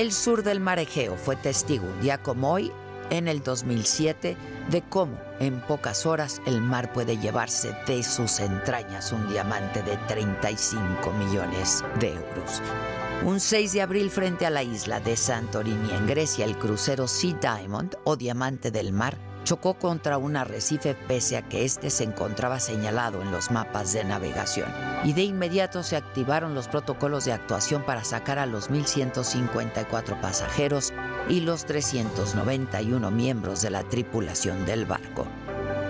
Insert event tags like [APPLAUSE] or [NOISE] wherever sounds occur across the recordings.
El sur del mar Egeo fue testigo un día como hoy, en el 2007, de cómo en pocas horas el mar puede llevarse de sus entrañas un diamante de 35 millones de euros. Un 6 de abril frente a la isla de Santorini en Grecia, el crucero Sea Diamond o Diamante del Mar chocó contra un arrecife pese a que este se encontraba señalado en los mapas de navegación. Y de inmediato se activaron los protocolos de actuación para sacar a los 1.154 pasajeros y los 391 miembros de la tripulación del barco.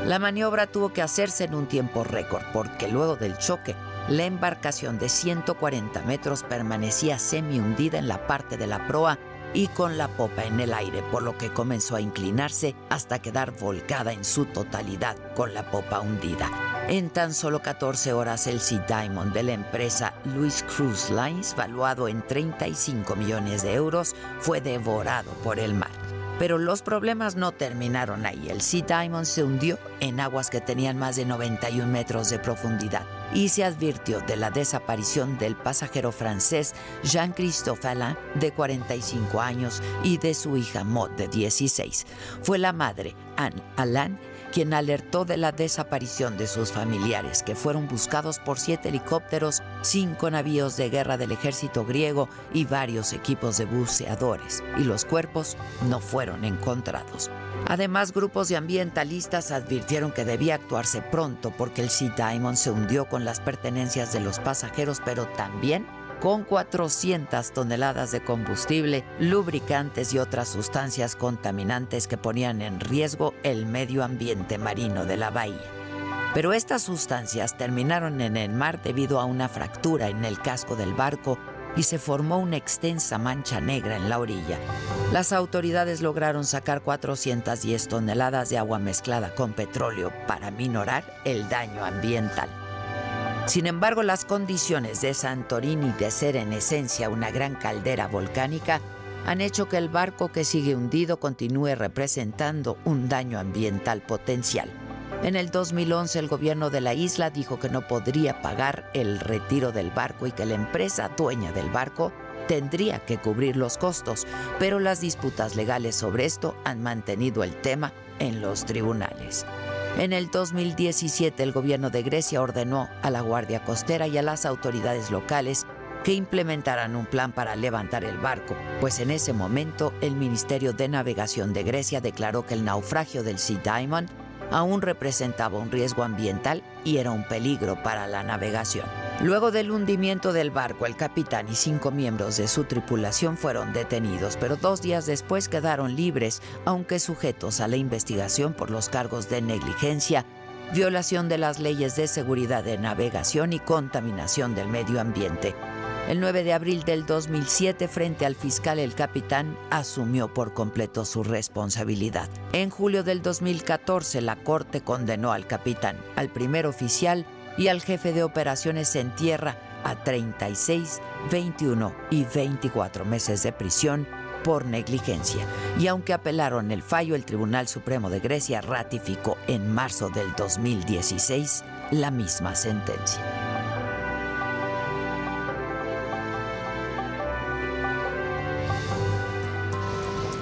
La maniobra tuvo que hacerse en un tiempo récord porque luego del choque, la embarcación de 140 metros permanecía semi hundida en la parte de la proa y con la popa en el aire, por lo que comenzó a inclinarse hasta quedar volcada en su totalidad con la popa hundida. En tan solo 14 horas, el Sea Diamond de la empresa Louis Cruise Lines, valuado en 35 millones de euros, fue devorado por el mar. Pero los problemas no terminaron ahí. El Sea Diamond se hundió en aguas que tenían más de 91 metros de profundidad y se advirtió de la desaparición del pasajero francés Jean-Christophe Alain, de 45 años, y de su hija Maud, de 16. Fue la madre, Anne Alain, quien alertó de la desaparición de sus familiares, que fueron buscados por siete helicópteros, cinco navíos de guerra del ejército griego y varios equipos de buceadores, y los cuerpos no fueron encontrados. Además, grupos de ambientalistas advirtieron que debía actuarse pronto porque el Sea Diamond se hundió con las pertenencias de los pasajeros, pero también con 400 toneladas de combustible, lubricantes y otras sustancias contaminantes que ponían en riesgo el medio ambiente marino de la bahía. Pero estas sustancias terminaron en el mar debido a una fractura en el casco del barco y se formó una extensa mancha negra en la orilla. Las autoridades lograron sacar 410 toneladas de agua mezclada con petróleo para minorar el daño ambiental. Sin embargo, las condiciones de Santorini de ser en esencia una gran caldera volcánica han hecho que el barco que sigue hundido continúe representando un daño ambiental potencial. En el 2011 el gobierno de la isla dijo que no podría pagar el retiro del barco y que la empresa dueña del barco tendría que cubrir los costos, pero las disputas legales sobre esto han mantenido el tema en los tribunales. En el 2017 el gobierno de Grecia ordenó a la Guardia Costera y a las autoridades locales que implementaran un plan para levantar el barco, pues en ese momento el Ministerio de Navegación de Grecia declaró que el naufragio del Sea Diamond aún representaba un riesgo ambiental y era un peligro para la navegación. Luego del hundimiento del barco, el capitán y cinco miembros de su tripulación fueron detenidos, pero dos días después quedaron libres, aunque sujetos a la investigación por los cargos de negligencia, violación de las leyes de seguridad de navegación y contaminación del medio ambiente. El 9 de abril del 2007, frente al fiscal, el capitán asumió por completo su responsabilidad. En julio del 2014, la Corte condenó al capitán, al primer oficial y al jefe de operaciones en tierra a 36, 21 y 24 meses de prisión por negligencia. Y aunque apelaron el fallo, el Tribunal Supremo de Grecia ratificó en marzo del 2016 la misma sentencia.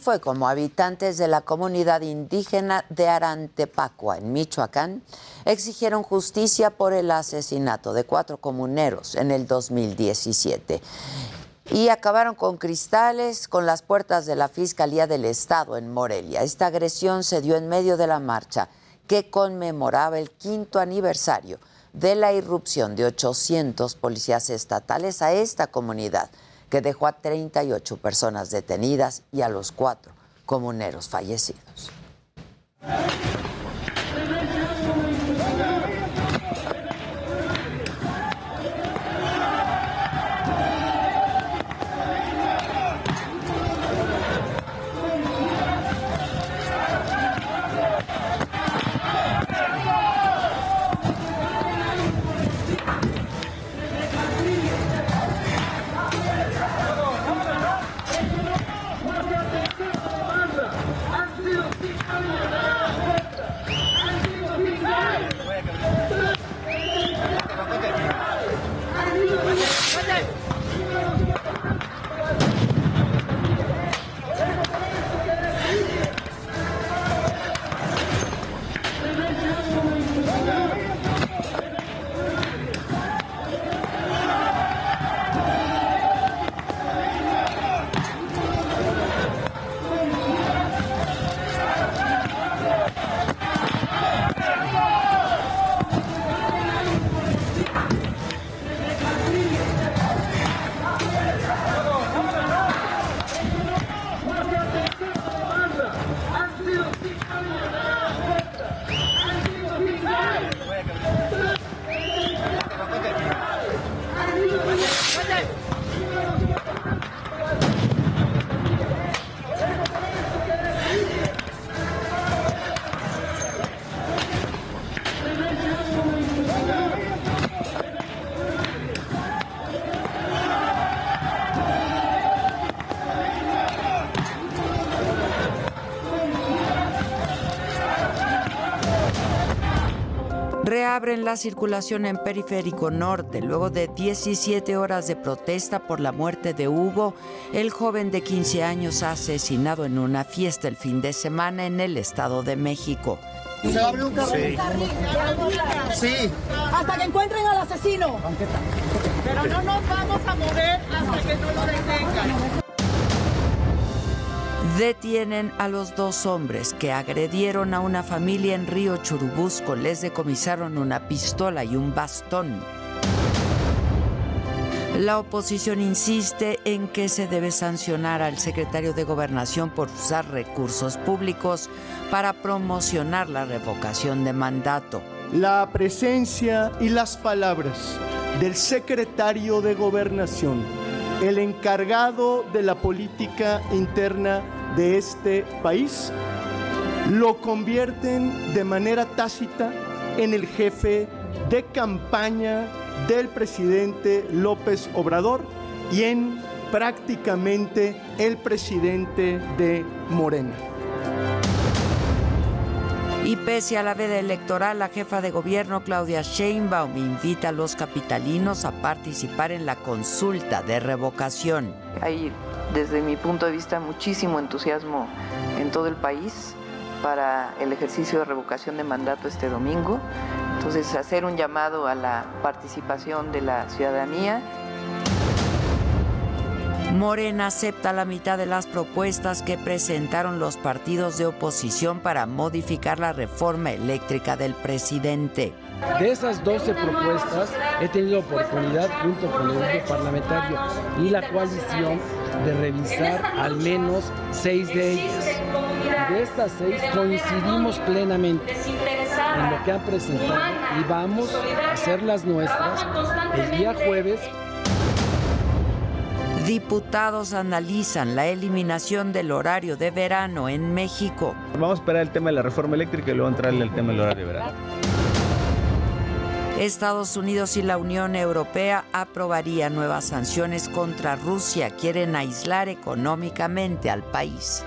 Fue como habitantes de la comunidad indígena de Arantepacua, en Michoacán, exigieron justicia por el asesinato de cuatro comuneros en el 2017 y acabaron con cristales con las puertas de la Fiscalía del Estado en Morelia. Esta agresión se dio en medio de la marcha que conmemoraba el quinto aniversario de la irrupción de 800 policías estatales a esta comunidad que dejó a 38 personas detenidas y a los cuatro comuneros fallecidos. La circulación en Periférico Norte luego de 17 horas de protesta por la muerte de Hugo, el joven de 15 años asesinado en una fiesta el fin de semana en el Estado de México. ¿Se abre un carril? Sí. sí. Hasta que encuentren al asesino. Pero no nos vamos a mover hasta que no lo detengan. Detienen a los dos hombres que agredieron a una familia en Río Churubusco. Les decomisaron una pistola y un bastón. La oposición insiste en que se debe sancionar al secretario de Gobernación por usar recursos públicos para promocionar la revocación de mandato. La presencia y las palabras del secretario de Gobernación, el encargado de la política interna de este país, lo convierten de manera tácita en el jefe de campaña del presidente López Obrador y en prácticamente el presidente de Morena. Y pese a la veda electoral, la jefa de gobierno Claudia Sheinbaum invita a los capitalinos a participar en la consulta de revocación. Hay, desde mi punto de vista, muchísimo entusiasmo en todo el país para el ejercicio de revocación de mandato este domingo. Entonces, hacer un llamado a la participación de la ciudadanía Morena acepta la mitad de las propuestas que presentaron los partidos de oposición para modificar la reforma eléctrica del presidente. De esas 12 propuestas he tenido oportunidad junto con el grupo parlamentario y la coalición de revisar al menos seis de ellas. Y de estas seis coincidimos plenamente en lo que han presentado y vamos a hacer las nuestras el día jueves Diputados analizan la eliminación del horario de verano en México. Vamos a esperar el tema de la reforma eléctrica y luego entrarle el tema del horario de verano. Estados Unidos y la Unión Europea aprobarían nuevas sanciones contra Rusia. Quieren aislar económicamente al país.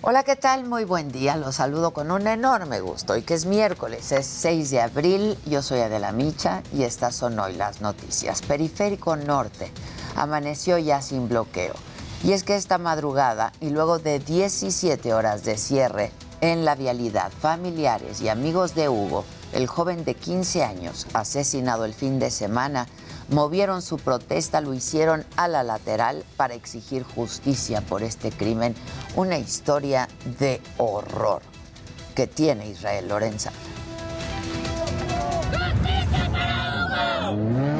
Hola, ¿qué tal? Muy buen día. Los saludo con un enorme gusto. Hoy que es miércoles, es 6 de abril. Yo soy Adela Micha y estas son hoy las noticias. Periférico Norte amaneció ya sin bloqueo. Y es que esta madrugada y luego de 17 horas de cierre en la vialidad, familiares y amigos de Hugo, el joven de 15 años asesinado el fin de semana, movieron su protesta, lo hicieron a la lateral para exigir justicia por este crimen, una historia de horror que tiene Israel Lorenza. Hugo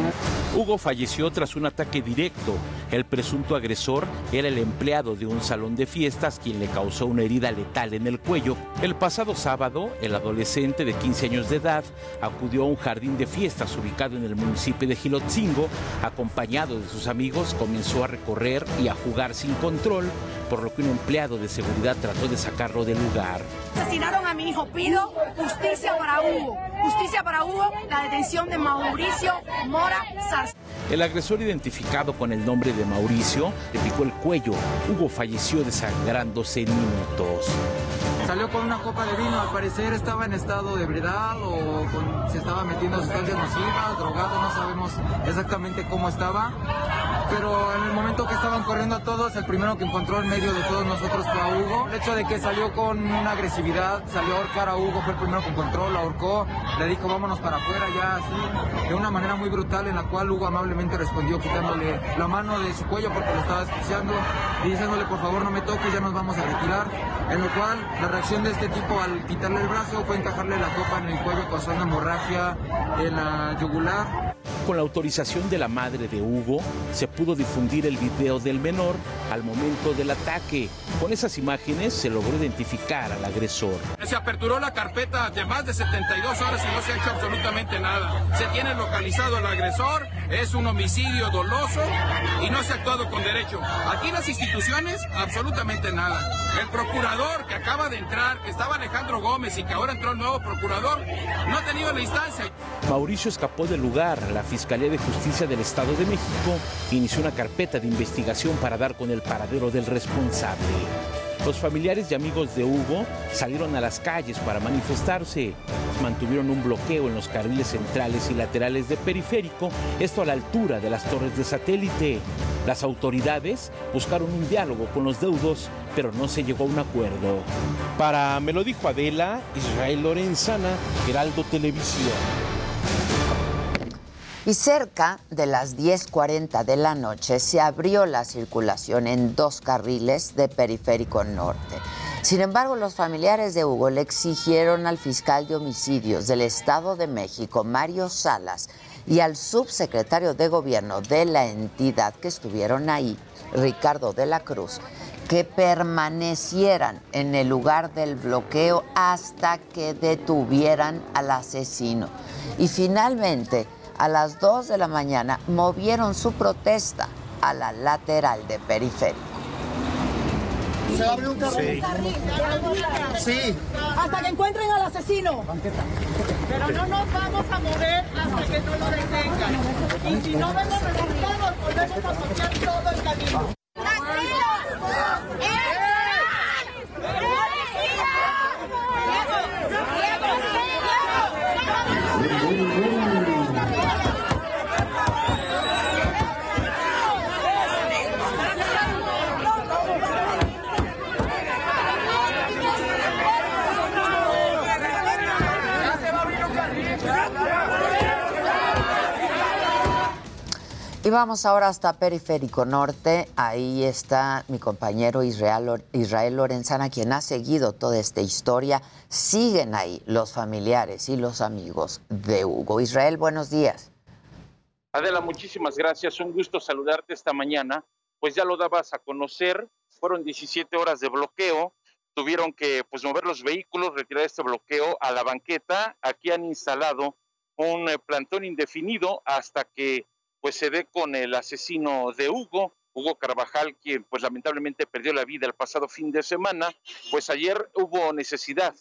falleció tras un ataque directo. El presunto agresor era el empleado de un salón de fiestas quien le causó una herida letal en el cuello. El pasado sábado, el adolescente de 15 años de edad acudió a un jardín de fiestas ubicado en el municipio de Gilotzingo. Acompañado de sus amigos, comenzó a recorrer y a jugar sin control, por lo que un empleado de seguridad trató de sacarlo del lugar. Asesinaron a mi hijo. Pido justicia para Hugo. Justicia para Hugo, la detención de Mauricio Mora Sars. El agresor identificado con el nombre de Mauricio le picó el cuello. Hugo falleció desangrándose en minutos. Salió con una copa de vino, al parecer estaba en estado de ebriedad o se estaba metiendo sustancias nocivas, drogado, no sabemos exactamente cómo estaba. Pero en el momento que estaban corriendo a todos, el primero que encontró en medio de todos nosotros fue a Hugo. El hecho de que salió con una agresividad, salió a ahorcar a Hugo, fue el primero que encontró, lo ahorcó, le dijo vámonos para afuera ya así, de una manera muy brutal en la cual Hugo amablemente respondió quitándole la mano de su cuello porque lo estaba asfixiando y diciéndole por favor no me toques, ya nos vamos a retirar. En lo cual reacción de este tipo al quitarle el brazo fue encajarle la copa en el cuello causando hemorragia en la yugular. Con la autorización de la madre de Hugo, se pudo difundir el video del menor al momento del ataque. Con esas imágenes se logró identificar al agresor. Se aperturó la carpeta de más de 72 horas y no se ha hecho absolutamente nada. Se tiene localizado el agresor, es un homicidio doloso y no se ha actuado con derecho. Aquí las instituciones, absolutamente nada. El procurador que acaba de entrar, que estaba Alejandro Gómez y que ahora entró el nuevo procurador, no ha tenido la instancia. Mauricio escapó del lugar. La Fiscalía de Justicia del Estado de México inició una carpeta de investigación para dar con el paradero del responsable. Los familiares y amigos de Hugo salieron a las calles para manifestarse. Mantuvieron un bloqueo en los carriles centrales y laterales de periférico, esto a la altura de las torres de satélite. Las autoridades buscaron un diálogo con los deudos, pero no se llegó a un acuerdo. Para Me lo dijo Adela, Israel Lorenzana, Heraldo Televisión. Y cerca de las 10.40 de la noche se abrió la circulación en dos carriles de Periférico Norte. Sin embargo, los familiares de Hugo le exigieron al fiscal de homicidios del Estado de México, Mario Salas, y al subsecretario de gobierno de la entidad que estuvieron ahí, Ricardo de la Cruz, que permanecieran en el lugar del bloqueo hasta que detuvieran al asesino. Y finalmente, a las 2 de la mañana, movieron su protesta a la lateral de periférico. ¿Se va a abrir un carril? Sí. Hasta que encuentren al asesino. Pero no nos vamos a mover hasta que no lo detengan. Y si no vemos resultados, volvemos a bloquear todo el camino. Y vamos ahora hasta Periférico Norte. Ahí está mi compañero Israel, Lorenzana, quien ha seguido toda esta historia. Siguen ahí los familiares y los amigos de Hugo. Israel, buenos días. Adela, muchísimas gracias. Un gusto saludarte esta mañana. Pues ya lo dabas a conocer. Fueron 17 horas de bloqueo. Tuvieron que pues, mover los vehículos, retirar este bloqueo a la banqueta. Aquí han instalado un eh, plantón indefinido hasta que pues se dé con el asesino de Hugo, Hugo Carvajal, quien pues lamentablemente perdió la vida el pasado fin de semana. Pues ayer hubo necesidad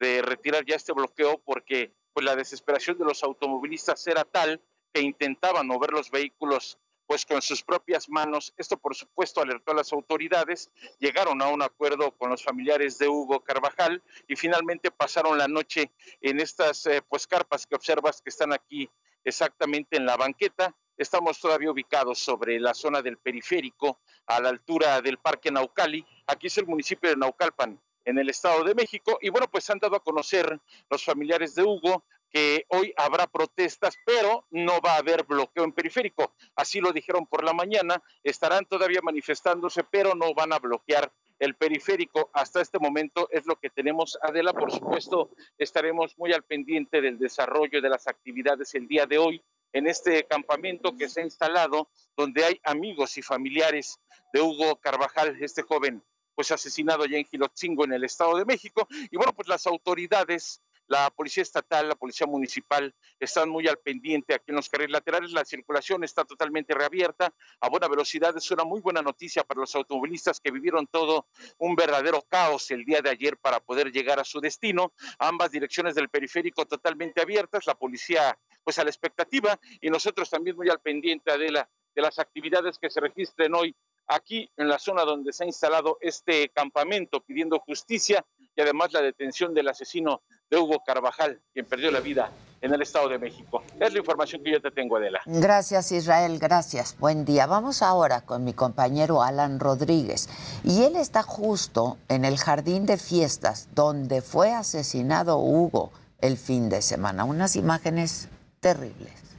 de retirar ya este bloqueo porque pues la desesperación de los automovilistas era tal que intentaban mover los vehículos pues con sus propias manos. Esto por supuesto alertó a las autoridades, llegaron a un acuerdo con los familiares de Hugo Carvajal y finalmente pasaron la noche en estas eh, pues carpas que observas que están aquí exactamente en la banqueta. Estamos todavía ubicados sobre la zona del periférico, a la altura del Parque Naucali. Aquí es el municipio de Naucalpan, en el Estado de México. Y bueno, pues han dado a conocer los familiares de Hugo que hoy habrá protestas, pero no va a haber bloqueo en periférico. Así lo dijeron por la mañana. Estarán todavía manifestándose, pero no van a bloquear el periférico. Hasta este momento es lo que tenemos. Adela, por supuesto, estaremos muy al pendiente del desarrollo de las actividades el día de hoy en este campamento que se ha instalado, donde hay amigos y familiares de Hugo Carvajal, este joven pues asesinado allá en Gilotzingo, en el Estado de México. Y bueno, pues las autoridades la Policía Estatal, la Policía Municipal están muy al pendiente aquí en los carriles laterales. La circulación está totalmente reabierta a buena velocidad. Es una muy buena noticia para los automovilistas que vivieron todo un verdadero caos el día de ayer para poder llegar a su destino. Ambas direcciones del periférico totalmente abiertas. La policía, pues a la expectativa y nosotros también muy al pendiente, de las actividades que se registren hoy aquí en la zona donde se ha instalado este campamento pidiendo justicia y además la detención del asesino de Hugo Carvajal, quien perdió la vida en el Estado de México. Es la información que yo te tengo, Adela. Gracias, Israel, gracias. Buen día. Vamos ahora con mi compañero Alan Rodríguez. Y él está justo en el jardín de fiestas donde fue asesinado Hugo el fin de semana. Unas imágenes terribles.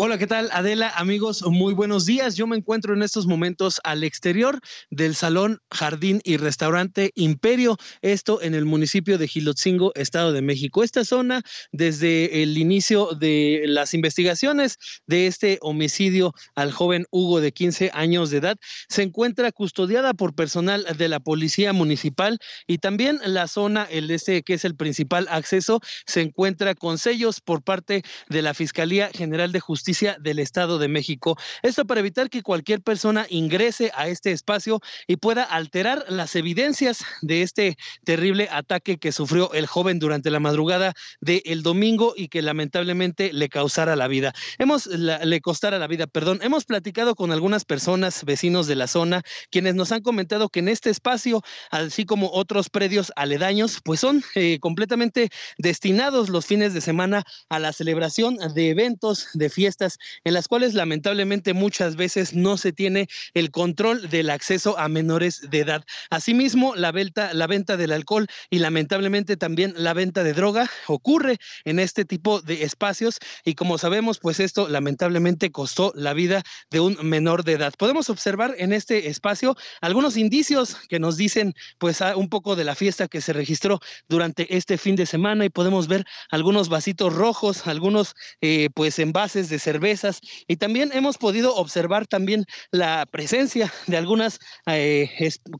Hola, ¿qué tal? Adela, amigos, muy buenos días. Yo me encuentro en estos momentos al exterior del Salón Jardín y Restaurante Imperio, esto en el municipio de Gilotzingo, Estado de México. Esta zona, desde el inicio de las investigaciones de este homicidio al joven Hugo de 15 años de edad, se encuentra custodiada por personal de la Policía Municipal y también la zona, el este que es el principal acceso, se encuentra con sellos por parte de la Fiscalía General de Justicia del Estado de México. Esto para evitar que cualquier persona ingrese a este espacio y pueda alterar las evidencias de este terrible ataque que sufrió el joven durante la madrugada del domingo y que lamentablemente le causara la vida. Hemos le costara la vida, perdón. Hemos platicado con algunas personas, vecinos de la zona, quienes nos han comentado que en este espacio, así como otros predios aledaños, pues son eh, completamente destinados los fines de semana a la celebración de eventos, de fiestas en las cuales lamentablemente muchas veces no se tiene el control del acceso a menores de edad. Asimismo, la venta, la venta del alcohol y lamentablemente también la venta de droga ocurre en este tipo de espacios y como sabemos, pues esto lamentablemente costó la vida de un menor de edad. Podemos observar en este espacio algunos indicios que nos dicen pues un poco de la fiesta que se registró durante este fin de semana y podemos ver algunos vasitos rojos, algunos eh, pues envases de cervezas y también hemos podido observar también la presencia de algunas eh,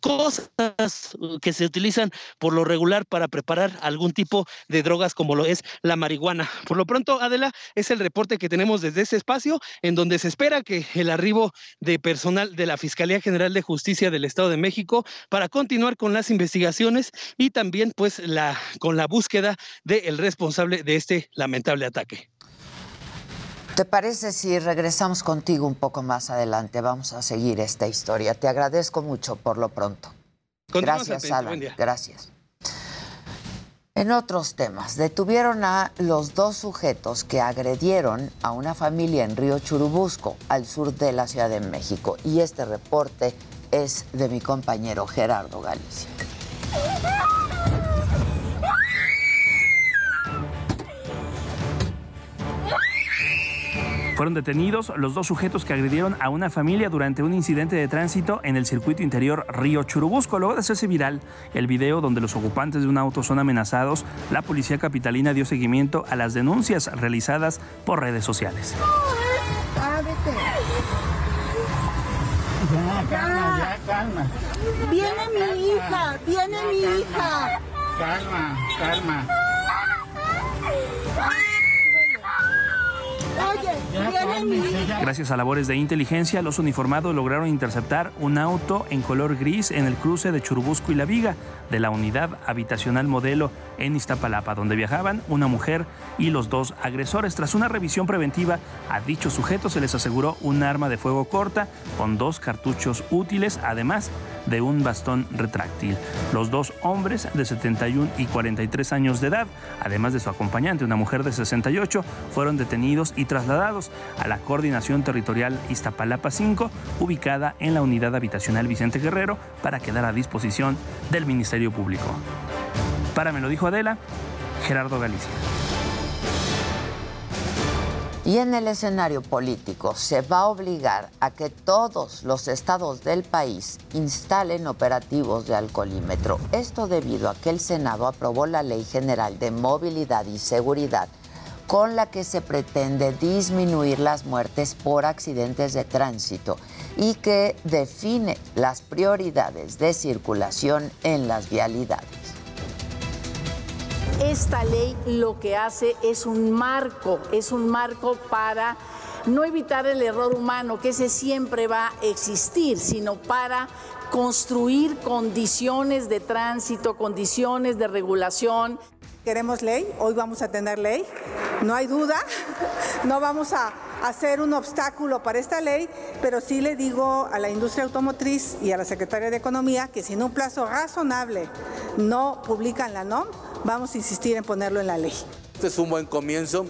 cosas que se utilizan por lo regular para preparar algún tipo de drogas como lo es la marihuana. Por lo pronto, Adela, es el reporte que tenemos desde este espacio en donde se espera que el arribo de personal de la Fiscalía General de Justicia del Estado de México para continuar con las investigaciones y también pues la con la búsqueda del responsable de este lamentable ataque. ¿Te parece si regresamos contigo un poco más adelante? Vamos a seguir esta historia. Te agradezco mucho por lo pronto. Gracias, Alan. Gracias. En otros temas, detuvieron a los dos sujetos que agredieron a una familia en Río Churubusco, al sur de la Ciudad de México. Y este reporte es de mi compañero Gerardo Galicia. Fueron detenidos los dos sujetos que agredieron a una familia durante un incidente de tránsito en el circuito interior Río Churubusco. Luego de hacerse viral el video donde los ocupantes de un auto son amenazados, la policía capitalina dio seguimiento a las denuncias realizadas por redes sociales. Ya, calma, ya, calma. Viene mi hija, viene mi hija. Calma, calma. Gracias a labores de inteligencia, los uniformados lograron interceptar un auto en color gris en el cruce de Churubusco y La Viga de la unidad habitacional modelo en Iztapalapa, donde viajaban una mujer y los dos agresores. Tras una revisión preventiva a dichos sujetos se les aseguró un arma de fuego corta con dos cartuchos útiles, además de un bastón retráctil. Los dos hombres de 71 y 43 años de edad, además de su acompañante, una mujer de 68, fueron detenidos y trasladados a la Coordinación Territorial Iztapalapa 5, ubicada en la Unidad Habitacional Vicente Guerrero, para quedar a disposición del Ministerio Público. Para me lo dijo Adela, Gerardo Galicia. Y en el escenario político se va a obligar a que todos los estados del país instalen operativos de alcoholímetro. Esto debido a que el Senado aprobó la Ley General de Movilidad y Seguridad con la que se pretende disminuir las muertes por accidentes de tránsito y que define las prioridades de circulación en las vialidades. Esta ley lo que hace es un marco, es un marco para no evitar el error humano, que ese siempre va a existir, sino para construir condiciones de tránsito, condiciones de regulación. Queremos ley, hoy vamos a tener ley, no hay duda, no vamos a hacer un obstáculo para esta ley, pero sí le digo a la industria automotriz y a la Secretaría de Economía que si en un plazo razonable no publican la NOM, vamos a insistir en ponerlo en la ley. Este es un buen comienzo.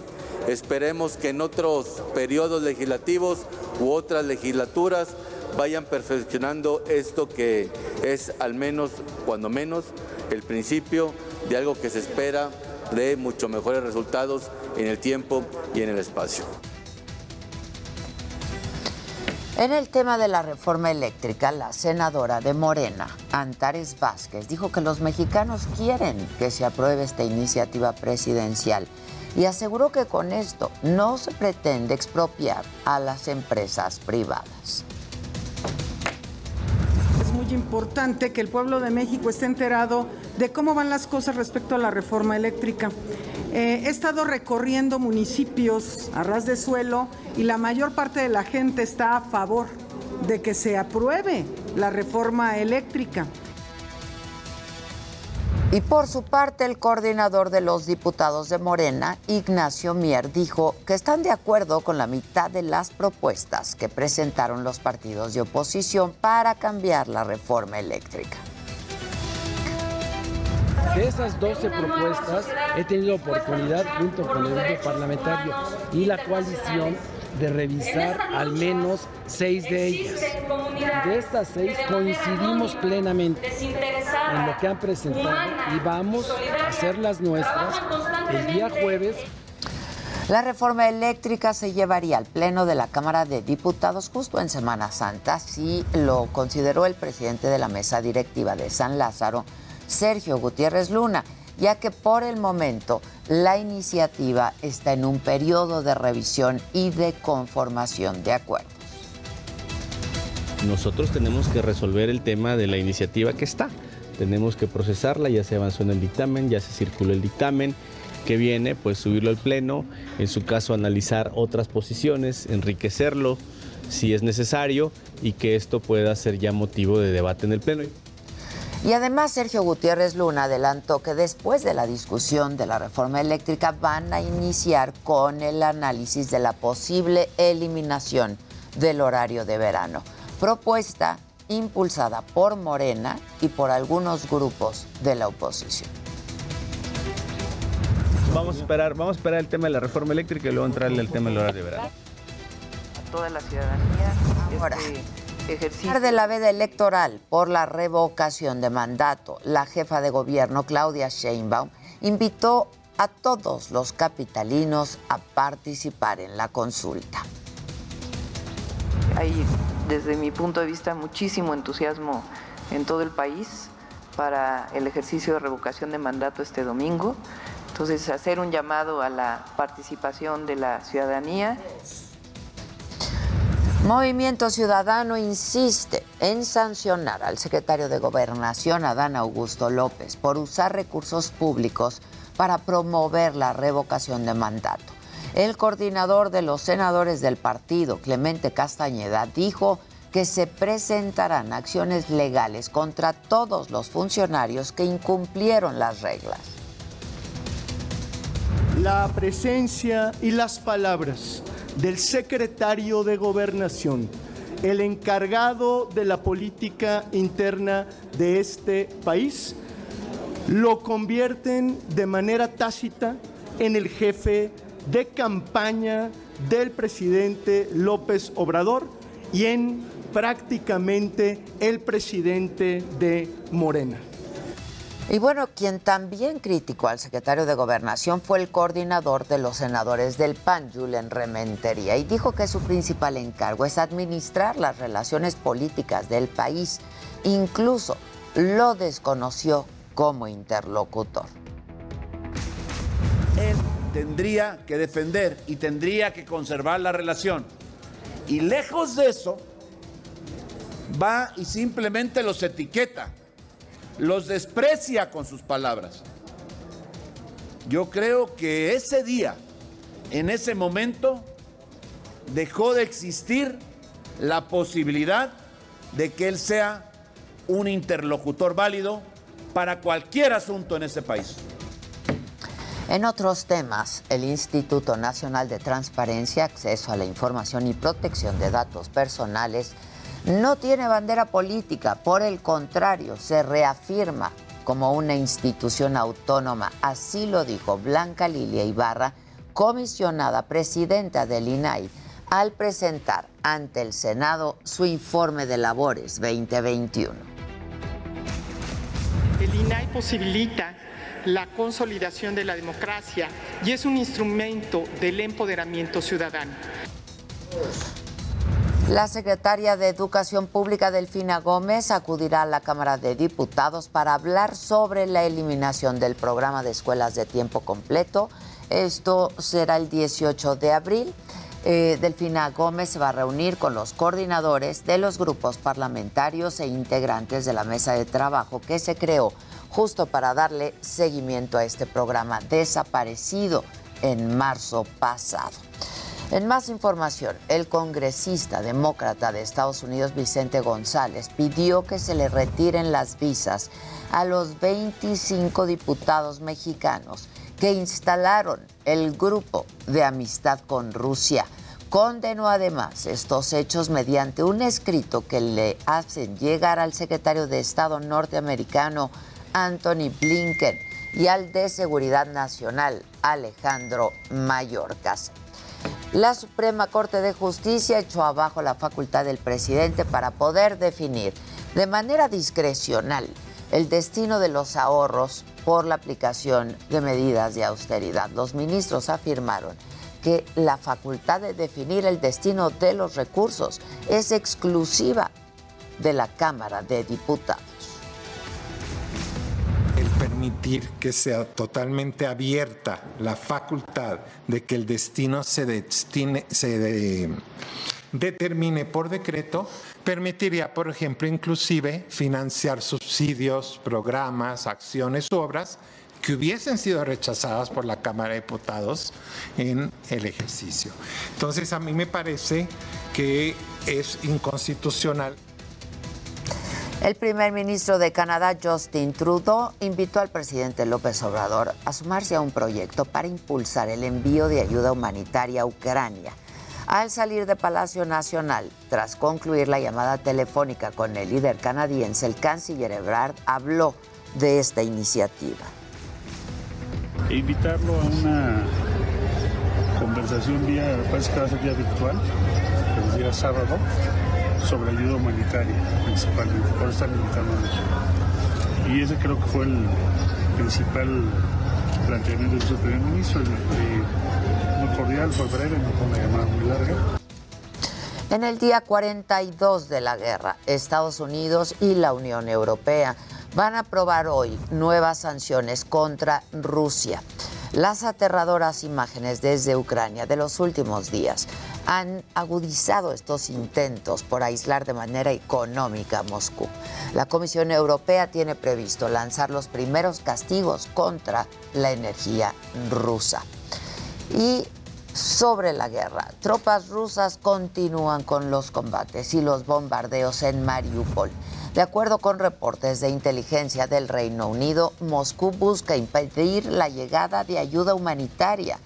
Esperemos que en otros periodos legislativos u otras legislaturas vayan perfeccionando esto que es al menos, cuando menos, el principio de algo que se espera de mucho mejores resultados en el tiempo y en el espacio. En el tema de la reforma eléctrica, la senadora de Morena, Antares Vázquez, dijo que los mexicanos quieren que se apruebe esta iniciativa presidencial y aseguró que con esto no se pretende expropiar a las empresas privadas. Muy importante que el pueblo de México esté enterado de cómo van las cosas respecto a la reforma eléctrica. Eh, he estado recorriendo municipios a ras de suelo y la mayor parte de la gente está a favor de que se apruebe la reforma eléctrica. Y por su parte, el coordinador de los diputados de Morena, Ignacio Mier, dijo que están de acuerdo con la mitad de las propuestas que presentaron los partidos de oposición para cambiar la reforma eléctrica. De esas 12 propuestas he tenido oportunidad junto con el grupo parlamentario y la coalición de revisar al menos seis de ellas. De estas seis coincidimos plenamente en lo que han presentado y vamos a hacer las nuestras el día jueves. La reforma eléctrica se llevaría al Pleno de la Cámara de Diputados justo en Semana Santa, así lo consideró el presidente de la mesa directiva de San Lázaro, Sergio Gutiérrez Luna, ya que por el momento la iniciativa está en un periodo de revisión y de conformación de acuerdos. Nosotros tenemos que resolver el tema de la iniciativa que está. Tenemos que procesarla, ya se avanzó en el dictamen, ya se circuló el dictamen que viene, pues subirlo al pleno, en su caso analizar otras posiciones, enriquecerlo si es necesario y que esto pueda ser ya motivo de debate en el pleno. Y además Sergio Gutiérrez Luna adelantó que después de la discusión de la reforma eléctrica van a iniciar con el análisis de la posible eliminación del horario de verano, propuesta impulsada por Morena y por algunos grupos de la oposición. Vamos a esperar, vamos a esperar el tema de la reforma eléctrica y luego entrarle al tema del horario de verano. A toda la ciudadanía. Ahora. Este ejercicio. de la veda electoral por la revocación de mandato, la jefa de gobierno Claudia Sheinbaum invitó a todos los capitalinos a participar en la consulta. Hay, desde mi punto de vista, muchísimo entusiasmo en todo el país para el ejercicio de revocación de mandato este domingo. Entonces, hacer un llamado a la participación de la ciudadanía. Movimiento Ciudadano insiste en sancionar al secretario de Gobernación, Adán Augusto López, por usar recursos públicos para promover la revocación de mandato. El coordinador de los senadores del partido, Clemente Castañeda, dijo que se presentarán acciones legales contra todos los funcionarios que incumplieron las reglas. La presencia y las palabras del secretario de Gobernación, el encargado de la política interna de este país, lo convierten de manera tácita en el jefe de campaña del presidente López Obrador y en prácticamente el presidente de Morena. Y bueno, quien también criticó al secretario de Gobernación fue el coordinador de los senadores del PAN, Julen Rementería, y dijo que su principal encargo es administrar las relaciones políticas del país. Incluso lo desconoció como interlocutor. Él tendría que defender y tendría que conservar la relación. Y lejos de eso, va y simplemente los etiqueta los desprecia con sus palabras. Yo creo que ese día, en ese momento, dejó de existir la posibilidad de que él sea un interlocutor válido para cualquier asunto en ese país. En otros temas, el Instituto Nacional de Transparencia, Acceso a la Información y Protección de Datos Personales no tiene bandera política, por el contrario, se reafirma como una institución autónoma. Así lo dijo Blanca Lilia Ibarra, comisionada presidenta del INAI, al presentar ante el Senado su informe de labores 2021. El INAI posibilita la consolidación de la democracia y es un instrumento del empoderamiento ciudadano. La secretaria de Educación Pública, Delfina Gómez, acudirá a la Cámara de Diputados para hablar sobre la eliminación del programa de escuelas de tiempo completo. Esto será el 18 de abril. Eh, Delfina Gómez se va a reunir con los coordinadores de los grupos parlamentarios e integrantes de la mesa de trabajo que se creó justo para darle seguimiento a este programa desaparecido en marzo pasado. En más información, el congresista demócrata de Estados Unidos, Vicente González, pidió que se le retiren las visas a los 25 diputados mexicanos que instalaron el grupo de amistad con Rusia. Condenó además estos hechos mediante un escrito que le hacen llegar al secretario de Estado norteamericano Anthony Blinken y al de Seguridad Nacional Alejandro Mayorkas. La Suprema Corte de Justicia echó abajo la facultad del presidente para poder definir de manera discrecional el destino de los ahorros por la aplicación de medidas de austeridad. Los ministros afirmaron que la facultad de definir el destino de los recursos es exclusiva de la Cámara de Diputados que sea totalmente abierta la facultad de que el destino se, determine por decreto, permitiría, por ejemplo, inclusive financiar subsidios, programas, acciones, obras que hubiesen sido rechazadas por la Cámara de Diputados en el ejercicio. Entonces, a mí me parece que es inconstitucional. El primer ministro de Canadá, Justin Trudeau, invitó al presidente López Obrador a sumarse a un proyecto para impulsar el envío de ayuda humanitaria a Ucrania. Al salir de Palacio Nacional, tras concluir la llamada telefónica con el líder canadiense, el canciller Ebrard habló de esta iniciativa. E invitarlo a una conversación vía, parece que va a ser virtual, el día sábado, sobre ayuda humanitaria principalmente, por estar invitando a Y ese creo que fue el principal planteamiento de su primer ministro, muy cordial, fue breve, no fue una llamada muy larga. En el día 42 de la guerra, Estados Unidos y la Unión Europea van a aprobar hoy nuevas sanciones contra Rusia. Las aterradoras imágenes desde Ucrania de los últimos días han agudizado estos intentos por aislar de manera económica a Moscú. La Comisión Europea tiene previsto lanzar los primeros castigos contra la energía rusa. Y sobre la guerra, tropas rusas continúan con los combates y los bombardeos en Mariupol. De acuerdo con reportes de inteligencia del Reino Unido, Moscú busca impedir la llegada de ayuda humanitaria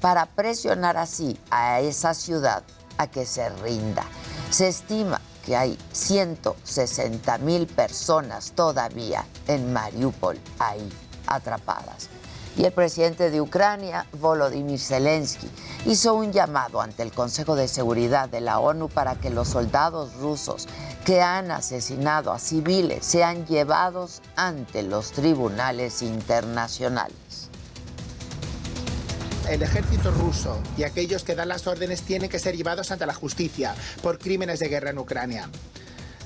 para presionar así a esa ciudad a que se rinda. Se estima que hay 160 mil personas todavía en Mariupol ahí atrapadas. Y el presidente de Ucrania, Volodymyr Zelensky, hizo un llamado ante el Consejo de Seguridad de la ONU para que los soldados rusos que han asesinado a civiles sean llevados ante los tribunales internacionales. El ejército ruso y aquellos que dan las órdenes tienen que ser llevados ante la justicia por crímenes de guerra en Ucrania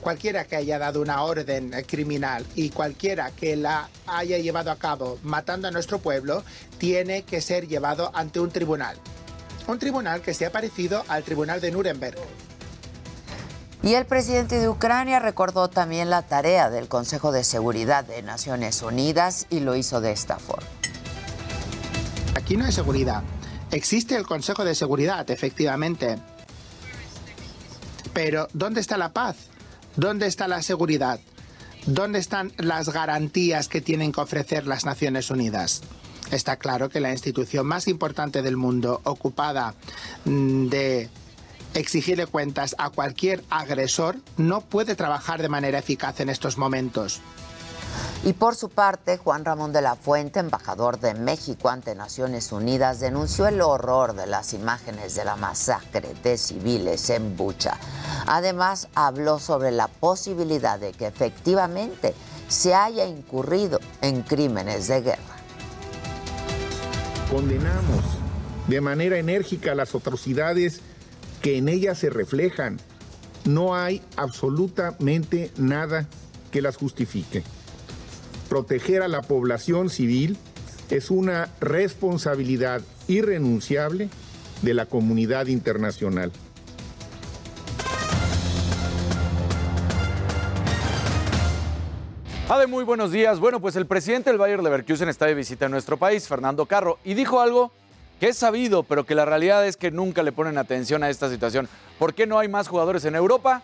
cualquiera que haya dado una orden criminal y cualquiera que la haya llevado a cabo matando a nuestro pueblo tiene que ser llevado ante un tribunal. Un tribunal que sea parecido al tribunal de Nuremberg. Y el presidente de Ucrania recordó también la tarea del Consejo de Seguridad de Naciones Unidas y lo hizo de esta forma. Aquí no hay seguridad. Existe el Consejo de Seguridad, efectivamente. Pero ¿dónde está la paz? ¿Dónde está la seguridad? ¿Dónde están las garantías que tienen que ofrecer las Naciones Unidas? Está claro que la institución más importante del mundo, ocupada mm, de exigirle cuentas a cualquier agresor, no puede trabajar de manera eficaz en estos momentos. Y por su parte, Juan Ramón de la Fuente, embajador de México ante Naciones Unidas, denunció el horror de las imágenes de la masacre de civiles en Bucha. Además, habló sobre la posibilidad de que efectivamente se haya incurrido en crímenes de guerra. Condenamos de manera enérgica las atrocidades que en ellas se reflejan. No hay absolutamente nada que las justifique proteger a la población civil es una responsabilidad irrenunciable de la comunidad internacional. Ade, muy buenos días. Bueno, pues el presidente del Bayer Leverkusen está de visita en nuestro país, Fernando Carro, y dijo algo que es sabido, pero que la realidad es que nunca le ponen atención a esta situación. ¿Por qué no hay más jugadores en Europa?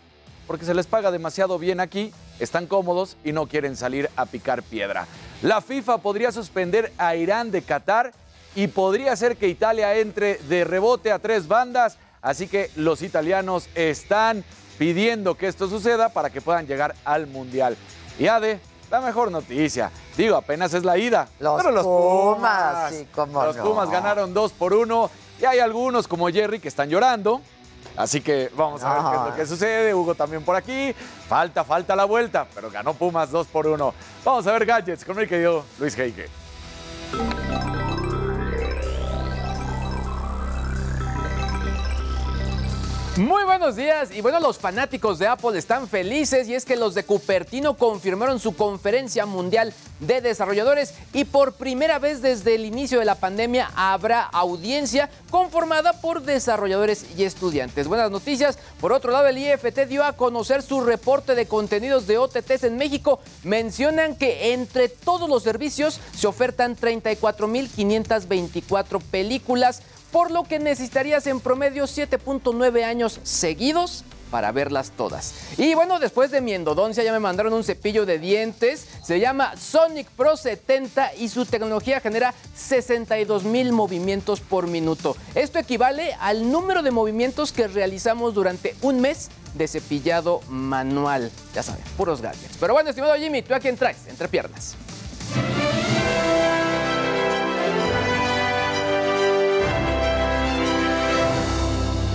Porque se les paga demasiado bien aquí están cómodos y no quieren salir a picar piedra. La FIFA podría suspender a Irán de Qatar y podría ser que Italia entre de rebote a tres bandas, así que los italianos están pidiendo que esto suceda para que puedan llegar al Mundial. Y Ade, la mejor noticia, digo, apenas es la ida. Los pero los Pumas, sí, cómo los no. Pumas ganaron dos por uno y hay algunos como Jerry que están llorando. Así que vamos a ver qué es lo que sucede. Hugo también por aquí. Falta, falta la vuelta, pero ganó Pumas 2 por 1. Vamos a ver gadgets con mi querido Luis Heike. Muy buenos días y bueno, los fanáticos de Apple están felices y es que los de Cupertino confirmaron su conferencia mundial de desarrolladores y por primera vez desde el inicio de la pandemia habrá audiencia conformada por desarrolladores y estudiantes. Buenas noticias. Por otro lado, el IFT dio a conocer su reporte de contenidos de OTTs en México. Mencionan que entre todos los servicios se ofertan 34.524 películas por lo que necesitarías en promedio 7.9 años seguidos para verlas todas. Y bueno, después de mi endodoncia ya me mandaron un cepillo de dientes, se llama Sonic Pro 70 y su tecnología genera 62 mil movimientos por minuto. Esto equivale al número de movimientos que realizamos durante un mes de cepillado manual. Ya saben, puros gadgets. Pero bueno, estimado Jimmy, ¿tú a quién? Entre piernas.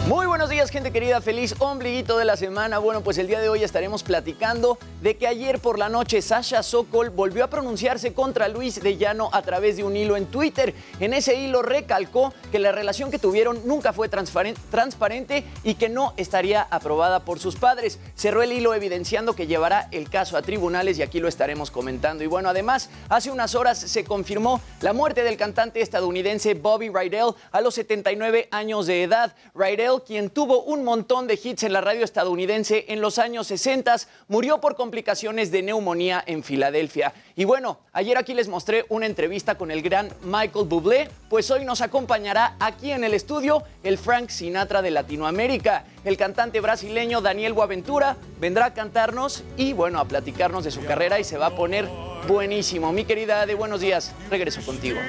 Muy buenos días, gente querida. Feliz ombliguito de la semana. Bueno, pues el día de hoy estaremos platicando de que ayer por la noche Sasha Sokol volvió a pronunciarse contra Luis de Llano a través de un hilo en Twitter. En ese hilo recalcó que la relación que tuvieron nunca fue transparente, y que no estaría aprobada por sus padres. Cerró el hilo evidenciando que llevará el caso a tribunales y aquí lo estaremos comentando. Y bueno, además, hace unas horas se confirmó la muerte del cantante estadounidense Bobby Rydell a los 79 años de edad. Rydell quien tuvo un montón de hits en la radio estadounidense en los años 60, murió por complicaciones de neumonía en Filadelfia. Y bueno, ayer aquí les mostré una entrevista con el gran Michael Bublé, pues hoy nos acompañará aquí en el estudio el Frank Sinatra de Latinoamérica. El cantante brasileño Daniel Boaventura vendrá a cantarnos y bueno, a platicarnos de su carrera y se va a poner buenísimo. Mi querida de buenos días, regreso contigo.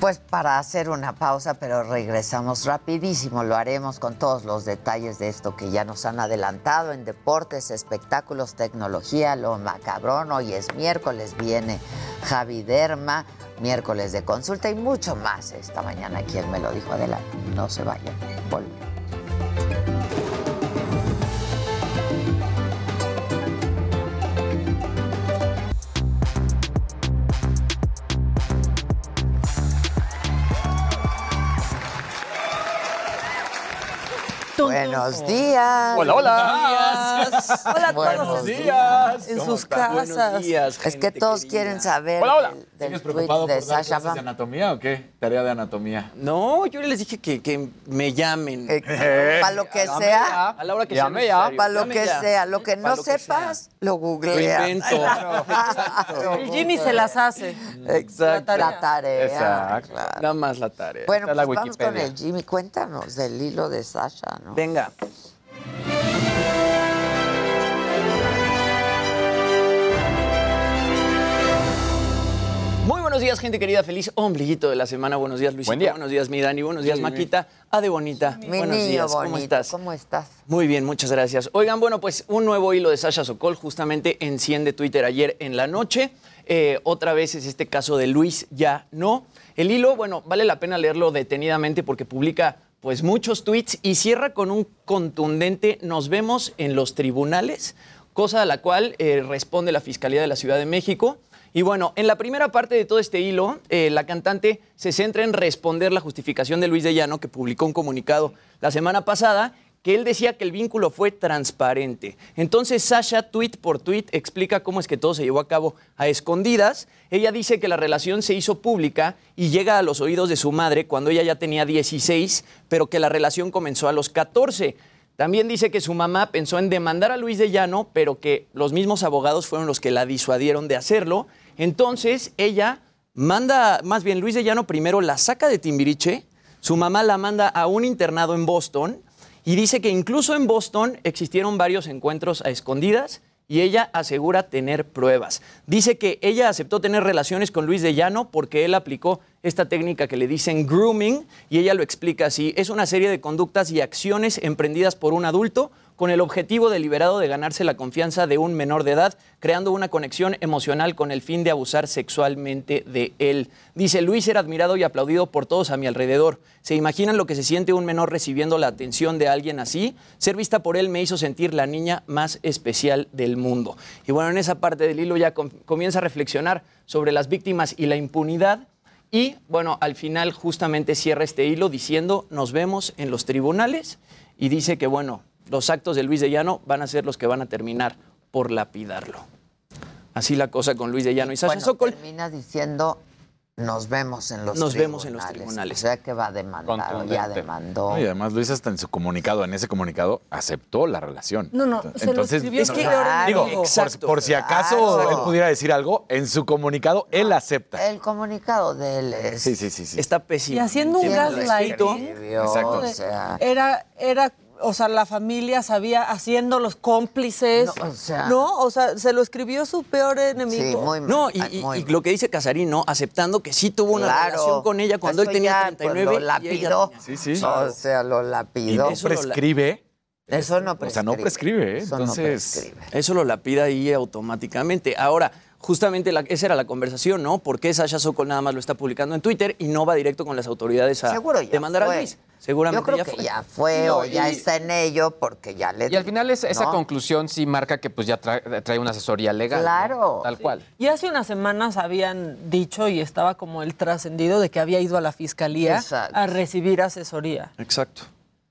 Pues para hacer una pausa, pero regresamos rapidísimo. Lo haremos con todos los detalles de esto que ya nos han adelantado en deportes, espectáculos, tecnología, lo macabrón. Hoy es miércoles, viene Javi Derma, miércoles de consulta y mucho más esta mañana. Quien me lo dijo adelante, no se vayan. Volvemos. Buenos días. Hola, hola. Hola a Buenos todos en, días. en ¿Cómo sus están? casas. Buenos días, Es que todos querida. quieren saber Hola, hola. del, del ¿Sigues tweet preocupado de por dar Sasha de anatomía o qué? Tarea de anatomía. No, yo les dije que, que me llamen. Eh, [LAUGHS] Para lo que sea, ya, A la hora que Llame sea para lo que ya. sea, lo que no lo que sepas, sea. lo Lo googleas. invento. [LAUGHS] El Jimmy se las hace. Exacto. La tarea. Exacto. Nada más la tarea. Bueno, pues vamos con el Jimmy. Cuéntanos del hilo de Sasha, ¿no? Venga. Muy buenos días, gente querida. Feliz ombliguito de la semana. Buenos días, Luisito. Buen día. Buenos días, mi Dani. Buenos días, Maquita. Ade Bonita. Mi buenos niño días. bonito, ¿Cómo estás? ¿Cómo estás? Muy bien, muchas gracias. Oigan, bueno, pues un nuevo hilo de Sasha Sokol justamente enciende Twitter ayer en la noche. Eh, otra vez es este caso de Luis Ya No. El hilo, bueno, vale la pena leerlo detenidamente porque publica pues muchos tweets y cierra con un contundente nos vemos en los tribunales, cosa a la cual eh, responde la Fiscalía de la Ciudad de México. Y bueno, en la primera parte de todo este hilo, eh, la cantante se centra en responder la justificación de Luis de Llano, que publicó un comunicado la semana pasada, que él decía que el vínculo fue transparente. Entonces Sasha, tweet por tweet, explica cómo es que todo se llevó a cabo a escondidas. Ella dice que la relación se hizo pública y llega a los oídos de su madre cuando ella ya tenía 16, pero que la relación comenzó a los 14. También dice que su mamá pensó en demandar a Luis de Llano, pero que los mismos abogados fueron los que la disuadieron de hacerlo. Entonces ella manda, más bien Luis de Llano primero la saca de Timbiriche, su mamá la manda a un internado en Boston y dice que incluso en Boston existieron varios encuentros a escondidas y ella asegura tener pruebas. Dice que ella aceptó tener relaciones con Luis de Llano porque él aplicó esta técnica que le dicen grooming y ella lo explica así. Es una serie de conductas y acciones emprendidas por un adulto con el objetivo deliberado de ganarse la confianza de un menor de edad, creando una conexión emocional con el fin de abusar sexualmente de él. Dice, Luis era admirado y aplaudido por todos a mi alrededor. ¿Se imaginan lo que se siente un menor recibiendo la atención de alguien así? Ser vista por él me hizo sentir la niña más especial del mundo. Y bueno, en esa parte del hilo ya com- comienza a reflexionar sobre las víctimas y la impunidad. Y bueno, al final justamente cierra este hilo diciendo, nos vemos en los tribunales y dice que bueno, los actos de Luis de Llano van a ser los que van a terminar por lapidarlo. Así la cosa con Luis de Llano y Sasha Bueno, Sokol. termina diciendo nos vemos en los Nos tribunales. vemos en los tribunales. O sea que va a demandar, ya demandó. No, y además Luis hasta en su comunicado, en ese comunicado, aceptó la relación. No, no, se lo Entonces, escribió es que- peor digo, amigo. por, por si acaso Claro. él pudiera decir algo, en su comunicado él acepta. El comunicado de él es... Sí, sí, sí, sí. Está pésimo. Y haciendo un ¿Quién lo gaslighting. Exacto. O sea, Era, era, o sea, la familia sabía haciendo los cómplices. No, o sea- No, o sea, se lo escribió su peor enemigo. sí, muy No, y, y- muy y mal. lo que dice Casarín, ¿no? Aceptando que sí tuvo una Claro. relación con ella cuando él tenía ya, pues, 39 lo y ella lapidó. Sí, sí. O sea, lo Y lapidó. no Eso lo- prescribe. Eso no O prescribe. sea, no prescribe, ¿eh? Eso no Entonces, prescribe. Eso lo lapida ahí automáticamente. Ahora, justamente la- esa era la conversación, ¿no? ¿Por qué Sasha Sokol nada más lo está publicando en Twitter y no va directo con las autoridades a Seguro demandar a. Luis? Seguramente Yo creo ya que fue. ya fue No, o ya y- está en ello porque ya le... Y al final es- esa ¿no? conclusión sí marca que pues ya trae, trae una asesoría legal. ¿no? Claro. Tal cual. Y hace unas semanas habían dicho y estaba como el trascendido de que había ido a la fiscalía Exacto. a recibir asesoría Exacto.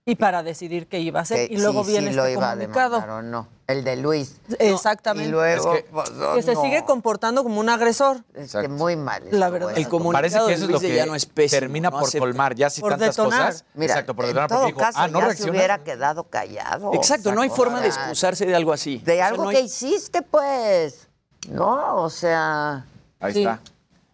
Y para decidir qué iba a hacer. Que y luego sí, viene sí lo este iba a comunicado. o no. El de Luis. Exactamente. Y luego... Es que- pues, que se no. sigue comportando como un agresor. Es que muy mal. La verdad. El comunicado Parece que eso es lo que Llano es pésimo, termina no por acepta. colmar ya si Por tantas detonar. cosas. Mira, Exacto, por en detonar, todo porque dijo, caso ah, no ya se hubiera quedado callado. Exacto, no hay O forma de sea, excusarse de algo así. De O sea, algo no hay- que hiciste, pues. No, o sea... Ahí Sí. está.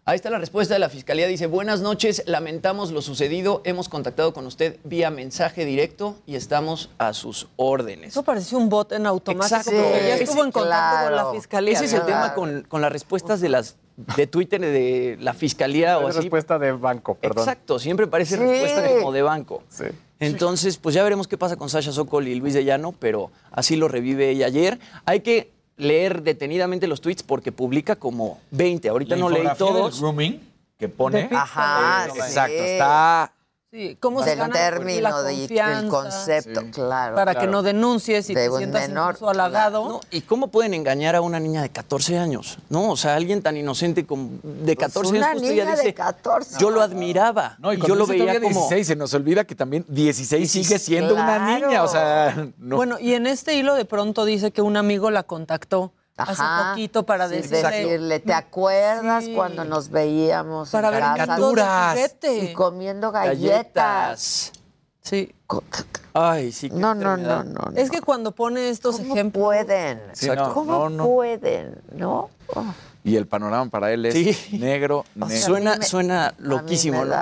Ahí está la respuesta de la fiscalía. Dice, buenas noches, lamentamos lo sucedido. Hemos contactado con usted vía mensaje directo y estamos a sus órdenes. Eso pareció un bot en automático Exacto. porque ya Sí, estuvo en contacto con la fiscalía. Ese es el Claro. tema con, con las respuestas de las de Twitter de la fiscalía o así. respuesta de banco, perdón. Exacto, siempre parece Sí. respuesta como de banco. Sí. Entonces, pues ya veremos qué pasa con Sasha Sokol y Luis de Llano, pero así lo revive ella ayer. Hay que leer detenidamente los tweets porque publica como 20. Ahorita La no leí infografía del todos. grooming que pone. Ajá, Eh, sí. Exacto, está. Sí, ¿cómo se del gana término, la de- del concepto, claro. Para que no denuncies y De te sientas menor, incluso halagado. No, ¿Y cómo pueden engañar a una niña de 14 años? No, o sea, alguien tan inocente como de 14 una años justo ella niña de dice, 14. yo lo admiraba. No, y y cuando yo lo veía como 16, se nos olvida que también 16 sigue siendo una niña, o sea, no. Bueno, y en este hilo de pronto dice que un amigo la contactó Ajá. hace poquito para Sí, decirle... decirle, ¿te acuerdas Sí. cuando nos veíamos Para en ver caricaturas. y comiendo galletas? galletas. Sí. Ay, sí. qué No, no, no, no. Es que cuando pone estos ¿Cómo ejemplos... pueden? Sí, no, ¿Cómo no, no. pueden? ¿No? Oh. Y el panorama para él es Sí. negro, negro. Suena, me- suena loquísimo, ¿no?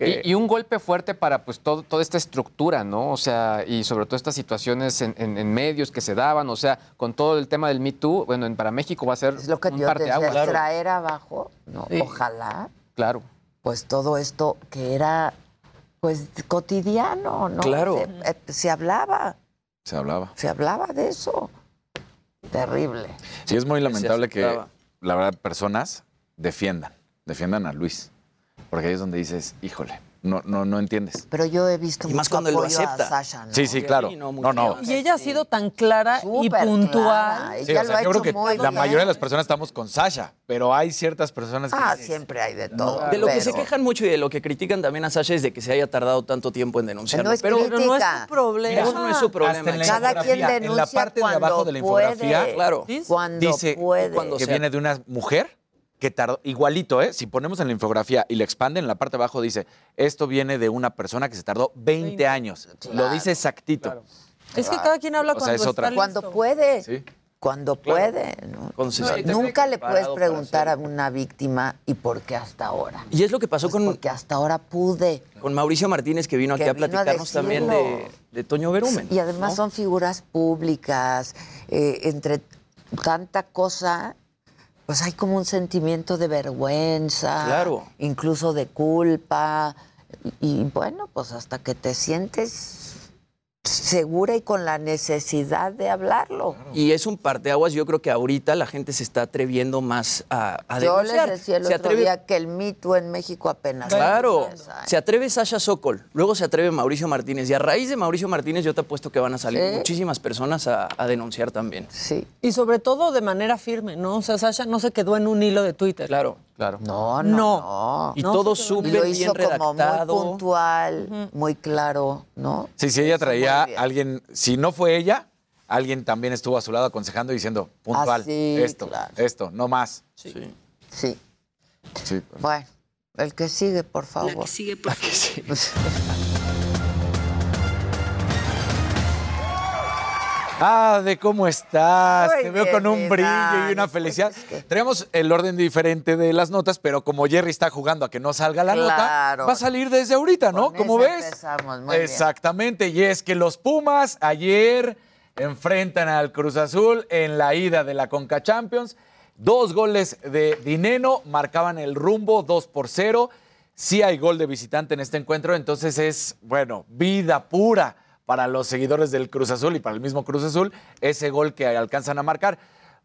Y, y un golpe fuerte para pues todo, toda esta estructura, ¿no? O sea, y sobre todo estas situaciones en, en- en medios que se daban, o sea, con todo el tema del Me Too, bueno, en- para México va a ser Es lo que un yo te decía, parteaguas. traer abajo, ¿no? Sí. Ojalá, Claro. pues todo esto que era, pues, cotidiano, ¿no? Claro. Se, eh, se hablaba, Se hablaba. se hablaba de eso. Terrible. Sí, es muy lamentable que. La verdad, personas defiendan, defiendan a Luis. Porque ahí es donde dices, híjole, no, no, no entiendes. Pero yo he visto Y más cuando él lo apoyo a acepta. Sasha, ¿no? Sí, sí, claro. No, No. Y ella ha sido tan clara y puntual. clara. Sí, Ella o lo sea, ha yo creo que la bien. mayoría de las personas estamos con Sasha, pero hay ciertas personas que Ah, dices, siempre hay de todo. De lo que se quejan mucho y de lo que critican también a Sasha es de que se haya tardado tanto tiempo en denunciarlo. No es pero no es tu problema. eso no es su problema. hasta en la Cada quien denuncia en la parte de cuando abajo de la infografía, puede. Claro. Cuando dice puede. cuando que sea. viene de una mujer que tardó, igualito, ¿eh? Si ponemos en la infografía y le expanden, en la parte de abajo dice, esto viene de una persona que se tardó 20 años. Lo dice exactito. Es que cada quien habla O sea, cuando es otra. está Cuando listo. puede. Sí. Cuando puede. ¿no? Con César. Nunca le puedes preguntar a una víctima y por qué hasta ahora. Y es lo que pasó Pues con, porque hasta ahora pude. con Mauricio Martínez, que vino aquí Que a vino a platicarnos también de, Toño Berumen. Y además ¿no? son figuras públicas. eh, entre tanta cosa, pues hay como un sentimiento de vergüenza. Claro. Incluso de culpa. Y, y bueno, pues hasta que te sientes segura y con la necesidad de hablarlo. Y es un parteaguas, yo creo que ahorita la gente se está atreviendo más a, a Yo les denunciar. decía el se otro atreve, día que el mito en México apenas Claro, empieza, ¿eh? se atreve Sasha Sokol, luego se atreve Mauricio Martínez. Y a raíz de Mauricio Martínez yo te apuesto que van a salir Sí. muchísimas personas a, a denunciar también. Sí. Y sobre todo de manera firme, ¿no? O sea, Sasha no se quedó en un hilo de Twitter. Claro. Claro. No, no, No. no. Y No, todo súper bien hizo como muy redactado. puntual, muy claro, ¿no? Sí, sí, ella traía a alguien, si no fue ella, alguien también estuvo a su lado aconsejando y diciendo, puntual, Ah, sí, esto, claro. esto, no más. Sí. Sí. Sí. Bueno, el que sigue, por favor. sigue, por favor. [LAUGHS] Ah, de cómo estás. Muy Te veo bien, con un brillo y una pues felicidad. es que- Tenemos el orden diferente de las notas, pero como Jerry está jugando a que no salga la Claro. nota, va a salir desde ahorita, ¿no? Con Como ves. empezamos, muy bien. Exactamente. Y es que los Pumas ayer enfrentan al Cruz Azul en la ida de la Conca Champions. Dos goles de Dineno marcaban el rumbo, dos por cero. Sí hay gol de visitante en este encuentro, entonces es, bueno, vida pura para los seguidores del Cruz Azul y para el mismo Cruz Azul, ese gol que alcanzan a marcar.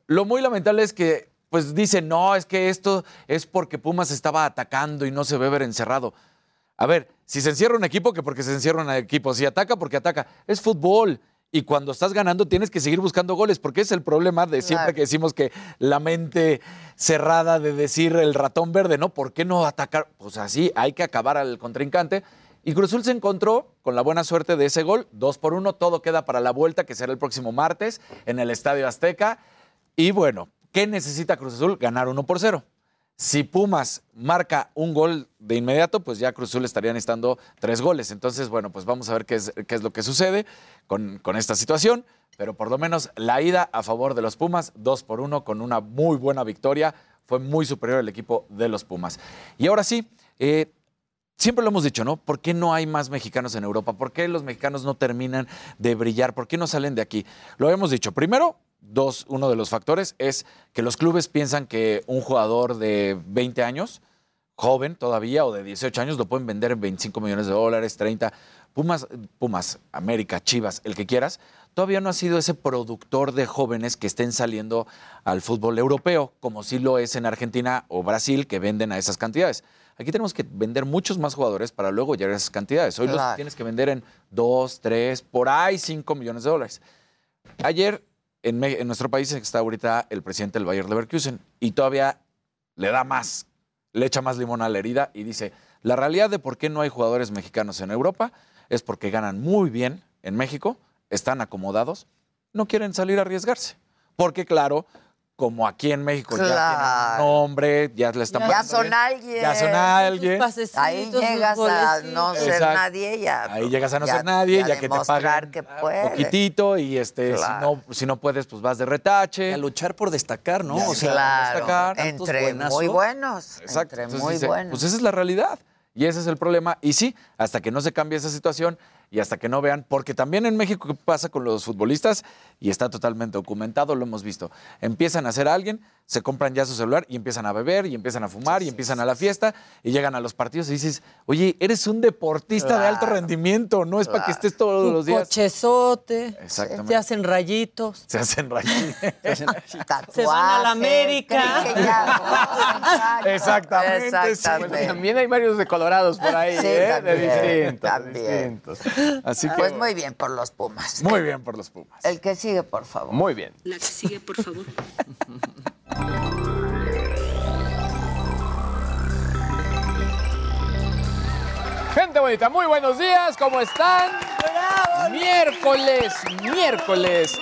Lo muy lamentable es que, pues dicen, no, es que esto es porque Pumas estaba atacando y no se ve ver encerrado. A ver, si se encierra un equipo, que porque se encierra un equipo. Si ataca, porque ataca. Es fútbol. Y cuando estás ganando tienes que seguir buscando goles, porque es el problema de siempre Claro. que decimos que la mente cerrada de decir el ratón verde, ¿no? ¿Por qué no atacar? Pues así, hay que acabar al contrincante. Y Cruz Azul se encontró con la buena suerte de ese gol, dos por uno, todo queda para la vuelta, que será el próximo martes en el Estadio Azteca. Y bueno, ¿qué necesita Cruz Azul? Ganar uno por cero. Si Pumas marca un gol de inmediato, pues ya Cruz Azul estaría necesitando tres goles. Entonces, bueno, pues vamos a ver qué es, qué es lo que sucede con, con esta situación. Pero por lo menos la ida a favor de los Pumas, dos por uno, con una muy buena victoria. Fue muy superior el equipo de los Pumas. Y ahora sí, eh, siempre lo hemos dicho, ¿no? ¿Por qué no hay más mexicanos en Europa? ¿Por qué los mexicanos no terminan de brillar? ¿Por qué no salen de aquí? Lo hemos dicho. Primero, dos, uno de los factores es que los clubes piensan que un jugador de 20 años, joven todavía, o de 18 años, lo pueden vender en 25 millones de dólares, 30. Pumas, Pumas, América, Chivas, el que quieras, todavía no ha sido ese productor de jóvenes que estén saliendo al fútbol europeo, como sí lo es en Argentina o Brasil, que venden a esas cantidades. Aquí tenemos que vender muchos más jugadores para luego llegar a esas cantidades. Hoy los tienes que vender en 2, 3, por ahí 5 millones de dólares. Ayer en, en nuestro país está ahorita el presidente del Bayer Leverkusen y todavía le da más, le echa más limón a la herida y dice, la realidad de por qué no hay jugadores mexicanos en Europa es porque ganan muy bien en México, están acomodados, no quieren salir a arriesgarse. Porque claro, como aquí en México ya Claro. tienen un nombre, ya le están Ya son bien, alguien. Ya son alguien. Ahí llegas a no ser Exacto. nadie ya. Ahí llegas a no ser nadie, ya, que te pagan que puedes. poquitito y este, Claro. si, no, si no puedes, pues vas de retache. a luchar por destacar, ¿no? Ya, O sea, claro, destacar. entre buenazos. muy buenos. Exacto. Entre Entonces muy dice, buenos. Pues esa es la realidad. Y ese es el problema. Y sí, hasta que no se cambie esa situación y hasta que no vean, porque también en México, ¿qué pasa con los futbolistas? Y está totalmente documentado, lo hemos visto. Empiezan a ser alguien, se compran ya su celular y empiezan a beber y empiezan a fumar y empiezan a la fiesta y llegan a los partidos y dices, oye, eres un deportista de alto rendimiento, no es para que estés todos Tu los días. cochezote. Exactamente. Se hacen rayitos. Se hacen [LAUGHS] rayitos. [LAUGHS] [LAUGHS] Se van a la América. Exactamente. Exactamente. Bueno, también hay varios de colorados por ahí, Sí, ¿eh? también, de distintos. también. distintos. Así que, Pues muy bien por los Pumas. muy bien por los Pumas. El que sigue, por favor. Muy bien. La que sigue, por favor. [LAUGHS] Gente bonita, muy buenos días, ¿cómo están? Miércoles, miércoles.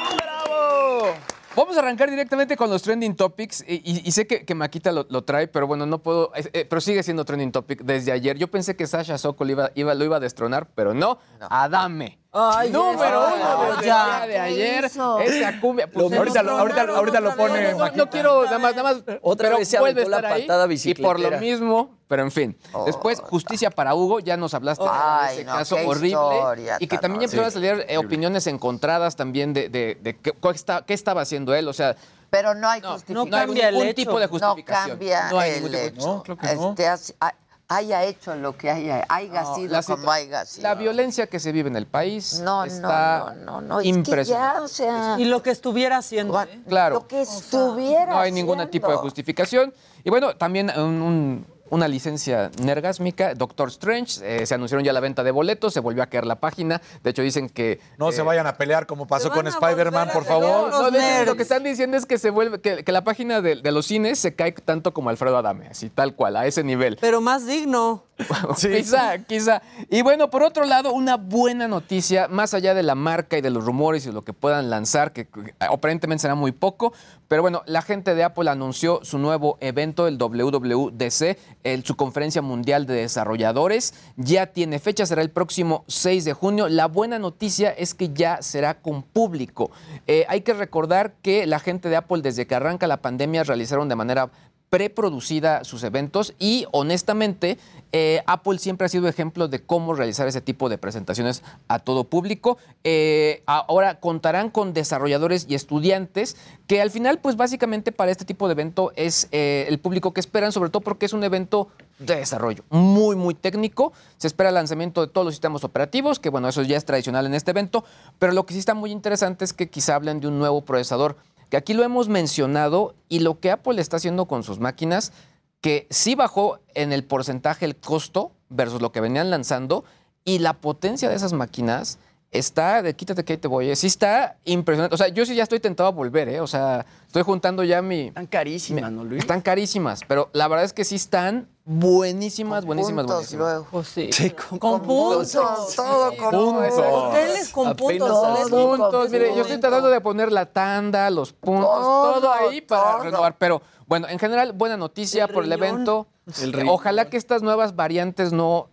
Vamos a arrancar directamente con los trending topics y, y- y sé que, que Maquita lo, lo trae, pero bueno, no puedo, eh, pero sigue siendo trending topic desde ayer. Yo pensé que Sasha Sokol iba, iba- lo iba a destronar, pero no, Adame. Ay, Número eso, uno desde ya. el día de ayer. hizo? Esa cumbia. pues, Lo- ahorita lo- ahorita- ahorita lo pone No, no, no quiero, nada más, nada más. Otra pero vez se vuelve a aventó la estar ahí, patada Y por lo mismo, pero en fin. Después, justicia para Hugo, ya nos hablaste de ese no, caso horrible. historia Y que también ya empezaron a salir eh, opiniones encontradas también de, de, de qué, está- qué estaba haciendo él. O sea, Pero no hay no, justificación. no hay cambia el ningún hecho. tipo de No justificación. cambia No hay el ningún tipo de hecho. No, creo que no. Este, ha- haya hecho lo que haya, haya No, sido la como haya sido. La violencia que se vive en el país no, está no, no, no, no. Es que impresionante. ya, o sea, Y lo que estuviera haciendo. ¿eh? Claro. lo que estuviera No hay ningún tipo de justificación. Y bueno, también un- un- una licencia nergásmica, Doctor Strange, eh, se anunciaron ya la venta de boletos, se volvió a caer la página. De hecho, dicen que. No eh, se vayan a pelear como pasó con Spider-Man, por favor. No, de lo que están diciendo es que se vuelve, que, que la página de, de los cines se cae tanto como Alfredo Adame, así tal cual, a ese nivel. Pero más digno. [LAUGHS] Quizá, quizá. Y bueno, por otro lado, una buena noticia, más allá de la marca y de los rumores y de lo que puedan lanzar, que que aparentemente será muy poco, pero bueno, la gente de Apple anunció su nuevo evento, el WWDC, su conferencia mundial de desarrolladores. Ya tiene fecha, será el próximo 6 de junio. La buena noticia es que ya será con público. Eh, hay que recordar que la gente de Apple, desde que arranca la pandemia, realizaron de manera preproducida sus eventos y honestamente eh, Apple siempre ha sido ejemplo de cómo realizar ese tipo de presentaciones a todo público. Eh, ahora contarán con desarrolladores y estudiantes que al final pues básicamente para este tipo de evento es eh, el público que esperan, sobre todo porque es un evento de desarrollo muy muy técnico. Se espera el lanzamiento de todos los sistemas operativos, que bueno, eso ya es tradicional en este evento, pero lo que sí está muy interesante es que quizá hablen de un nuevo procesador que aquí lo hemos mencionado y lo que Apple está haciendo con sus máquinas, que sí bajó en el porcentaje el costo versus lo que venían lanzando y la potencia de esas máquinas está, de quítate que ahí te voy, eh, sí está impresionante. O sea, yo sí ya estoy tentado a volver, ¿eh? O sea, estoy juntando ya mi... Están carísimas, ¿no, Luis? Están carísimas, pero la verdad es que sí están buenísimas, buenísimas, Puntos buenísimas. luego. Pues sí. Sí, con, Con puntos. Todo con Puntos. Hoteles con puntos. con puntos. Mire, yo estoy tratando de poner la tanda, los puntos, todo, Todo, ahí para todo. renovar. Pero bueno, en general, buena noticia El por el evento. El Eh. Ojalá que estas nuevas variantes no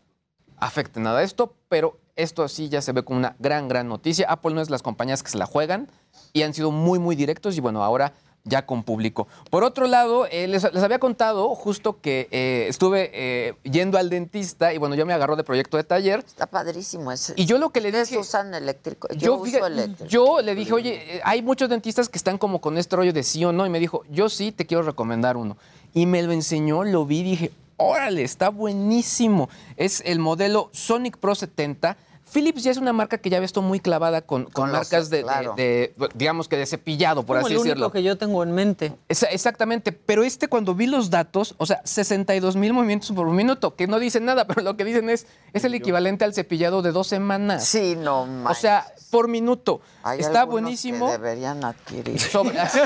afecten nada de esto, pero esto sí ya se ve como una gran, gran noticia. Apple no es las compañías que se la juegan y han sido muy, muy directos y bueno, ahora ya con público. Por otro lado, eh, les, les había contado justo que eh, estuve eh, yendo al dentista y bueno, ya me agarró de proyecto de taller. Está padrísimo ese. Y yo lo que le ¿Ustedes dije... usan eléctrico? Yo, Yo, uso eléctrico. yo le dije, oye, hay muchos dentistas que están como con este rollo de sí o no, y me dijo, yo sí te quiero recomendar uno. Y me lo enseñó, lo vi, dije, órale, está buenísimo. Es el modelo Sonic Pro 70. Philips ya es una marca que ya ves muy clavada con, con Con los- marcas de, de- claro. de, digamos que de cepillado, por Como así el decirlo. único que yo tengo en mente. Exactamente, pero este cuando vi los datos, o sea, 62 mil movimientos por minuto, que no dicen nada, [LAUGHS] pero lo que dicen es, es el equivalente al cepillado de dos semanas. Sí, no O sea, por minuto. Hay Está buenísimo. Que deberían adquirir. [LAUGHS] Sobre- así.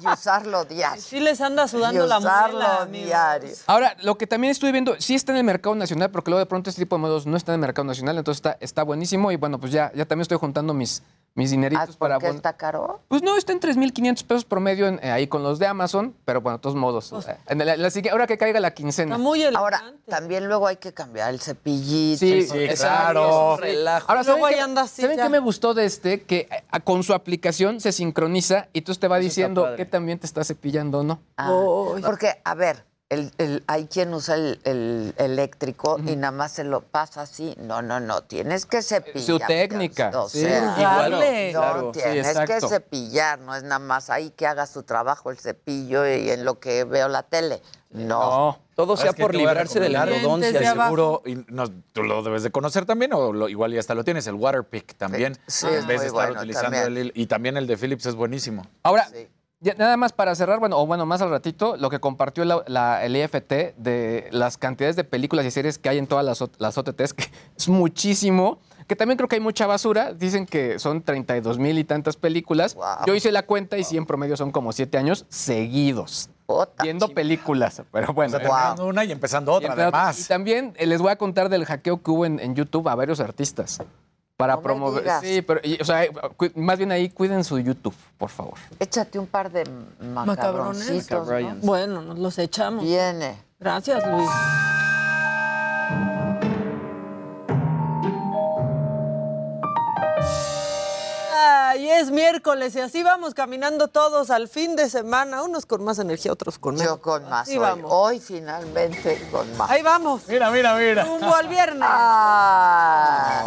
y usarlo diario. Sí les anda sudando y la usarlo muela, amigos. diario. Ahora, lo que también estoy viendo, sí está en el mercado nacional, porque luego de pronto este tipo de modelos no está en el mercado nacional, entonces está, está buenísimo y bueno, pues ya, ya también estoy juntando mis, mis dineritos ¿Por para... qué bueno, está caro? Pues no, está en 3.500 pesos promedio en- eh, ahí con los de Amazon, pero bueno, de todos modos. eh, en la- la sigue- ahora que caiga la quincena. Ahora, también luego hay que cambiar el cepillito. Sí, eso. claro. Relajo. Ahora, ¿saben, Luego qué, ahí anda así ¿saben ya. qué me gustó de este? Que eh, con su aplicación se sincroniza y entonces te va diciendo que también te está cepillando o no. Ah, porque, a ver, el, el- hay quien usa el, el eléctrico y nada más se lo pasa así. No, no, no. Tienes que cepillar. Su técnica, O sí. sea, Igual, no, claro. Sí, tienes que cepillar. No es nada más ahí que haga su trabajo el cepillo y en lo que veo la tele. No. Todo sea por librarse de la de seguro, y no, tú lo debes de conocer también, o lo- igual ya hasta lo tienes, el Waterpick también. Sí, en es vez muy de estar bueno utilizando también. el, y también el de Philips es buenísimo. Ahora, ya nada más para cerrar, bueno, o bueno, más al ratito, lo que compartió la- la- el IFT de las cantidades de películas y series que hay en todas las, las OTTs, que [LAUGHS] es muchísimo, que también creo que hay mucha basura. Dicen que son 32 mil y tantas películas. Yo hice la cuenta y sí, en promedio son como siete años seguidos. viendo películas, pero bueno. O sea, terminando una y empezando otra, Y además. Y también eh, les voy a contar del hackeo que hubo en, en YouTube a varios artistas. Para No me promover. digas. Sí, pero, y, o sea, eh, más bien ahí cuiden su YouTube, por favor. Échate un par de macabroncitos. ¿no? Macabrones. Bueno, nos los echamos. Viene. Gracias, Luis. Ay, es miércoles y así vamos caminando todos al fin de semana, unos con más energía, otros con menos. Yo con más. Hoy. vamos. Hoy finalmente con más. Ahí vamos. Mira, mira, mira. Rumbo al viernes. Ah.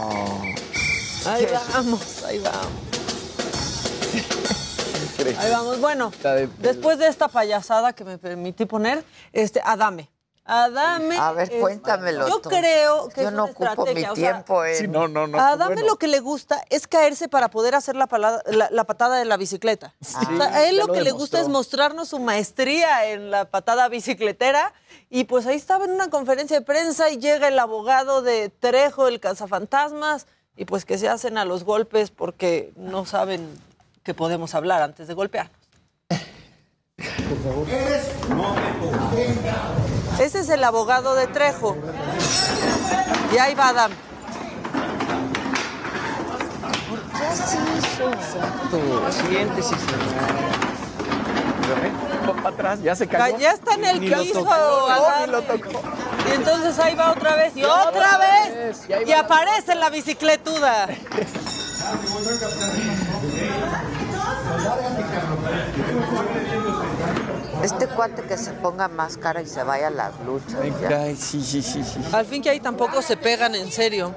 Ahí vamos, ahí vamos. Ahí vamos. Bueno, después de esta payasada que me permití poner, este, Adame. Adame. A ver, es- cuéntamelo Yo tú. creo que Yo es no una ocupo mi estrategia, o sea, tiempo en... Sí, no, no, no. a Adame bueno. lo que le gusta es caerse para poder hacer la, palada- la, la patada de la bicicleta. o sea, a él lo lo que le gusta es mostrarnos su maestría en la patada bicicletera. Y pues ahí estaba en una conferencia de prensa y llega el abogado de Trejo, el cazafantasmas, y pues que se hacen a los golpes porque no saben que podemos hablar antes de golpearnos. Ese es el abogado de Trejo. Y ahí va Adam. ¿Qué así hizo? Exacto. Siéntese, Para atrás, ya se cayó. ya está en el Ni lo piso. tocó, Adame. ni lo tocó. Y entonces ahí va otra vez y otra vez. Y aparece la bicicletuda. Este cuate que se ponga máscara y se vaya a las luchas. Me ya. cae, sí, sí, sí, sí. Al fin que ahí tampoco se pegan en serio.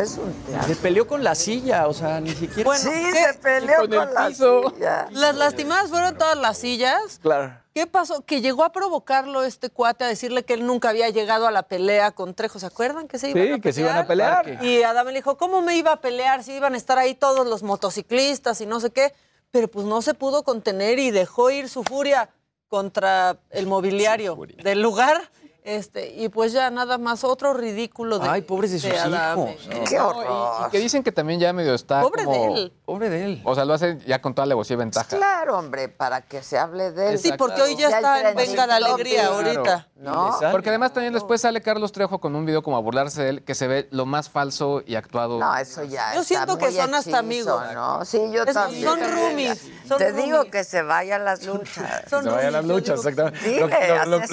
Es un teatro. Se peleó con la silla, o sea, ni siquiera. Bueno, Sí, [LAUGHS] ¿qué? se peleó con con, el la piso. silla. Las lastimadas fueron todas las sillas. Claro. ¿Qué pasó? Que llegó a provocarlo este cuate a decirle que él nunca había llegado a la pelea con Trejo. ¿Se acuerdan que se iban Sí, a que se iban a pelear. Y Adame le dijo, ¿cómo me iba a pelear si iban a estar ahí todos los motociclistas y no sé qué? Pero pues no se pudo contener y dejó ir su furia contra el mobiliario del lugar. Este, y pues ya nada más otro ridículo de Ay, pobres de de sus Adame. hijos. No. Qué No, horror. y, y que dicen que también ya medio está. Pobre como- de él. Pobre de él. O sea, lo hacen ya con toda alevosía y ventaja. Claro, hombre, para que se hable de él. Sí, porque hoy ya Ya está en Venga la Alegría ahorita. ¿No? Porque además también después sale Carlos Trejo con un video como a burlarse de él, que se ve lo más falso y actuado. No, eso ya Yo está siento que son hasta hechizo, amigos. ¿no? Sí, yo Es- también. son roomies, son Te digo que se vaya a las luchas. Son Se vaya a las luchas, exactamente. Dile, lo, lo- lo- lo que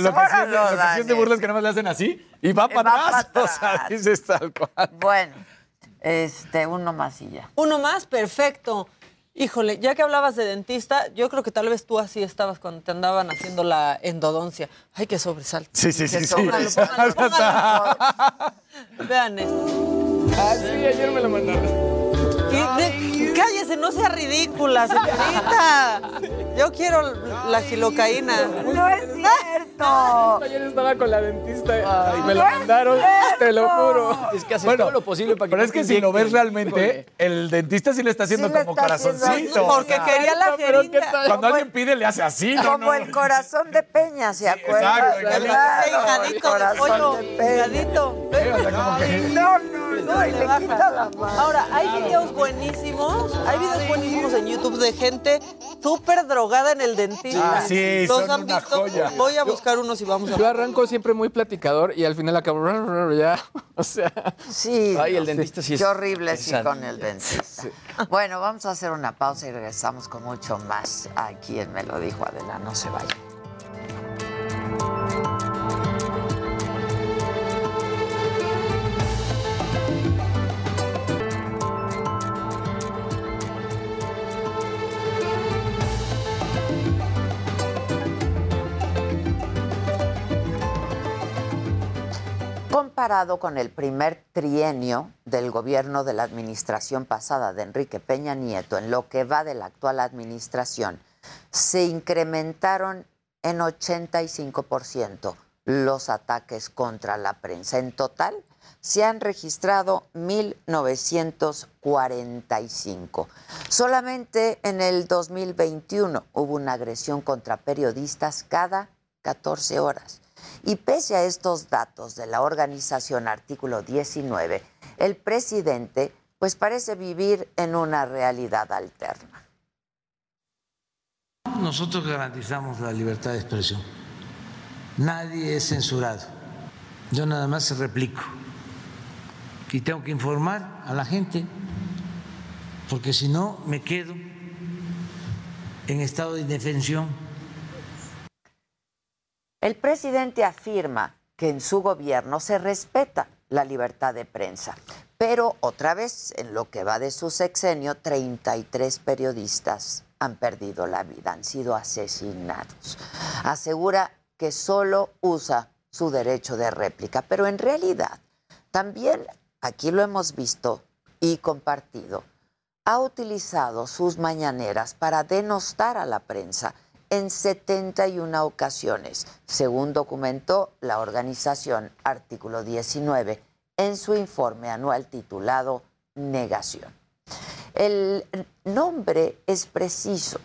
sí es de- asesóralo, lo que nada más le hacen así y va Y para va atrás. para [LAUGHS] O sea, atrás. dices tal cual. Bueno, este, uno más y ya. Uno más, perfecto. Híjole, ya que hablabas de dentista, yo creo que tal vez tú así estabas cuando te andaban haciendo la endodoncia. Ay, qué sobresalto. Sí, sí, sí. Sí. [LAUGHS] póngalo, póngalo, póngalo. [LAUGHS] Vean esto. Ah, sí, ayer me lo mandaron. Cállese, no sea ridícula, señorita. Yo quiero la gilocaína. No es cierto. [LAUGHS] Ayer estaba con la dentista y me lo mandaron, te lo juro. Es que haces Bueno, todo lo posible para que Pero no es que si lo ves realmente, el dentista sí le está haciendo Sí como está haciendo corazoncito. Porque o sea, quería la pero ¿qué jeringa. Cuando alguien pide, le hace así, ¿no? Como el corazón de Peña, ¿se acuerdan? exacto, Claro, igualito. el Hijadito de corazón pollo, de Peña. Sí, No, no, no, y le quita la mano. Ahora, hay videos buenísimos, hay videos buenísimos en YouTube de gente súper drogada en el dentista. Ah, sí, ¿Los son han una visto? joya. Voy a buscar unos y vamos a Yo arranco siempre muy platicador y al final acabo ya, [LAUGHS] o sea, Sí. Ay, el dentista sí es Qué horrible sí con el dentista. Bueno, vamos a hacer una pausa y regresamos con mucho más aquí en Me lo dijo Adela. No se vaya. Comparado con el primer trienio del gobierno de la administración pasada de Enrique Peña Nieto, en lo que va de la actual administración, se incrementaron en 85% los ataques contra la prensa. En total, se han registrado 1.945. Solamente en el 2021 hubo una agresión contra periodistas cada 14 horas. Y pese a estos datos de la organización Artículo 19, el presidente pues parece vivir en una realidad alterna. Nosotros garantizamos la libertad de expresión. Nadie es censurado. Yo nada más replico. Y tengo que informar a la gente, porque si no me quedo en estado de indefensión. El presidente afirma que en su gobierno se respeta la libertad de prensa, pero otra vez, en lo que va de su sexenio, 33 periodistas han perdido la vida, han sido asesinados. Asegura que solo usa su derecho de réplica, pero en realidad también, aquí lo hemos visto y compartido, ha utilizado sus mañaneras para denostar a la prensa en 71 ocasiones, según documentó la organización Artículo 19 en su informe anual titulado Negación. El nombre es preciso.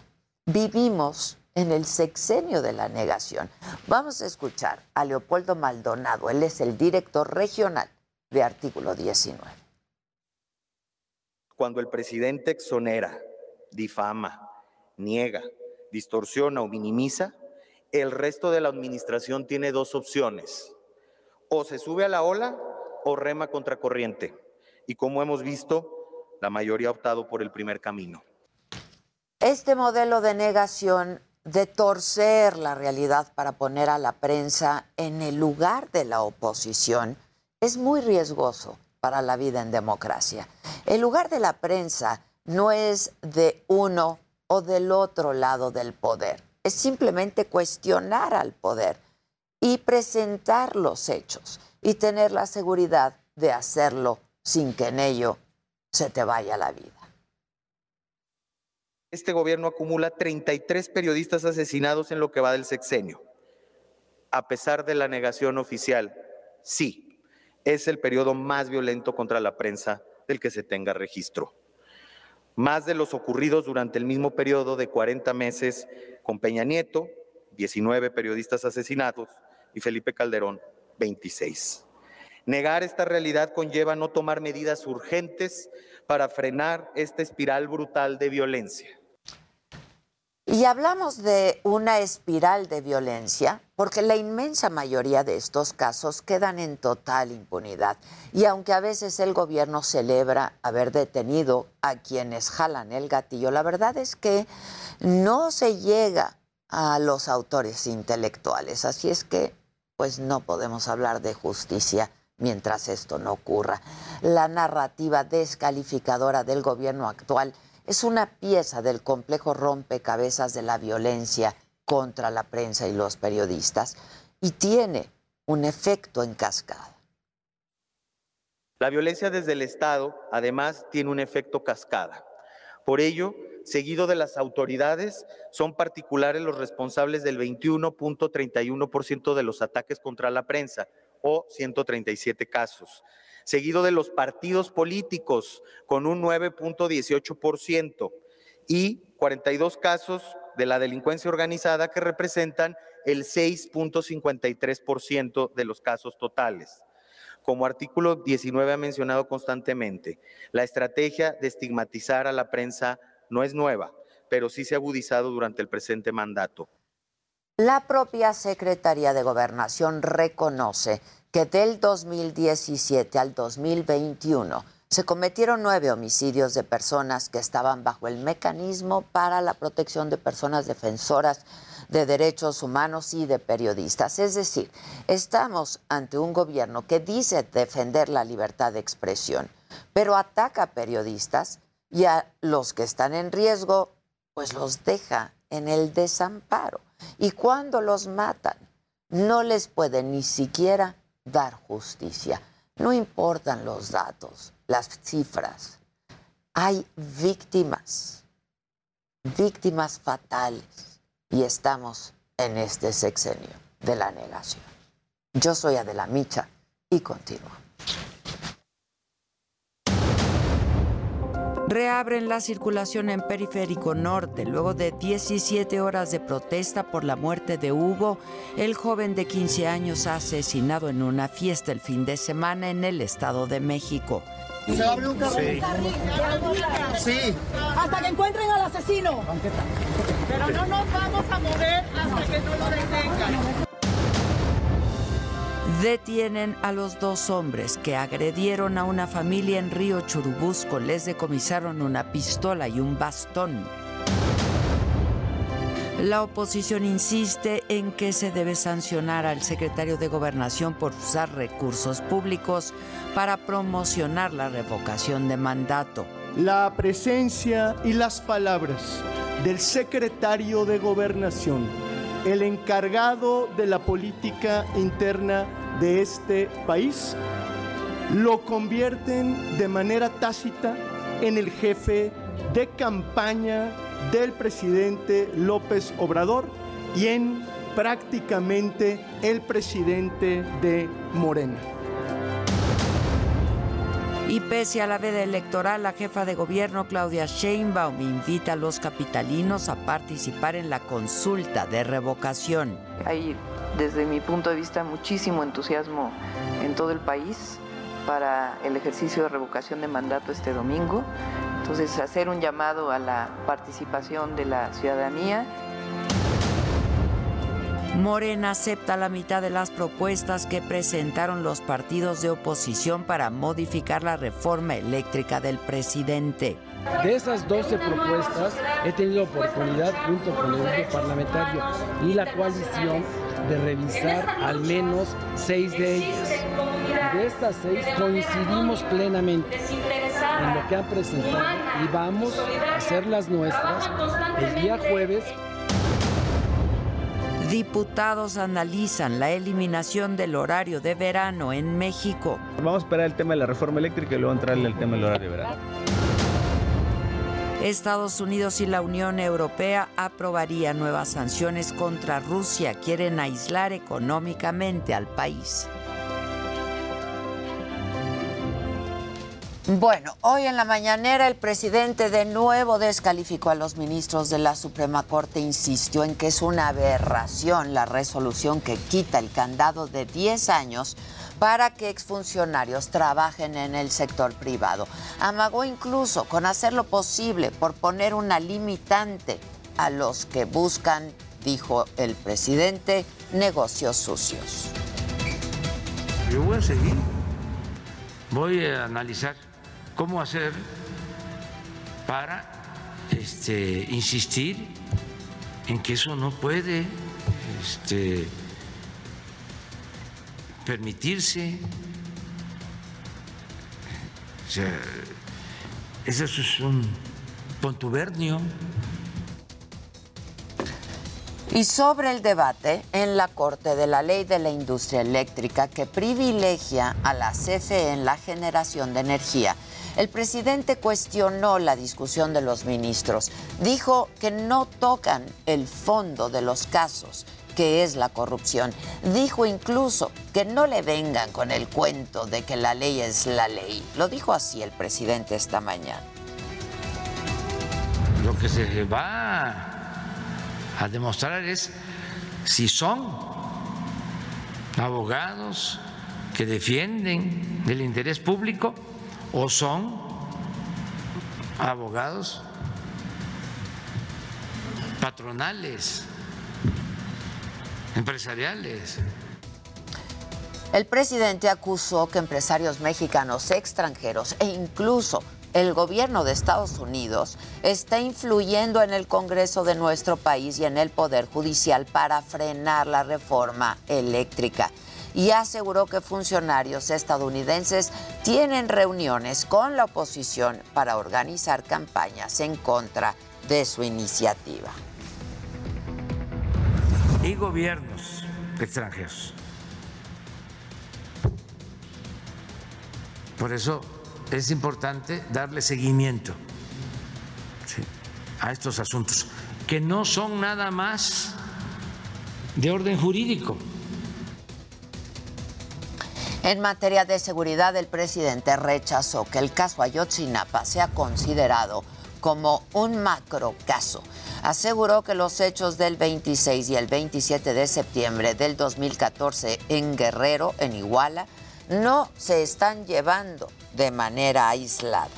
Vivimos en el sexenio de la negación. Vamos a escuchar a Leopoldo Maldonado. Él es el director regional de Artículo 19. Cuando el presidente exonera, difama, niega, distorsiona o minimiza, el resto de la administración tiene dos opciones. O se sube a la ola o rema contracorriente. Y como hemos visto, la mayoría ha optado por el primer camino. Este modelo de negación, de torcer la realidad para poner a la prensa en el lugar de la oposición, es muy riesgoso para la vida en democracia. El lugar de la prensa no es de uno o del otro lado del poder, es simplemente cuestionar al poder y presentar los hechos y tener la seguridad de hacerlo sin que en ello se te vaya la vida. Este gobierno acumula 33 periodistas asesinados en lo que va del sexenio. A pesar de la negación oficial, sí, es el periodo más violento contra la prensa del que se tenga registro. Más de los ocurridos durante el mismo periodo de 40 meses con Peña Nieto, 19 periodistas asesinados, y Felipe Calderón, 26. Negar esta realidad conlleva no tomar medidas urgentes para frenar esta espiral brutal de violencia. Y hablamos de una espiral de violencia porque la inmensa mayoría de estos casos quedan en total impunidad. Y aunque a veces el gobierno celebra haber detenido a quienes jalan el gatillo, la verdad es que no se llega a los autores intelectuales. Así es que, pues no podemos hablar de justicia mientras esto no ocurra. La narrativa descalificadora del gobierno actual es una pieza del complejo rompecabezas de la violencia contra la prensa y los periodistas y tiene un efecto en cascada. La violencia desde el Estado, además, tiene un efecto cascada. Por ello, seguido de las autoridades, son particulares los responsables del 21.31% de los ataques contra la prensa, o 137 casos. Seguido de los partidos políticos, con un 9.18%, y 42 casos de la delincuencia organizada, que representan el 6.53% de los casos totales. Como artículo 19 ha mencionado constantemente, la estrategia de estigmatizar a la prensa no es nueva, pero sí se ha agudizado durante el presente mandato. La propia Secretaría de Gobernación reconoce que del 2017 al 2021 se cometieron nueve homicidios de personas que estaban bajo el mecanismo para la protección de personas defensoras de derechos humanos y de periodistas. Es decir, estamos ante un gobierno que dice defender la libertad de expresión, pero ataca a periodistas y a los que están en riesgo, pues los deja en el desamparo. Y cuando los matan, no les puede ni siquiera dar justicia. No importan los datos, las cifras. Hay víctimas, víctimas fatales. Y estamos en este sexenio de la negación. Yo soy Adela Micha y continúo. Reabren la circulación en Periférico Norte luego de 17 horas de protesta por la muerte de Hugo, el joven de 15 años asesinado en una fiesta el fin de semana en el Estado de México. ¿Se abre un carro? Sí. Sí. Hasta que encuentren al asesino. Pero no nos vamos a mover hasta que no lo detengan. Detienen a los dos hombres que agredieron a una familia en Río Churubusco. Les decomisaron una pistola y un bastón. La oposición insiste en que se debe sancionar al secretario de Gobernación por usar recursos públicos para promocionar la revocación de mandato. La presencia y las palabras del secretario de Gobernación, el encargado de la política interna de este país, lo convierten de manera tácita en el jefe de campaña del presidente López Obrador y en prácticamente el presidente de Morena. Y pese a la veda electoral, la jefa de gobierno Claudia Sheinbaum invita a los capitalinos a participar en la consulta de revocación. Hay, desde mi punto de vista, muchísimo entusiasmo en todo el país para el ejercicio de revocación de mandato este domingo. Entonces, hacer un llamado a la participación de la ciudadanía. Morena acepta la mitad de las propuestas que presentaron los partidos de oposición para modificar la reforma eléctrica del presidente. De esas 12 propuestas he tenido oportunidad junto con el grupo parlamentario y la coalición de revisar al menos seis de ellas. De estas seis coincidimos plenamente en lo que han presentado y vamos a hacer las nuestras el día jueves Diputados analizan la eliminación del horario de verano en México. Vamos a esperar el tema de la reforma eléctrica y luego entrarle al tema del horario de verano. Estados Unidos y la Unión Europea aprobarían nuevas sanciones contra Rusia. Quieren aislar económicamente al país. Bueno, hoy en la mañanera el presidente de nuevo descalificó a los ministros de la Suprema Corte, insistió en que es una aberración la resolución que quita el candado de 10 años para que exfuncionarios trabajen en el sector privado. Amagó incluso con hacer lo posible por poner una limitante a los que buscan, dijo el presidente, negocios sucios. Yo voy a seguir, voy a analizar cómo hacer para este, insistir en que eso no puede este, permitirse. O sea, eso es un contubernio. Y sobre el debate en la Corte de la Ley de la Industria Eléctrica que privilegia a la CFE en la generación de energía, el presidente cuestionó la discusión de los ministros. Dijo que no tocan el fondo de los casos, que es la corrupción. Dijo incluso que no le vengan con el cuento de que la ley es la ley. Lo dijo así el presidente esta mañana. Lo que se va a demostrar es si son abogados que defienden el interés público o son abogados patronales, empresariales. El presidente acusó que empresarios mexicanos extranjeros e incluso el gobierno de Estados Unidos está influyendo en el Congreso de nuestro país y en el Poder Judicial para frenar la reforma eléctrica y aseguró que funcionarios estadounidenses tienen reuniones con la oposición para organizar campañas en contra de su iniciativa. Y gobiernos extranjeros. Por eso es importante darle seguimiento a estos asuntos, que no son nada más de orden jurídico. En materia de seguridad, el presidente rechazó que el caso Ayotzinapa sea considerado como un macro caso. Aseguró que los hechos del 26 y el 27 de septiembre del 2014 en Guerrero, en Iguala, no se están llevando de manera aislada.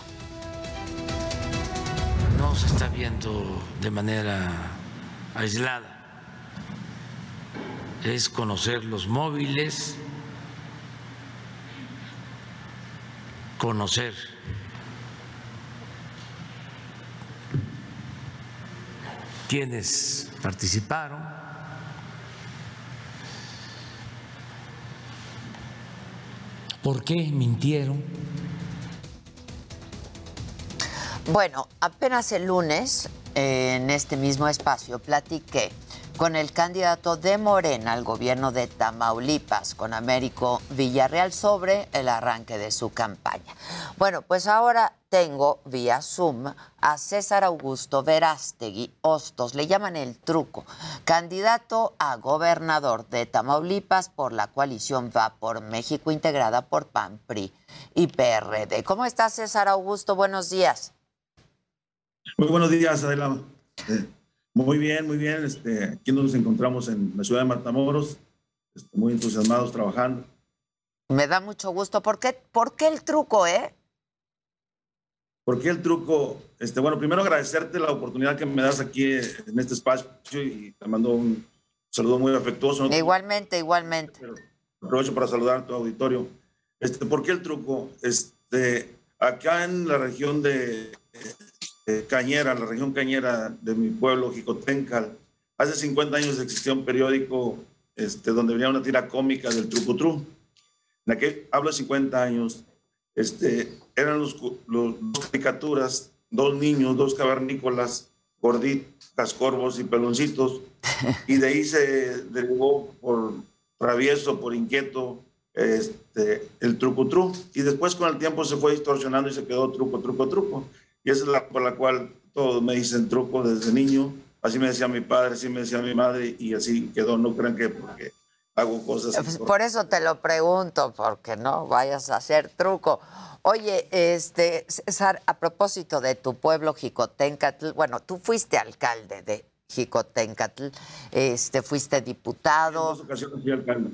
No se está viendo de manera aislada. Es conocer los móviles, conocer quienes participaron. ¿Por qué mintieron? Bueno, apenas el lunes, eh, en este mismo espacio, platiqué con el candidato de Morena al gobierno de Tamaulipas, con Américo Villarreal, sobre el arranque de su campaña. Bueno, pues ahora tengo vía Zoom a César Augusto Verástegui Hostos, le llaman el truco, candidato a gobernador de Tamaulipas por la coalición Va por México, integrada por PAN, PRI y PRD. ¿Cómo estás, César Augusto? Buenos días. Muy buenos días, Adela. Muy bien, muy bien. Este, aquí nos encontramos en la ciudad de Matamoros, este, muy entusiasmados trabajando. Me da mucho gusto. ¿Por qué, ¿Por qué el truco, eh? ¿Por qué el truco? Este, bueno, primero agradecerte la oportunidad que me das aquí en este espacio y te mando un saludo muy afectuoso. ¿no? Igualmente, igualmente. Aprovecho para saludar a tu auditorio. Este, ¿Por qué el truco? Este, acá en la región de eh, Cañera, la región cañera de mi pueblo, Jicotencal. Hace 50 años existía un periódico este, donde venía una tira cómica del trucutru. En aquel, hablo de 50 años, este, eran los, los, dos caricaturas, dos niños, dos cavernícolas, gorditas, corvos y peloncitos, [LAUGHS] y de ahí se derivó por travieso, por inquieto, este, el trucutru, y después con el tiempo se fue distorsionando y se quedó truco, truco, truco. Y esa es la por la cual todos me dicen truco desde niño. Así me decía mi padre, así me decía mi madre y así quedó. No crean que porque hago cosas. Pues por eso te lo pregunto, porque no vayas a hacer truco. Oye, este, César, a propósito de tu pueblo Jicotencatl, bueno, tú fuiste alcalde de Jicotencatl, este, fuiste diputado. En dos ocasiones fui alcalde.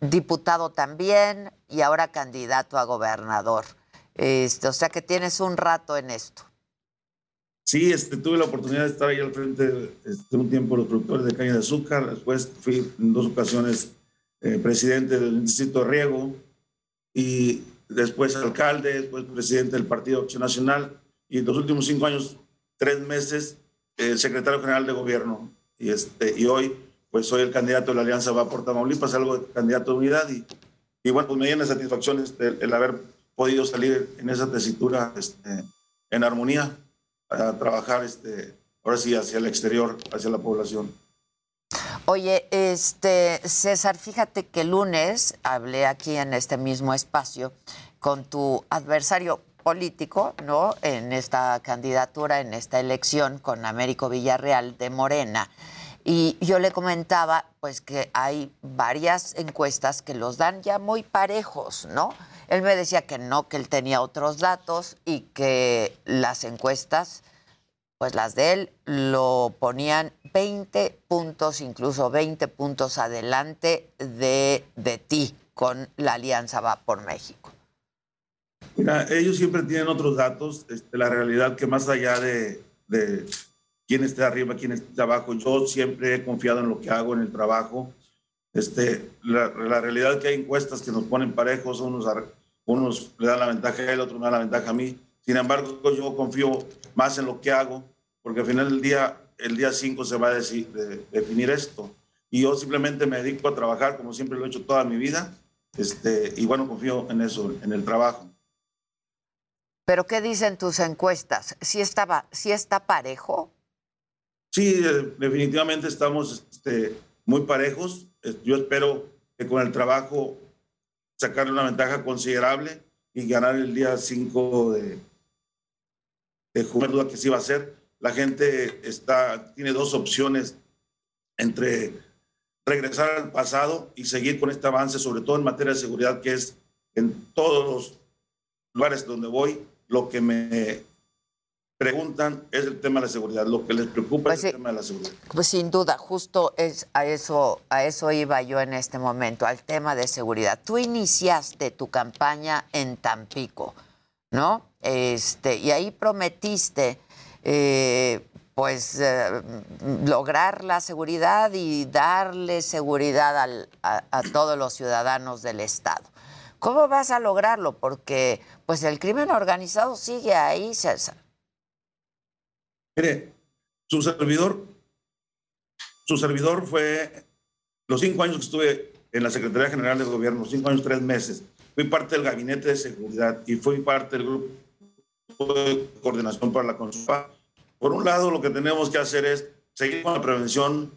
Diputado también y ahora candidato a gobernador. Este, o sea que tienes un rato en esto. Sí, este, tuve la oportunidad de estar ahí al frente este, un tiempo los productores de caña de azúcar. Después fui en dos ocasiones eh, presidente del de Riego y después alcalde, después presidente del Partido Acción Nacional y en los últimos cinco años, tres meses, eh, secretario general de gobierno. Y, este, y hoy, pues soy el candidato de la Alianza Va por Tamaulipas, algo de candidato de unidad. Y, y bueno, pues me llena de satisfacción este, el haber podido salir en esa tesitura este, en armonía. a trabajar este, ahora sí hacia el exterior, hacia la población. Oye, este César, fíjate que el lunes hablé aquí en este mismo espacio con tu adversario político, ¿no? En esta candidatura, en esta elección con Américo Villarreal de Morena. Y yo le comentaba, pues, que hay varias encuestas que los dan ya muy parejos, ¿no? Él me decía que no, que él tenía otros datos y que las encuestas, pues las de él, lo ponían 20 puntos, incluso 20 puntos adelante de, de ti con la Alianza Va por México. Mira, ellos siempre tienen otros datos. Este, la realidad que más allá de, de quién está arriba, quién está abajo, yo siempre he confiado en lo que hago en el trabajo. Este, la, la realidad es que hay encuestas que nos ponen parejos, unos, unos le dan la ventaja a él, otros me dan la ventaja a mí. Sin embargo, yo confío más en lo que hago, porque al final del día, el día 5 se va a deci- de- definir esto. Y yo simplemente me dedico a trabajar como siempre lo he hecho toda mi vida. Este, y bueno, confío en eso, en el trabajo. Pero ¿qué dicen tus encuestas? ¿Sí, estaba, sí está parejo? Sí, eh, definitivamente estamos este, muy parejos. Yo espero que con el trabajo sacarle una ventaja considerable y ganar el día 5 de, de junio, duda que sí va a ser. La gente está, tiene dos opciones entre regresar al pasado y seguir con este avance, sobre todo en materia de seguridad, que es en todos los lugares donde voy, lo que me preguntan es el tema de la seguridad. Lo que les preocupa es el tema de la seguridad. Pues sin duda, justo es a eso, a eso iba yo en este momento, al tema de seguridad. Tú iniciaste tu campaña en Tampico, ¿no? Este, y ahí prometiste eh, pues eh, lograr la seguridad y darle seguridad al- a, a todos los ciudadanos del estado. ¿Cómo vas a lograrlo? Porque pues el crimen organizado sigue ahí, César. Mire, su servidor, su servidor fue los cinco años que estuve en la Secretaría General del Gobierno, cinco años, tres meses. Fui parte del gabinete de seguridad y fui parte del grupo de coordinación para la consulta. Por un lado, lo que tenemos que hacer es seguir con la prevención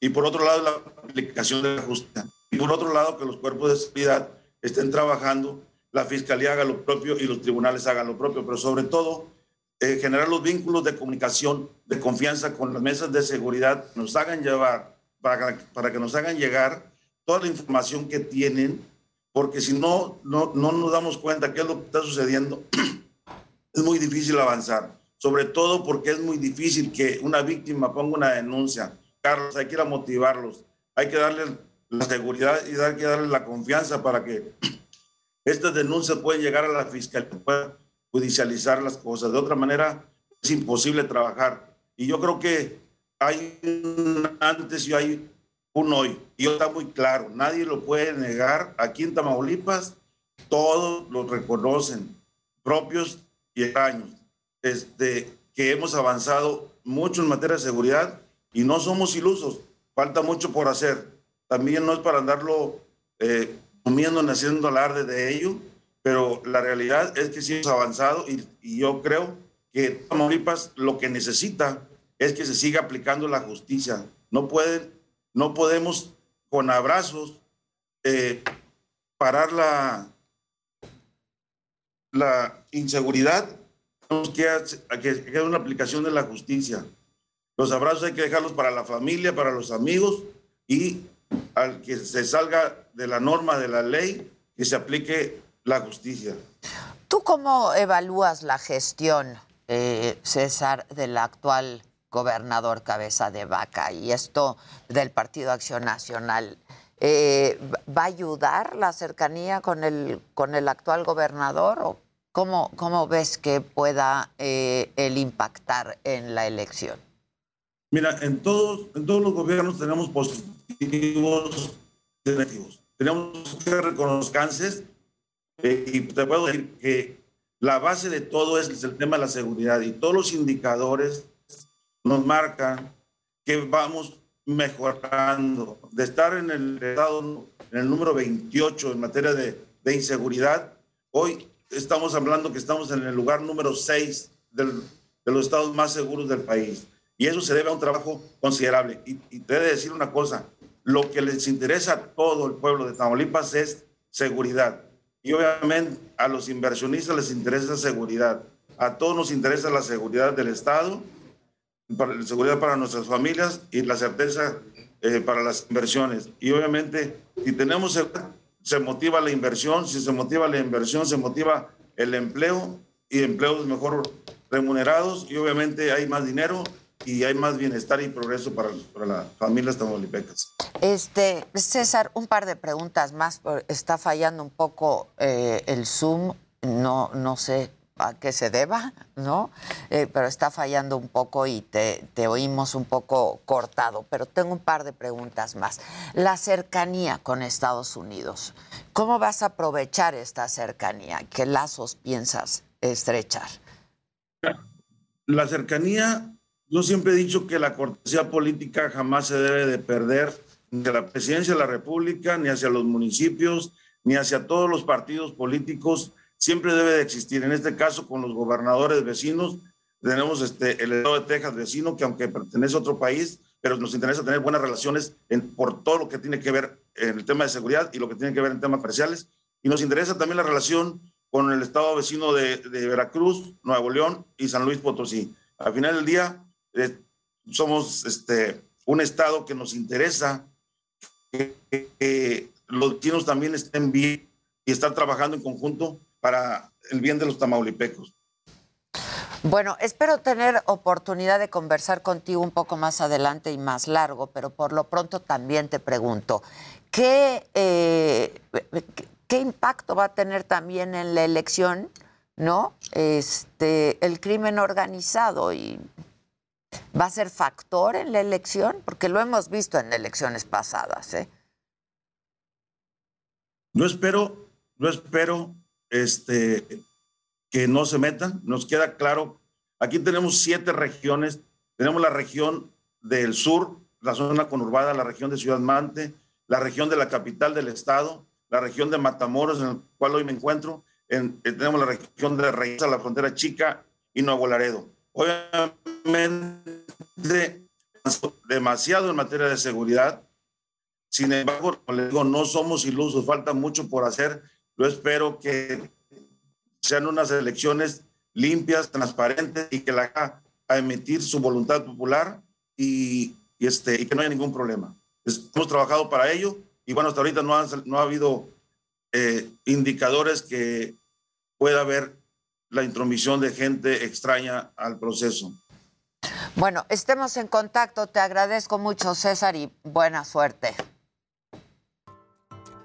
y por otro lado, la aplicación de la justicia. Y por otro lado, que los cuerpos de seguridad estén trabajando, la fiscalía haga lo propio y los tribunales hagan lo propio, pero sobre todo eh, generar los vínculos de comunicación, de confianza con las mesas de seguridad, nos hagan llevar, para, para que nos hagan llegar toda la información que tienen, porque si no, no, no nos damos cuenta qué es lo que está sucediendo, [CLEARS THROAT] es muy difícil avanzar, sobre todo porque es muy difícil que una víctima ponga una denuncia. Carlos, hay que ir a motivarlos, hay que darles la seguridad y hay que darles la confianza para que [CLEARS THROAT] estas denuncias puedan llegar a la fiscalía, judicializar las cosas. De otra manera, es imposible trabajar. Y yo creo que hay un antes y hay un hoy. Y está muy claro, nadie lo puede negar. Aquí en Tamaulipas, todos lo reconocen, propios y extraños, este, que hemos avanzado mucho en materia de seguridad y no somos ilusos. Falta mucho por hacer. También no es para andarlo eh, comiendo ni haciendo alarde de ello, pero la realidad es que sí hemos avanzado y, y yo creo que Tamaulipas lo que necesita es que se siga aplicando la justicia. No pueden, no podemos con abrazos eh, parar la, la inseguridad. Tenemos que hacer una aplicación de la justicia. Los abrazos hay que dejarlos para la familia, para los amigos y al que se salga de la norma de la ley, que se aplique la justicia. ¿Tú cómo evalúas la gestión, eh, César, del actual gobernador Cabeza de Vaca y esto del Partido Acción Nacional? Eh, ¿Va a ayudar la cercanía con el, con el actual gobernador o cómo, cómo ves que pueda eh, el impactar en la elección? Mira, en todos, en todos los gobiernos tenemos positivos y negativos. Tenemos que reconocerse eh, y te puedo decir que la base de todo es el tema de la seguridad y todos los indicadores nos marcan que vamos mejorando. De estar en el estado, en el número 28 en materia de, de inseguridad, hoy estamos hablando que estamos en el lugar número 6 del, de los estados más seguros del país. Y eso se debe a un trabajo considerable. Y, y te he de decir una cosa, lo que les interesa a todo el pueblo de Tamaulipas es seguridad. Y obviamente a los inversionistas les interesa seguridad. A todos nos interesa la seguridad del Estado, la seguridad para nuestras familias y la certeza eh, para las inversiones. Y obviamente, si tenemos, se motiva la inversión, si se motiva la inversión, se motiva el empleo y empleos mejor remunerados y obviamente hay más dinero y hay más bienestar y progreso para, para las familias tamaulipecas. Este, César, un par de preguntas más. Está fallando un poco eh, el Zoom. No, no sé a qué se deba, ¿no? Eh, pero está fallando un poco y te, te oímos un poco cortado. Pero tengo un par de preguntas más. La cercanía con Estados Unidos. ¿Cómo vas a aprovechar esta cercanía? ¿Qué lazos piensas estrechar? La cercanía, yo siempre he dicho que la cortesía política jamás se debe de perder ni a la presidencia de la República, ni hacia los municipios, ni hacia todos los partidos políticos. Siempre debe de existir. En este caso, con los gobernadores vecinos, tenemos este, el estado de Texas vecino, que aunque pertenece a otro país, pero nos interesa tener buenas relaciones en- por todo lo que tiene que ver en el tema de seguridad y lo que tiene que ver en temas comerciales. Y nos interesa también la relación con el estado vecino de, de Veracruz, Nuevo León y San Luis Potosí. Al final del día, eh, somos este, un estado que nos interesa que, los vecinos también estén bien y están trabajando en conjunto para el bien de los tamaulipecos. Bueno, espero tener oportunidad de conversar contigo un poco más adelante y más largo, pero por lo pronto también te pregunto, ¿qué, eh, qué impacto va a tener también en la elección, no? Este, el crimen organizado y va a ser factor en la elección, porque lo hemos visto en elecciones pasadas, ¿eh? Yo espero, yo espero este, que no se metan. Nos queda claro, aquí tenemos siete regiones. Tenemos la región del sur, la zona conurbada, la región de Ciudad Mante, la región de la capital del estado, la región de Matamoros, en la cual hoy me encuentro. En- eh, tenemos la región de Reyes, la frontera chica y Nuevo Laredo. Obviamente, demasiado en materia de seguridad. Sin embargo, como les digo, no somos ilusos, falta mucho por hacer. Yo espero que sean unas elecciones limpias, transparentes y que la haga a emitir su voluntad popular y, este, y que no haya ningún problema. Hemos trabajado para ello y bueno, hasta ahorita no, han no ha habido eh, indicadores que pueda haber la intromisión de gente extraña al proceso. Bueno, estemos en contacto. Te agradezco mucho, César, y buena suerte.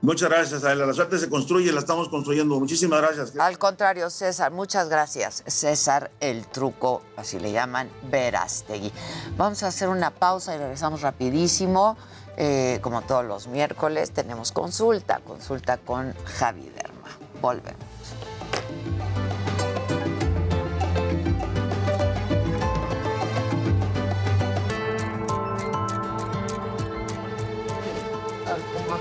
Muchas gracias, Adela. La suerte se construye, la estamos construyendo. Muchísimas gracias. Al contrario, César, muchas gracias. César el truco, así le llaman, Verástegui. Vamos a hacer una pausa y regresamos rapidísimo. Eh, como todos los miércoles, tenemos consulta, consulta con Javi Derma. Volvemos.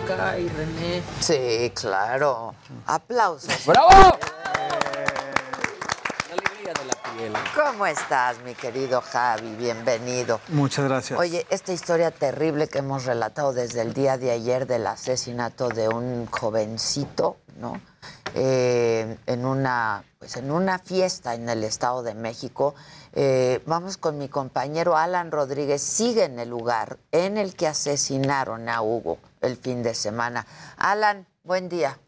Y René. Sí, claro. Aplausos. ¡Bravo! La alegría de la piel. ¿Cómo estás, mi querido Javi? Bienvenido. Muchas gracias. Oye, esta historia terrible que hemos relatado desde el día de ayer del asesinato de un jovencito, ¿no? Eh, en una, pues en una fiesta en el Estado de México. Eh, vamos con mi compañero Alan Rodríguez. Sigue en el lugar en el que asesinaron a Hugo el fin de semana. Alan, buen día.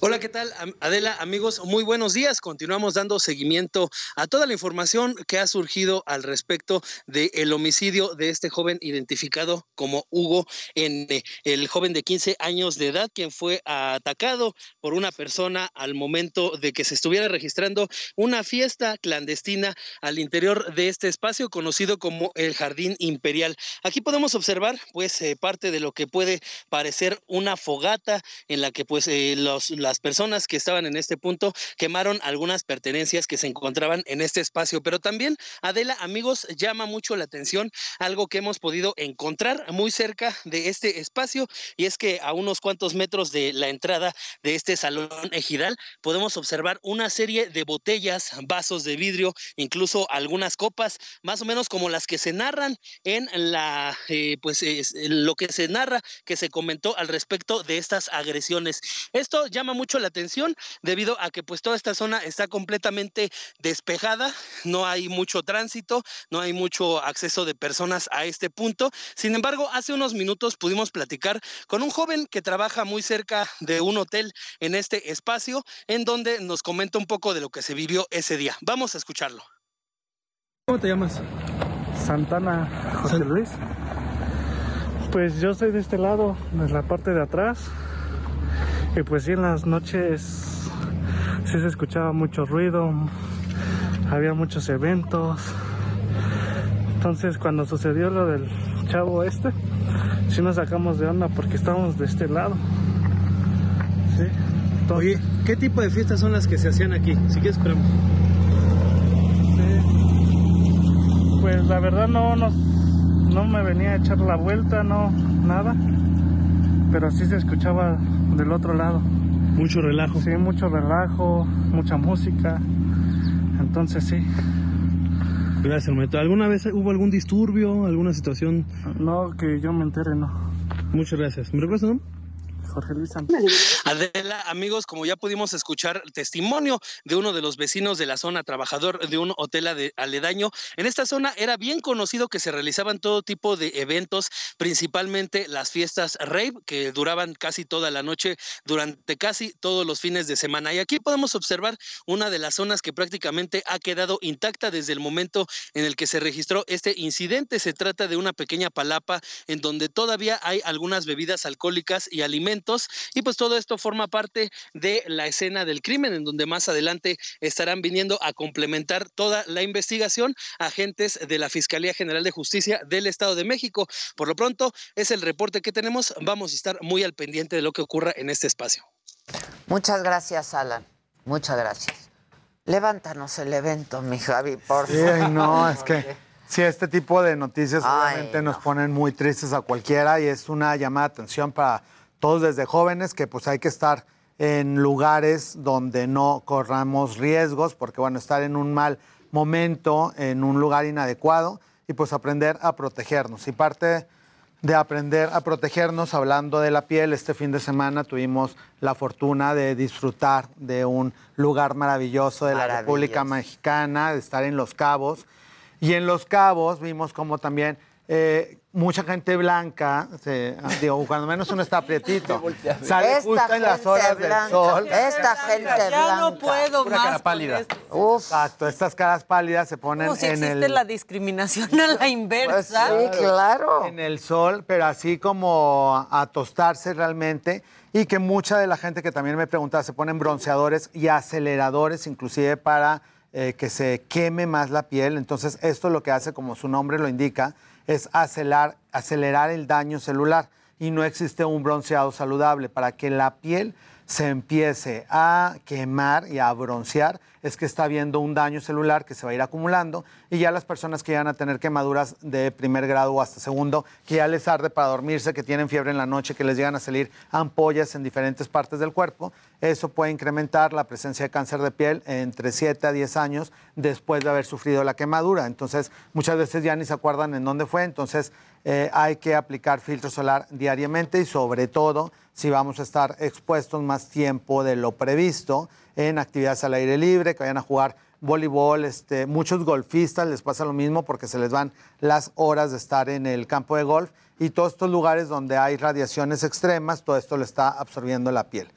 Hola, ¿qué tal? Adela, amigos, muy buenos días. Continuamos dando seguimiento a toda la información que ha surgido al respecto del homicidio de este joven identificado como Hugo N., el joven de 15 años de edad, quien fue atacado por una persona al momento de que se estuviera registrando una fiesta clandestina al interior de este espacio conocido como el Jardín Imperial. Aquí podemos observar, pues, eh, parte de lo que puede parecer una fogata en la que, pues, eh, los las personas que estaban en este punto quemaron algunas pertenencias que se encontraban en este espacio. Pero también, Adela, amigos, llama mucho la atención algo que hemos podido encontrar muy cerca de este espacio y es que a unos cuantos metros de la entrada de este salón ejidal podemos observar una serie de botellas, vasos de vidrio, incluso algunas copas, más o menos como las que se narran en la, eh, pues es- lo que se narra, que se comentó al respecto de estas agresiones. Esto llama mucho la atención debido a que pues toda esta zona está completamente despejada, no hay mucho tránsito, no hay mucho acceso de personas a este punto. Sin embargo, hace unos minutos pudimos platicar con un joven que trabaja muy cerca de un hotel en este espacio, en donde nos comenta un poco de lo que se vivió ese día. Vamos a escucharlo. ¿Cómo te llamas? Santana José Luis. Pues yo soy de este lado, de la parte de atrás. Y pues sí, en las noches sí se escuchaba mucho ruido, había muchos eventos. Entonces cuando sucedió lo del chavo este, sí nos sacamos de onda porque estábamos de este lado. Sí. Oye, ¿qué tipo de fiestas son las que se hacían aquí? Si quieres, esperamos. Pues la verdad no, no, no me venía a echar la vuelta, no, nada. Pero sí se escuchaba del otro lado. Mucho relajo. Sí, mucho relajo, mucha música. Entonces sí. Gracias, hermanito. ¿Alguna vez hubo algún disturbio, alguna situación? No, que yo me entere, no. Muchas gracias. ¿Me recuerdas nombre? Jorge Luis Adela, amigos, como ya pudimos escuchar testimonio de uno de los vecinos de la zona, trabajador de un hotel aledaño, en esta zona era bien conocido que se realizaban todo tipo de eventos, principalmente las fiestas rave, que duraban casi toda la noche durante casi todos los fines de semana. Y aquí podemos observar una de las zonas que prácticamente ha quedado intacta desde el momento en el que se registró este incidente. Se trata de una pequeña palapa en donde todavía hay algunas bebidas alcohólicas y alimentos y pues todo esto forma parte de la escena del crimen en donde más adelante estarán viniendo a complementar toda la investigación agentes de la Fiscalía General de Justicia del Estado de México. Por lo pronto es el reporte que tenemos. Vamos a estar muy al pendiente de lo que ocurra en este espacio. Muchas gracias, Alan. Muchas gracias. Levántanos el evento, mi Javi, por Sí, favor. ay, no, es que sí, este tipo de noticias Ay, obviamente nos ponen muy tristes a cualquiera y es una llamada de atención para todos desde jóvenes que pues hay que estar en lugares donde no corramos riesgos, porque bueno, estar en un mal momento, en un lugar inadecuado y pues aprender a protegernos. Y parte de aprender a protegernos, hablando de la piel, este fin de semana tuvimos la fortuna de disfrutar de un lugar maravilloso de la. República Mexicana, de estar en Los Cabos. Y en Los Cabos vimos como también eh, mucha gente blanca, se- digo, cuando menos uno está prietito, [LAUGHS] sale Esta justo en las gente horas blanca, del sol. Esta gente Ya blanca. no puedo Pura más. cara pálida. esto. Exacto, estas caras pálidas se ponen Como si en existe el... la discriminación a la inversa. En el sol, pero así como a tostarse realmente. Y que mucha de la gente que también me preguntaba se ponen bronceadores y aceleradores, inclusive para eh, que se queme más la piel. Entonces, esto lo que hace, como su nombre lo indica, es acelerar, acelerar el daño celular. Y no existe un bronceado saludable. Para que la piel se empiece a quemar y a broncear, es que está habiendo un daño celular que se va a ir acumulando y ya las personas que van a tener quemaduras de primer grado o hasta segundo, que ya les arde para dormirse, que tienen fiebre en la noche, que les llegan a salir ampollas en diferentes partes del cuerpo, eso puede incrementar la presencia de cáncer de piel entre 7 a 10 años después de haber sufrido la quemadura. Entonces, muchas veces ya ni se acuerdan en dónde fue, entonces eh, hay que aplicar filtro solar diariamente y sobre todo si vamos a estar expuestos más tiempo de lo previsto en actividades al aire libre, que vayan a jugar voleibol, este, muchos golfistas les pasa lo mismo porque se les van las horas de estar en el campo de golf y todos estos lugares donde hay radiaciones extremas, todo esto lo está absorbiendo la piel.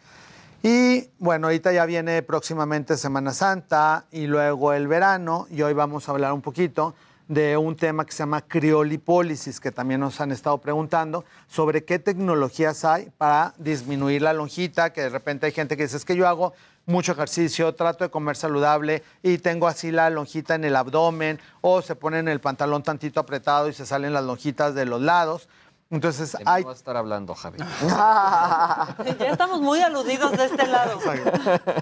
Y bueno, ahorita ya viene próximamente Semana Santa y luego el verano y hoy vamos a hablar un poquito de un tema que se llama criolipólisis, que también nos han estado preguntando sobre qué tecnologías hay para disminuir la lonjita, que de repente hay gente que dice, es que yo hago mucho ejercicio, trato de comer saludable y tengo así la lonjita en el abdomen o se ponen el pantalón tantito apretado y se salen las lonjitas de los lados. Entonces De hay no vas a estar hablando, Javi. Ya estamos muy aludidos de este lado.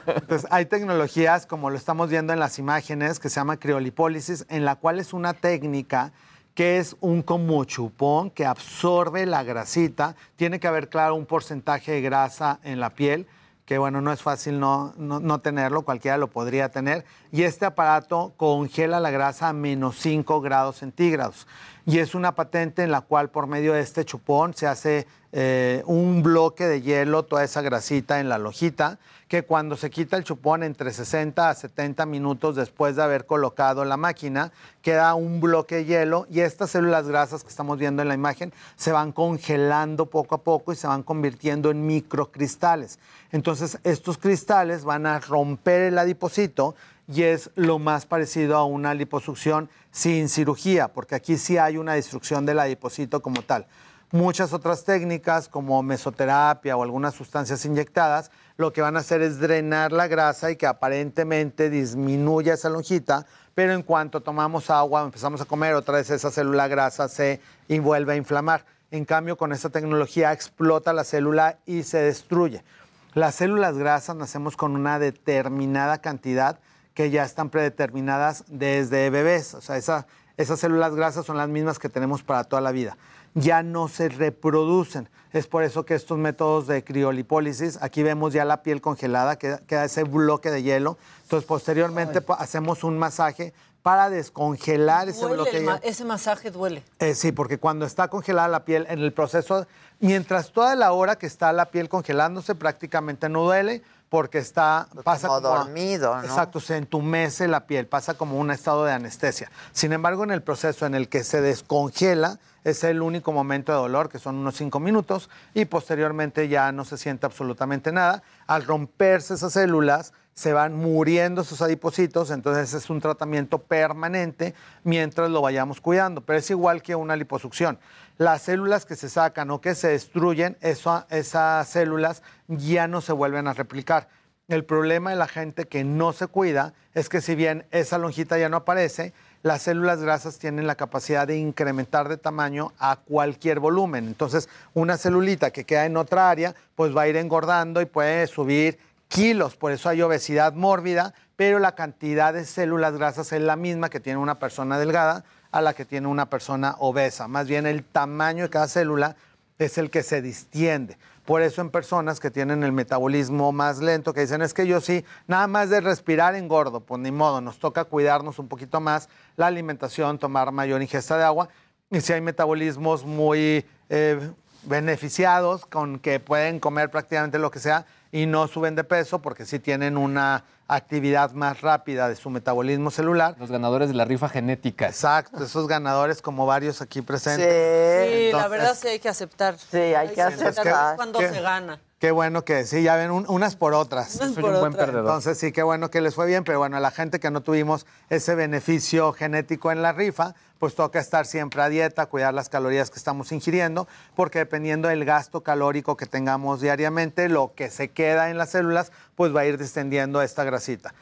Entonces, hay tecnologías, como lo estamos viendo en las imágenes, que se llama criolipólisis, en la cual es una técnica que es un como chupón que absorbe la grasita. Tiene que haber, claro, un porcentaje de grasa en la piel, que bueno, no es fácil no, no, no tenerlo, cualquiera lo podría tener. Y este aparato congela la grasa a menos 5 grados centígrados. Y es una patente en la cual por medio de este chupón se hace eh, un bloque de hielo, toda esa grasita en la lojita, que cuando se quita el chupón entre 60 a 70 minutos después de haber colocado la máquina, queda un bloque de hielo y estas células grasas que estamos viendo en la imagen se van congelando poco a poco y se van convirtiendo en microcristales. Entonces estos cristales van a romper el adipocito y es lo más parecido a una liposucción sin cirugía, porque aquí sí hay una destrucción del adipocito como tal. Muchas otras técnicas como mesoterapia o algunas sustancias inyectadas, lo que van a hacer es drenar la grasa y que aparentemente disminuya esa lonjita, pero en cuanto tomamos agua, empezamos a comer, otra vez esa célula grasa se vuelve a inflamar. En cambio, con esta tecnología explota la célula y se destruye. Las células grasas nacemos con una determinada cantidad que ya están predeterminadas desde bebés. O sea, esa- esas células grasas son las mismas que tenemos para toda la vida. Ya no se reproducen. Es por eso que estos métodos de criolipólisis, aquí vemos ya la piel congelada, queda, queda ese bloque de hielo. Entonces, posteriormente po- hacemos un masaje para descongelar ese bloque de ma- hielo. ese masaje duele. Eh, sí, porque cuando está congelada la piel, en el proceso, mientras toda la hora que está la piel congelándose, prácticamente no duele porque está pasa como a- dormido, ¿no? Exacto, se entumece la piel, pasa como un estado de anestesia. Sin embargo, en el proceso en el que se descongela, es el único momento de dolor, que son unos cinco minutos, y posteriormente ya no se siente absolutamente nada. Al romperse esas células, se van muriendo esos adipocitos, entonces es un tratamiento permanente mientras lo vayamos cuidando, pero es igual que una liposucción. Las células que se sacan o que se destruyen, esas células ya no se vuelven a replicar. El problema de la gente que no se cuida es que si bien esa lonjita ya no aparece, las células grasas tienen la capacidad de incrementar de tamaño a cualquier volumen. Entonces, una celulita que queda en otra área, pues va a ir engordando y puede subir kilos. Por eso hay obesidad mórbida, pero la cantidad de células grasas es la misma que tiene una persona delgada a la que tiene una persona obesa. Más bien el tamaño de cada célula es el que se distiende. Por eso en personas que tienen el metabolismo más lento, que dicen, es que yo sí, nada más de respirar engordo, pues ni modo, nos toca cuidarnos un poquito más, la alimentación, tomar mayor ingesta de agua. Y si hay metabolismos muy eh, beneficiados, con que pueden comer prácticamente lo que sea y no suben de peso, porque sí tienen una actividad más rápida de su metabolismo celular. Los ganadores de la rifa genética. Exacto, esos ganadores como varios aquí presentes. Sí, la Entonces, verdad sí hay que aceptar. Sí, hay que aceptar. Cuando ¿Qué? se gana. Qué bueno que sí, ya ven, un- unas por otras. Unas Soy por un buen otras. perdedor. Entonces sí, qué bueno que les fue bien, pero bueno, a la gente que no tuvimos ese beneficio genético en la rifa, pues toca estar siempre a dieta, cuidar las calorías que estamos ingiriendo, porque dependiendo del gasto calórico que tengamos diariamente, lo que se queda en las células, pues va a ir descendiendo esta grasita.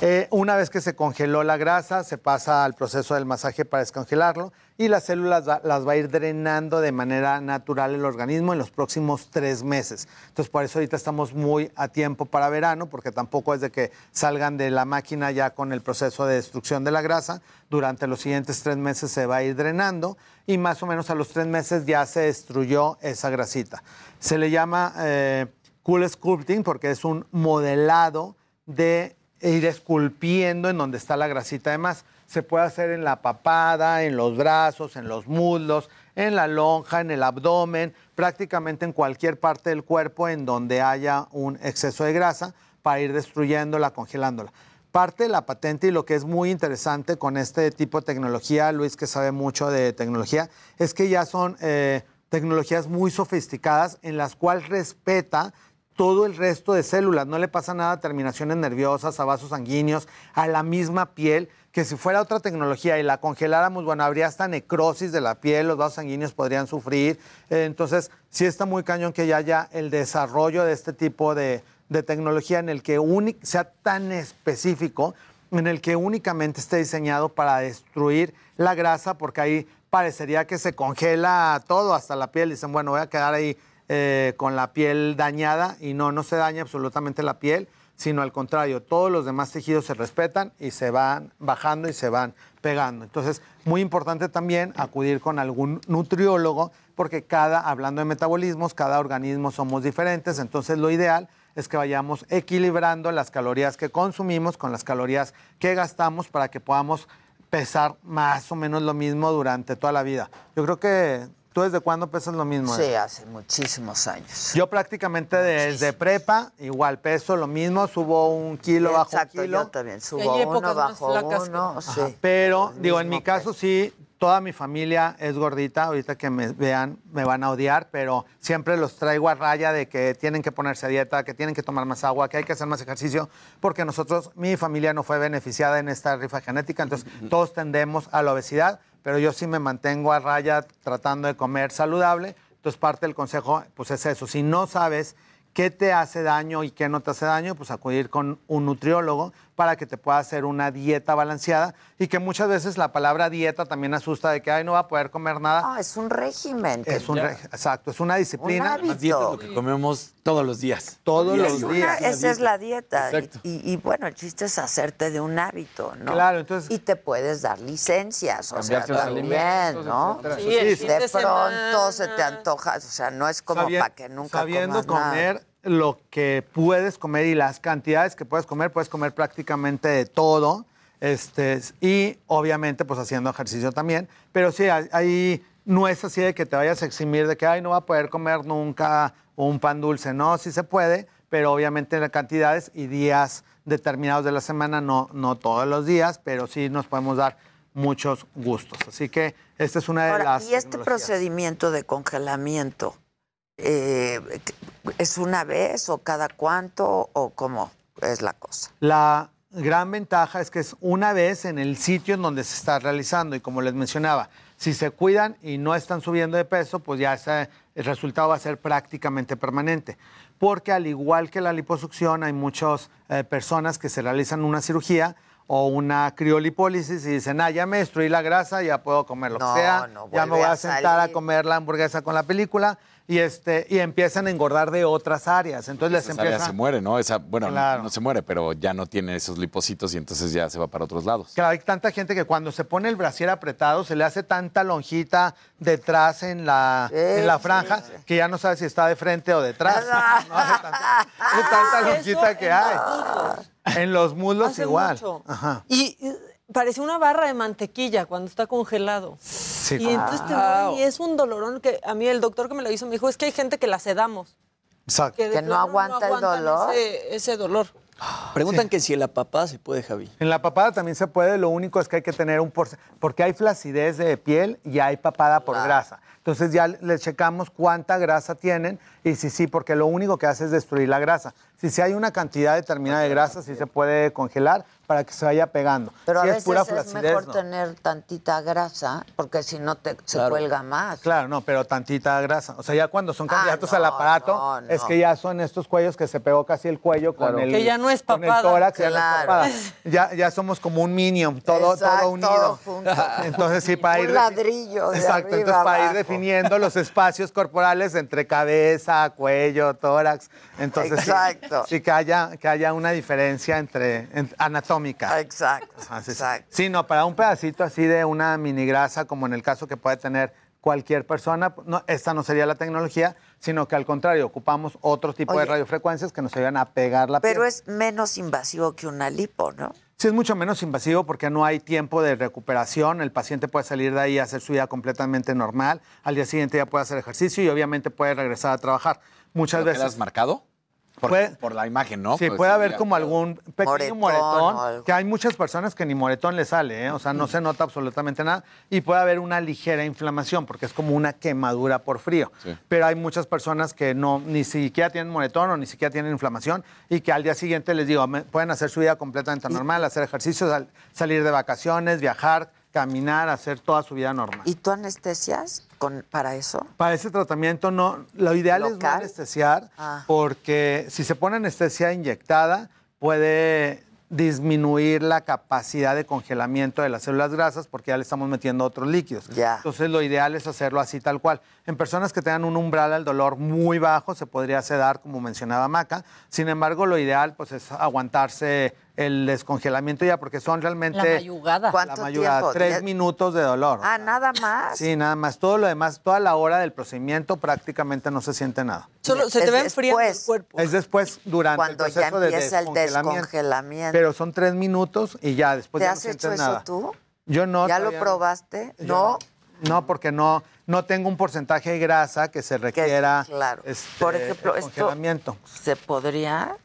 Eh, una vez que se congeló la grasa, se pasa al proceso del masaje para descongelarlo y las células va- las va a ir drenando de manera natural el organismo en los próximos tres meses. Entonces, por eso ahorita estamos muy a tiempo para verano, porque tampoco es de que salgan de la máquina ya con el proceso de destrucción de la grasa. Durante los siguientes tres meses se va a ir drenando y más o menos a los tres meses ya se destruyó esa grasita. Se le llama eh, cool sculpting porque es un modelado de ir esculpiendo en donde está la grasita. Además, se puede hacer en la papada, en los brazos, en los muslos, en la lonja, en el abdomen, prácticamente en cualquier parte del cuerpo en donde haya un exceso de grasa para ir destruyéndola, congelándola. Parte de la patente y lo que es muy interesante con este tipo de tecnología, Luis que sabe mucho de tecnología, es que ya son eh, tecnologías muy sofisticadas en las cuales respeta todo el resto de células. No le pasa nada a terminaciones nerviosas, a vasos sanguíneos, a la misma piel, que si fuera otra tecnología y la congeláramos, bueno, habría hasta necrosis de la piel, los vasos sanguíneos podrían sufrir. Entonces, sí está muy cañón que ya haya el desarrollo de este tipo de, de tecnología en el que sea tan específico, en el que únicamente esté diseñado para destruir la grasa, porque hay parecería que se congela todo, hasta la piel. Dicen, bueno, voy a quedar ahí eh, con la piel dañada y no, no se daña absolutamente la piel, sino al contrario, todos los demás tejidos se respetan y se van bajando y se van pegando. Entonces, muy importante también acudir con algún nutriólogo, porque cada, hablando de metabolismos, cada organismo somos diferentes, entonces lo ideal es que vayamos equilibrando las calorías que consumimos con las calorías que gastamos para que podamos pesar más o menos lo mismo durante toda la vida. Yo creo que tú desde cuándo pesas lo mismo. Sí, eh? hace muchísimos años. Yo prácticamente desde prepa, igual peso lo mismo, subo un kilo bajo un Exacto, kilo. yo también subo uno bajo uno. que- sí. Pero, digo, en mi caso sí, toda mi familia es gordita. Ahorita que me vean, me van a odiar, pero siempre los traigo a raya de que tienen que ponerse a dieta, que tienen que tomar más agua, que hay que hacer más ejercicio, porque nosotros, mi familia no fue beneficiada en esta rifa genética, entonces todos tendemos a la obesidad, pero yo sí me mantengo a raya tratando de comer saludable. Entonces, parte del consejo, pues es eso. Si no sabes qué te hace daño y qué no te hace daño, pues acudir con un nutriólogo para que te pueda hacer una dieta balanceada y que muchas veces la palabra dieta también asusta de que ay no va a poder comer nada. No, es un régimen. es un ya- exacto, es una disciplina. hábito. Más dieta es lo que comemos todos los días. Todos Y los es una- días. esa es la dieta. Exacto. Y, y bueno, el chiste es hacerte de un hábito, ¿no? Claro, entonces- Y te puedes dar licencias, o sea, también, ¿no? Sí, fin de pronto se te antoja, o sea, no es como para que nunca sabiendo comas nada. Lo que puedes comer y las cantidades que puedes comer, puedes comer prácticamente de todo. Este, y obviamente, pues haciendo ejercicio también. Pero sí, ahí no es así de que te vayas a eximir de que, ay, no va a poder comer nunca un pan dulce. No, sí se puede, pero obviamente en cantidades y días determinados de la semana, no, no todos los días, pero sí nos podemos dar muchos gustos. Así que esta es una de Ahora, las. y este procedimiento de congelamiento, eh, ¿es una vez o cada cuánto o cómo es la cosa? La gran ventaja es que es una vez en el sitio en donde se está realizando y como les mencionaba, si se cuidan y no están subiendo de peso, pues ya ese- el resultado va a ser prácticamente permanente. Porque al igual que la liposucción, hay muchas eh, personas que se realizan una cirugía o una criolipólisis y dicen, ah, ya me destruí la grasa, ya puedo comer lo No, que sea, no ya me voy a, a sentar a salir". comer la hamburguesa con la película y, este, y empiezan a engordar de otras áreas. Entonces les Esa área empieza... se muere, ¿no? Esa, bueno, Claro. no se muere, pero ya no tiene esos lipocitos y entonces ya se va para otros lados. Claro, hay tanta gente que cuando se pone el brasier apretado se le hace tanta lonjita detrás en la, en la franja que ya no sabe si está de frente o detrás. No [LAUGHS] hace tanta, lonjita que hay. En los muslos Hace igual. mucho. Ajá. Y parece una barra de mantequilla cuando está congelado. Sí. Y entonces te mueve y es un dolorón que a mí el doctor que me lo hizo me dijo, es que hay gente que la sedamos. Exacto. de Que no plano aguanta el dolor. Ese, ese dolor. Preguntan que si en la papada se puede, Javi. En la papada también se puede, lo único es que hay que tener un porcentaje, porque hay flacidez de piel y hay papada por grasa. Entonces ya les checamos cuánta grasa tienen y si sí, porque lo único que hace es destruir la grasa. Si sí hay una cantidad determinada de grasa, sí se puede congelar para que se vaya pegando. Pero a es veces pura es, flacidez, mejor no. tener tantita grasa, porque si no te se Claro. cuelga más. Claro, no, pero tantita grasa. O sea, ya cuando son Ah, candidatos no, al aparato, no, no. es que ya son estos cuellos que se pegó casi el cuello con el Que ya no es con el tórax, ya no es papada. Ya, ya somos como un minion, todo, Exacto, todo unido. junto. [LAUGHS] Entonces sí, para Un ir... ladrillo de Exacto, entonces para ir definiendo los espacios corporales entre cabeza, cuello, tórax. Entonces sí- Exacto. sí, que, haya, que haya una diferencia entre, en- anatómica. Exacto, sí, sí. Sí, no, para un pedacito así de una mini grasa, como en el caso que puede tener cualquier persona, no, esta no sería la tecnología, sino que al contrario, ocupamos otro tipo de Oye. radiofrecuencias que nos ayudan a pegar la Pero piel. es menos invasivo que una lipo, ¿no? Sí, es mucho menos invasivo porque no hay tiempo de recuperación. El paciente puede salir de ahí y hacer su vida completamente normal. Al día siguiente ya puede hacer ejercicio y obviamente puede regresar a trabajar. Muchas ¿Pero veces. quedas marcado? Por, Puede- por la imagen, ¿no? Sí, Pues, puede haber como algún pequeño Moretón que hay muchas personas que ni moretón le sale, ¿eh? o sea, no se nota absolutamente nada, y puede haber una ligera inflamación, porque es como una quemadura por frío. Sí. Pero hay muchas personas que no, ni siquiera tienen moretón o ni siquiera tienen inflamación, y que al día siguiente les digo, pueden hacer su vida completamente normal, hacer ejercicio, sal- salir de vacaciones, viajar, caminar, hacer toda su vida normal. ¿Y tú anestesias con, para eso? Para ese tratamiento no, lo ideal es no anestesiar Ah. porque si se pone anestesia inyectada puede disminuir la capacidad de congelamiento de las células grasas porque ya le estamos metiendo otros líquidos. Entonces lo ideal es hacerlo así tal cual. En personas que tengan un umbral al dolor muy bajo se podría sedar como mencionaba Maca. Sin embargo, lo ideal pues es aguantarse el descongelamiento ya porque son realmente La mayugada. la ¿Cuánto mayugada, tiempo? tres Diez- minutos de dolor. Ah, nada más. Sí, nada más. Todo lo demás, toda la hora del procedimiento prácticamente no se siente nada. Solo se te va enfriando el cuerpo. Es después, durante Cuando el ya proceso de empieza el descongelamiento. descongelamiento. Pero son tres minutos y ya, después ¿Te ya has no hecho eso nada. tú? Yo no. ¿Ya lo probaste? Yo No. No, porque no, no tengo un porcentaje de grasa que se requiera claro. este, Por ejemplo, esto- congelamiento. ¿Se podría?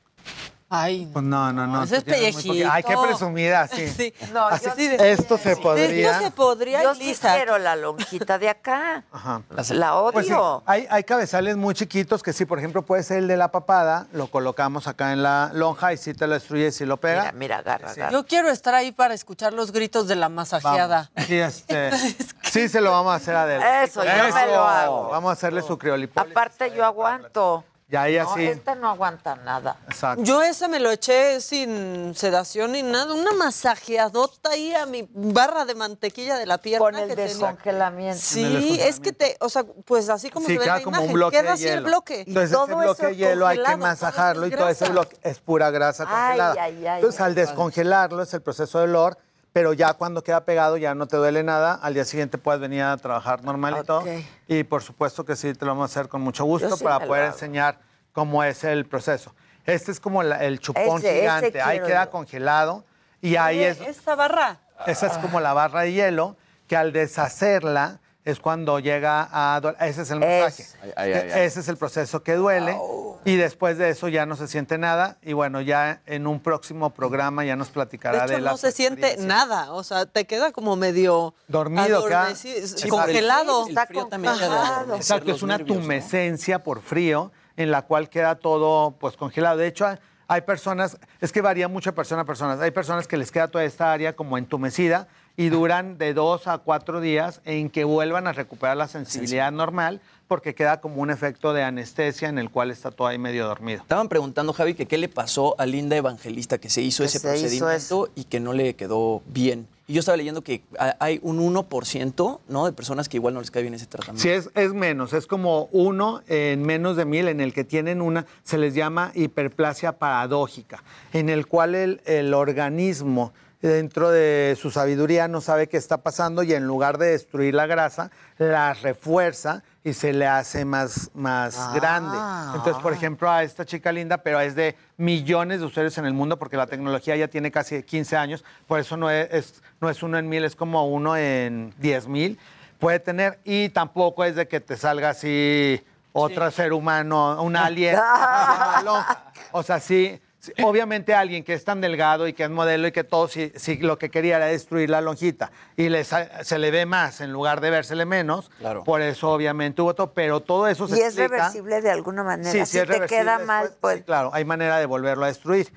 Ay, Pues no, no, no. Eso es pellejito. Ay, qué presumida, [LAUGHS] sí. Sí. No, Así- yo sí- esto se podría. Esto se podría, Yo sí quiero la lonjita de acá. Ajá. La odio. Pues sí, hay, hay cabezales muy chiquitos que sí, por ejemplo, puede ser el de la papada, lo colocamos acá en la lonja y si te lo destruye, si lo pega. Mira, mira, agarra, agarra. Yo quiero estar ahí para escuchar los gritos de la masajeada. Vamos. Sí, este, [LAUGHS] sí, se lo vamos a hacer a Adela. Eso, yo me lo hago. Vamos a hacerle su criolipólisis. Aparte, yo aguanto. Ya ahí No, así. esta no aguanta nada. Exacto. Yo ese me lo eché sin sedación ni nada, una masajeadota ahí a mi barra de mantequilla de la pierna. Con el que tenía. descongelamiento. Sí, es que te, o sea, pues así como Sí, se ve queda la como imagen, un bloque queda de así el bloque. Entonces ese bloque de hielo hay que masajarlo y todo ese bloque es pura grasa Ay, congelada. ay, ay, Entonces ay, al descongelarlo es el proceso de olor, pero ya cuando queda pegado ya no te duele nada. Al día siguiente puedes venir a trabajar normal y todo. Ok. Y por supuesto que sí te lo vamos a hacer con mucho gusto sí para poder enseñar cómo es el proceso. Este es como la- el chupón Ese- ese gigante. Ahí queda yo. congelado y ahí es Esta barra. esa es como la barra de hielo que al deshacerla es cuando llega a. Ese es el masaje. Ay, ay, ay, ay. Ese es el proceso que duele. Y después de eso ya no se siente nada. Y bueno, ya en un próximo programa ya nos De platicará de, hecho, la no se siente nada, o sea, te queda como medio Dormido, Sí, congelado. Está congelado. Exacto, es una tumescencia por frío en la cual queda todo pues congelado. De hecho, hay- hay personas, es que varía mucho de persona a persona. Hay personas que les queda toda esta área como entumecida y duran de dos a cuatro días en que vuelvan a recuperar la sensibilidad normal porque queda como un efecto de anestesia en el cual está todo ahí medio dormido. Estaban preguntando, Javi, que qué le pasó a Linda Evangelista, que se hizo Que ese se hizo procedimiento y que no le quedó bien. Y yo estaba leyendo que ha- hay un 1% ¿no? de personas que igual no les cae bien ese tratamiento. Sí, es, es menos, es como uno en menos de mil en el que tienen una, se les llama hiperplasia paradójica, en el cual el, el organismo dentro de su sabiduría no sabe qué está pasando y en lugar de destruir la grasa, la refuerza y se le hace más, más Ah. grande. Entonces, por ejemplo, a esta chica linda, pero es de millones de usuarios en el mundo porque la tecnología ya tiene casi 15 años, por eso no es, es- no es uno en mil, es como uno en 10 mil. Puede tener, y tampoco es de que te salga así otro ser humano, un alien. [LAUGHS] o sea, sí, obviamente alguien que es tan delgado y que es modelo y que todo, si, si lo que quería era destruir la lonjita y le sa- se le ve más en lugar de vérsele menos, Claro. por eso obviamente hubo todo, pero todo eso se Y es explica. reversible de alguna manera. Sí, si es te queda después, mal, sí, pues. claro, hay manera de volverlo a destruir.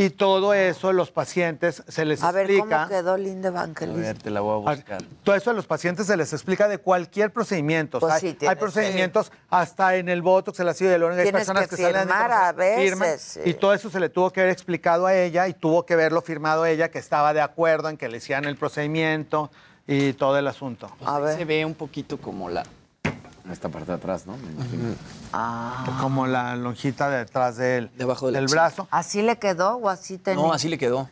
Y todo eso los pacientes se les A ver, explica. ¿cómo quedó Linda A Evangelista? ver, te la voy a buscar. Todo eso a los pacientes se les explica de cualquier procedimiento. O sea, Pues sí, hay, tienes hay procedimientos hasta en el botox, el ácido hialurónico. Hay personas que que, salen a veces, firman, sí. Y todo eso se le tuvo que haber explicado a ella y tuvo que verlo firmado a ella, que estaba de acuerdo en que le hicieran el procedimiento y todo el asunto. A ver. Se ve un poquito como la... Esta parte de atrás, ¿no? Me imagino. Ah. Como la lonjita detrás del, Debajo de del brazo. ¿Así le quedó o así tenía? No, así le quedó.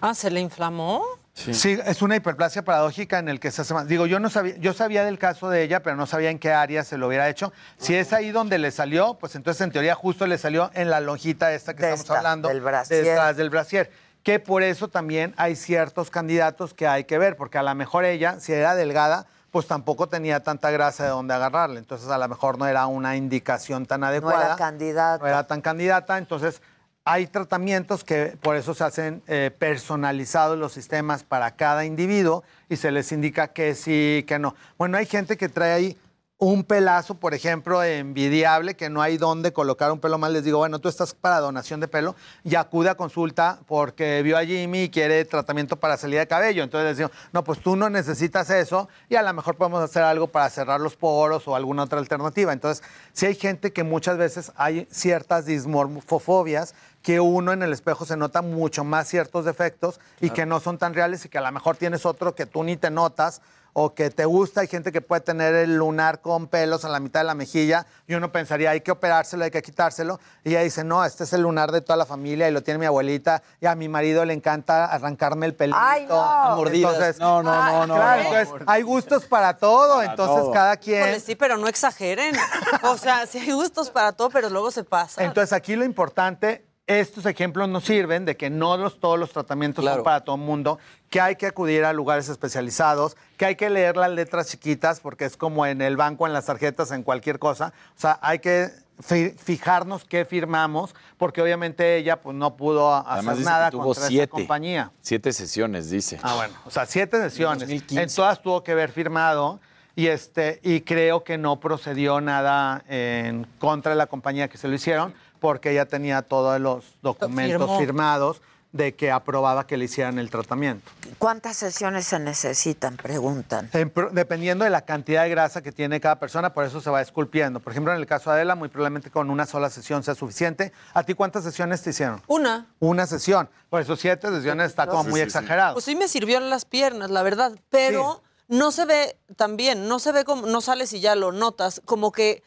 Ah, ¿se le inflamó? Sí. es una hiperplasia paradójica en el que se hace más. Digo, yo no sabía, yo sabía del caso de ella, pero no sabía en qué área se lo hubiera hecho. Si es ahí donde le salió, pues entonces en teoría justo le salió en la lonjita esta que De estamos esta, hablando. del brasier. Detrás del brasier. Que por eso también hay ciertos candidatos que hay que ver, porque a lo mejor ella, si era delgada, pues tampoco tenía tanta grasa de donde agarrarle. Entonces a lo mejor no era una indicación tan No adecuada. era candidata. No era tan candidata, entonces hay tratamientos que por eso se hacen eh, personalizados los sistemas para cada individuo y se les indica que sí, que no. Bueno, hay gente que trae ahí un pelazo, por ejemplo, envidiable, que no hay dónde colocar un pelo más. Les digo, bueno, tú estás para donación de pelo y acude a consulta porque vio a Jimmy y quiere tratamiento para salida de cabello. Entonces les digo, no, pues tú no necesitas eso y a lo mejor podemos hacer algo para cerrar los poros o alguna otra alternativa. Entonces, sí hay gente que muchas veces hay ciertas dismorfofobias que uno en el espejo se nota mucho más ciertos defectos y que no son tan reales y que a lo mejor tienes otro que tú ni te notas o que te gusta. Hay gente que puede tener el lunar con pelos en la mitad de la mejilla y uno pensaría, hay que operárselo, hay que quitárselo. Y ella dice, no, este es el lunar de toda la familia y lo tiene mi abuelita y a mi marido le encanta arrancarme el pelito. Ay, no. Mordidas. Entonces, No, no, no, no, claro, no. entonces, hay gustos para todo, entonces todo. cada quien... Híjole, sí, pero no exageren. O sea, sí hay gustos para todo, pero luego se pasa. Entonces aquí lo importante, estos ejemplos nos sirven de que no los, todos los tratamientos son para todo el mundo, que hay que acudir a lugares especializados, que hay que leer las letras chiquitas, porque es como en el banco, en las tarjetas, en cualquier cosa. O sea, hay que fi- fijarnos qué firmamos, porque obviamente ella pues no pudo Además hacer dice nada que tuvo contra esa siete. compañía. Siete sesiones, dice. Ah, bueno. O sea, siete sesiones. En todas tuvo que haber firmado y, este, y creo que no procedió nada en contra de la compañía que se lo hicieron porque ella tenía todos los documentos Firmó. firmados de que aprobaba que le hicieran el tratamiento. ¿Cuántas sesiones se necesitan? Preguntan. Dependiendo de la cantidad de grasa que tiene cada persona, por eso se va esculpiendo. Por ejemplo, en el caso de Adela, muy probablemente con una sola sesión sea suficiente. ¿A ti cuántas sesiones te hicieron? Una. Una sesión. Por eso siete sesiones está como muy exagerado. Pues sí me sirvió en las piernas, la verdad, pero no se ve tan bien, no se ve como, no sales y ya lo notas, como que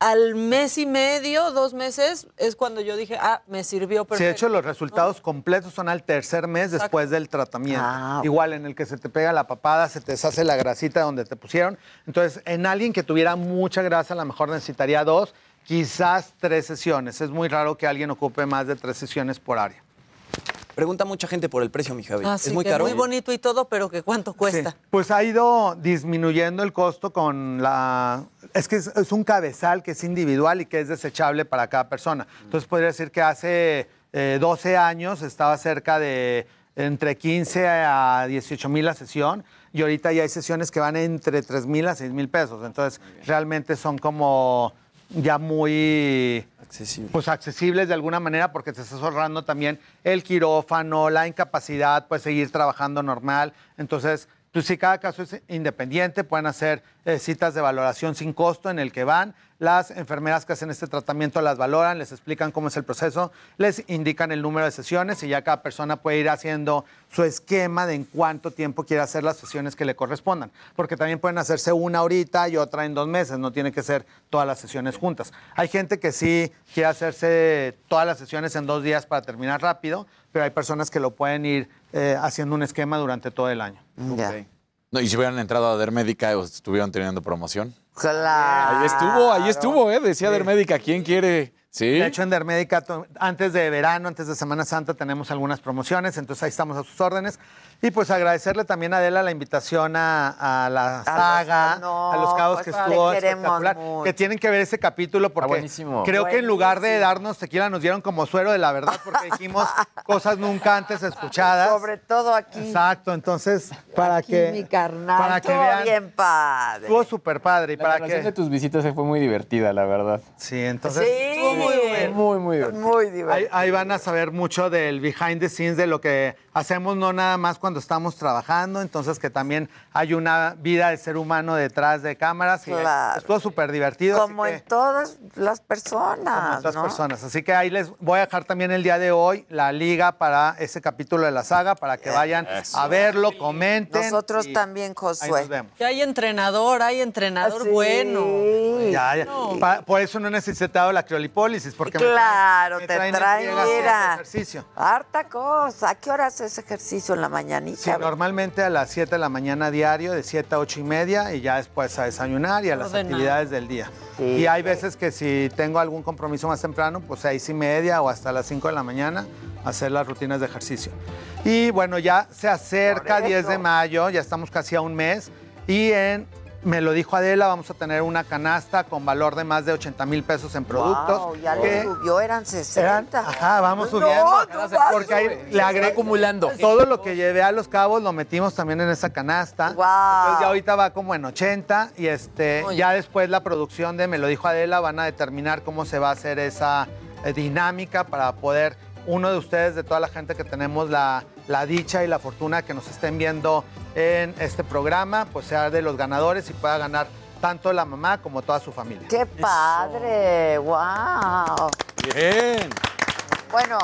al mes y medio, dos meses, es cuando yo dije, ah, me sirvió Sí, perfecto. de hecho, los resultados completos son al tercer mes después del tratamiento. Ah, Igual en el que se te pega la papada, se te deshace la grasita donde te pusieron. Entonces, en alguien que tuviera mucha grasa, a lo mejor necesitaría dos, quizás tres sesiones. Es muy raro que alguien ocupe más de tres sesiones por área. Pregunta mucha gente por el precio, mi Javi. Ah, ¿Es muy que caro? muy bonito y todo, pero que cuánto cuesta. Sí, Pues ha ido disminuyendo el costo con la... Es que es, es un cabezal que es individual y que es desechable para cada persona. Entonces podría decir que hace eh, 12 años estaba cerca de entre 15 a 18 mil la sesión y ahorita ya hay sesiones que van entre 3 mil a 6 mil pesos. Entonces realmente son como ya muy pues accesibles de alguna manera porque te estás ahorrando también el quirófano, la incapacidad, puedes seguir trabajando normal. Entonces, pues si cada caso es independiente, pueden hacer eh, citas de valoración sin costo en el que van. Las enfermeras que hacen este tratamiento las valoran, les explican cómo es el proceso, les indican el número de sesiones y ya cada persona puede ir haciendo su esquema de en cuánto tiempo quiere hacer las sesiones que le correspondan. Porque también pueden hacerse una ahorita y otra en dos meses, no tiene que ser todas las sesiones juntas. Hay gente que sí quiere hacerse todas las sesiones en dos días para terminar rápido, pero hay personas que lo pueden ir eh, haciendo un esquema durante todo el año. No, y si hubieran entrado a Dermédica, o estuvieran teniendo promoción. Claro. Ahí estuvo, ahí estuvo, ¿eh? Decía Dermédica, ¿quién quiere? Sí. De hecho, en Dermédica, antes de verano, antes de Semana Santa, tenemos algunas promociones, entonces ahí estamos a sus órdenes. Y pues agradecerle también a Adela la invitación a, a la saga, no, a los cabos pues, que estuvo queremos espectacular, mucho. que tienen que ver ese capítulo porque buenísimo. creo que en lugar de darnos tequila nos dieron como suero de la verdad porque dijimos [LAUGHS] cosas nunca antes escuchadas. Sobre todo aquí. Exacto, entonces para Aquí, que mi carnal. para que Estuvo vean bien padre. estuvo súper padre y La para que de tus visitas fue muy divertida, la verdad. Sí, entonces Sí. muy bueno. Muy, muy divertida. Muy Ahí, divertido. ahí van a saber mucho del behind the scenes, de lo que hacemos no nada más cuando estamos trabajando, entonces que también hay una vida de ser humano detrás de cámaras. Y Claro. Estuvo súper divertido. así Como que- en todas las personas. como otras ¿no? personas. Así que ahí les voy a dejar también el día de hoy la liga para ese capítulo de la saga, para que vayan a verlo, comenten. Nosotros y también, Ahí Josué. nos vemos. Ya hay entrenador, hay entrenador Sí. bueno. Ya, ya. Pa- por eso no he necesitado la criolipólisis, porque me traen- Claro, me te traen en traen, friega haciendo mira. ejercicio. Harta cosa. ¿A qué hora haces ejercicio en la mañanita? Sí, normalmente a las 7 de la mañana diario, de 7 a 8 y media, y ya después a desayunar y a las Ordenado. actividades del día. Sí, y hay veces que si tengo algún compromiso más temprano, pues 6 y media o hasta las 5 de la mañana, hacer las rutinas de ejercicio. Y bueno, ya se acerca Por 10 de mayo, ya estamos casi a un mes, y en... Me lo dijo Adela, vamos a tener una canasta con valor de más de 80 mil pesos en productos. Wow, ya que le subió, eran 60. eran- ajá, vamos No, subiendo. no porque ahí le agregué acumulando. Todo lo que llevé a los cabos lo metimos también en esa canasta. Wow. Entonces ya ahorita va como en 80 y este Oye. ya después la producción de Me lo dijo Adela van a determinar cómo se va a hacer esa eh, dinámica para poder uno de ustedes, de toda la gente que tenemos la, la dicha y la fortuna que nos estén viendo en este programa, pues sea de los ganadores y pueda ganar tanto la mamá como toda su familia. ¡Qué padre! ¡Wow! Bien. Bueno,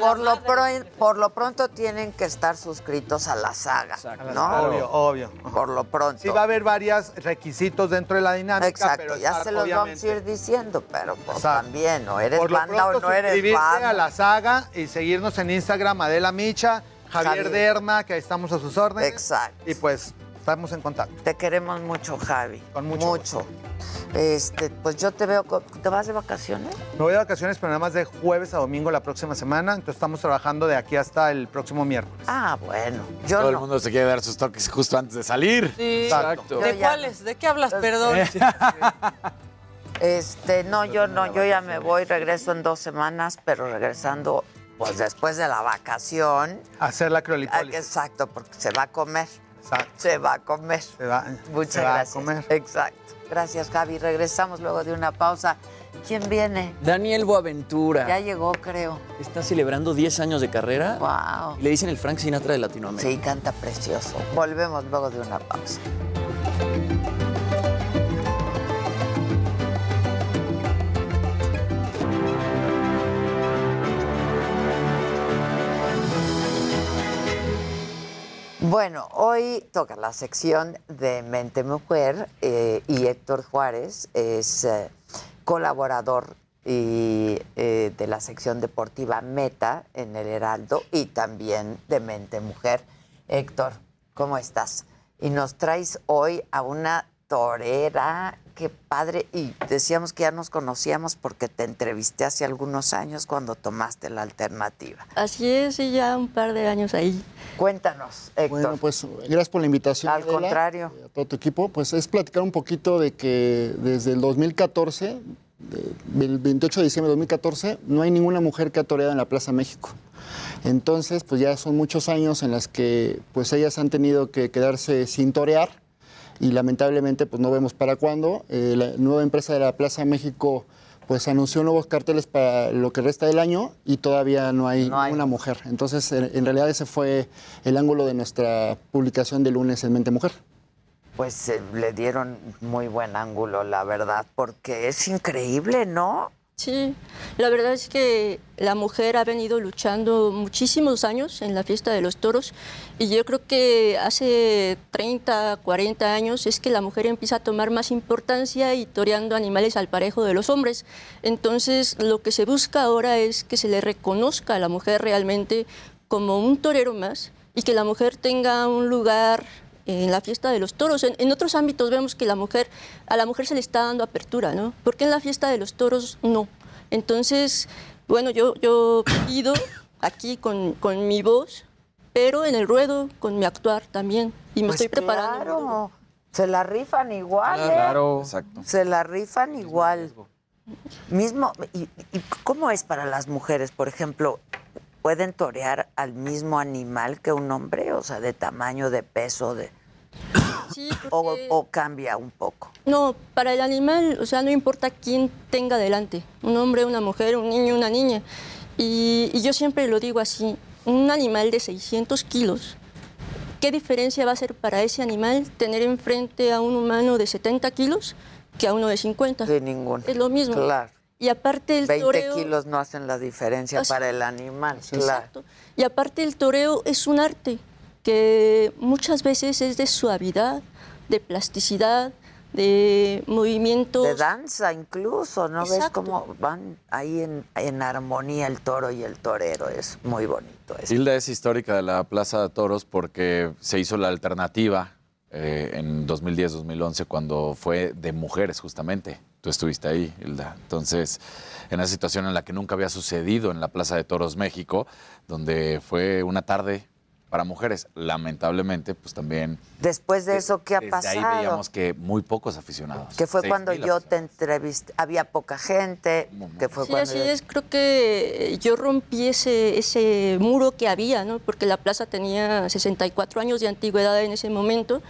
por lo, pro- por lo pronto tienen que estar suscritos a la saga, ¿no? Obvio, obvio. Por lo pronto. Sí va a haber varios requisitos dentro de la dinámica, Exacto, pero ya estar, se los obviamente, vamos a ir diciendo, pero pues Exacto. también, ¿no? ¿Eres banda o no eres suscribirse banda? a la saga y seguirnos en Instagram, Adela Micha, Javier, Javier. Derma, que ahí estamos a sus órdenes. Exacto. Y pues estamos en contacto. Te queremos mucho, Javi. Con mucho. Mucho. Este, pues yo te veo, ¿te vas de vacaciones? Me voy de vacaciones, pero nada más de jueves a domingo la próxima semana. Entonces estamos trabajando de aquí hasta el próximo miércoles. Ah, bueno. Yo Todo el mundo se quiere dar sus toques justo antes de salir. Sí. Exacto. ¿De cuáles? ¿De qué hablas? Perdón. [LAUGHS] Este, no, yo no, yo ya me voy, regreso en dos semanas, pero regresando, pues después de la vacación. Hacer la criolitólisis. Exacto, porque se va a comer. Exacto. Se va a comer. Se va, Muchas se va a gracias. comer. Exacto. Gracias, Javi. Regresamos luego de una pausa. ¿Quién viene? Daniel Boaventura. Ya llegó, creo. Está celebrando 10 años de carrera. Wow. Le dicen el Frank Sinatra de Latinoamérica. Sí, canta precioso. Volvemos luego de una pausa. Bueno, hoy toca la sección de Mente Mujer eh, y Héctor Juárez es eh, colaborador y, eh, de la sección deportiva Meta en el Heraldo y también de Mente Mujer. Héctor, ¿cómo estás? Y nos traes hoy a una torera, qué padre. Y decíamos que ya nos conocíamos porque te entrevisté hace algunos años cuando tomaste la alternativa. Así es, y ya un par de años ahí. Cuéntanos, Héctor. Bueno, pues gracias por la invitación. Al Adela, contrario. y A todo tu equipo. Pues es platicar un poquito de que desde el 2014, de- el 28 de diciembre de 2014, no hay ninguna mujer que ha toreado en la Plaza México. Entonces, pues ya son muchos años en las que pues ellas han tenido que quedarse sin torear y lamentablemente pues no vemos para cuándo. Eh, la nueva empresa de la Plaza México pues anunció nuevos carteles para lo que resta del año y todavía no hay, una mujer. Entonces, en, en realidad ese fue el ángulo de nuestra publicación de lunes en Mente Mujer. Pues eh, le dieron muy buen ángulo, la verdad, porque es increíble, ¿no? Sí, la verdad es que la mujer ha venido luchando muchísimos años en la fiesta de los toros y yo creo que hace 30, 40 años es que la mujer empieza a tomar más importancia y toreando animales al parejo de los hombres. Entonces lo que se busca ahora es que se le reconozca a la mujer realmente como un torero más y que la mujer tenga un lugar en la fiesta de los toros. En, en otros ámbitos vemos que la mujer, a la mujer se le está dando apertura, ¿no? ¿Por qué en la fiesta de los toros no? Entonces, bueno, yo, yo pido aquí con, con mi voz, pero en el ruedo con mi actuar también. Y me Pues estoy preparando. Claro, se la rifan igual, ¿eh? Claro. Exacto. Se la rifan igual. Mismo, y, y cómo es para las mujeres, por ejemplo? ¿Pueden torear al mismo animal que un hombre? O sea, de tamaño, de peso, de... [COUGHS] o, o cambia un poco. No, para el animal, o sea, no importa quién tenga delante, un hombre, una mujer, un niño, una niña. Y, y yo siempre lo digo así, un animal de 600 kilos, ¿qué diferencia va a ser para ese animal tener enfrente a un humano de 70 kilos que a uno de 50? De ninguna. Es lo mismo. Claro. Y aparte el 20 toreo... kilos no hacen la diferencia Así- para el animal, claro. Exacto. Y aparte el toreo es un arte que muchas veces es de suavidad, de plasticidad, de movimientos. De danza incluso, ¿no ves Exacto. cómo van ahí en, en armonía el toro y el torero? Es muy bonito eso. Hilda es histórica de la Plaza de Toros porque se hizo la alternativa eh, en 2010-2011 cuando fue de mujeres justamente. Tú estuviste ahí, Hilda. Entonces, en esa situación en la que nunca había sucedido en la Plaza de Toros México, donde fue una tarde para mujeres, lamentablemente, pues también Después de eso, ¿qué ha desde ahí pasado? veíamos que muy pocos aficionados. Que fue cuando yo te entrevisté, había poca gente, que fue Sí, cuando así yo- es. Creo que yo rompí ese, ese muro que había, ¿no? Porque la plaza tenía 64 años de antigüedad en ese momento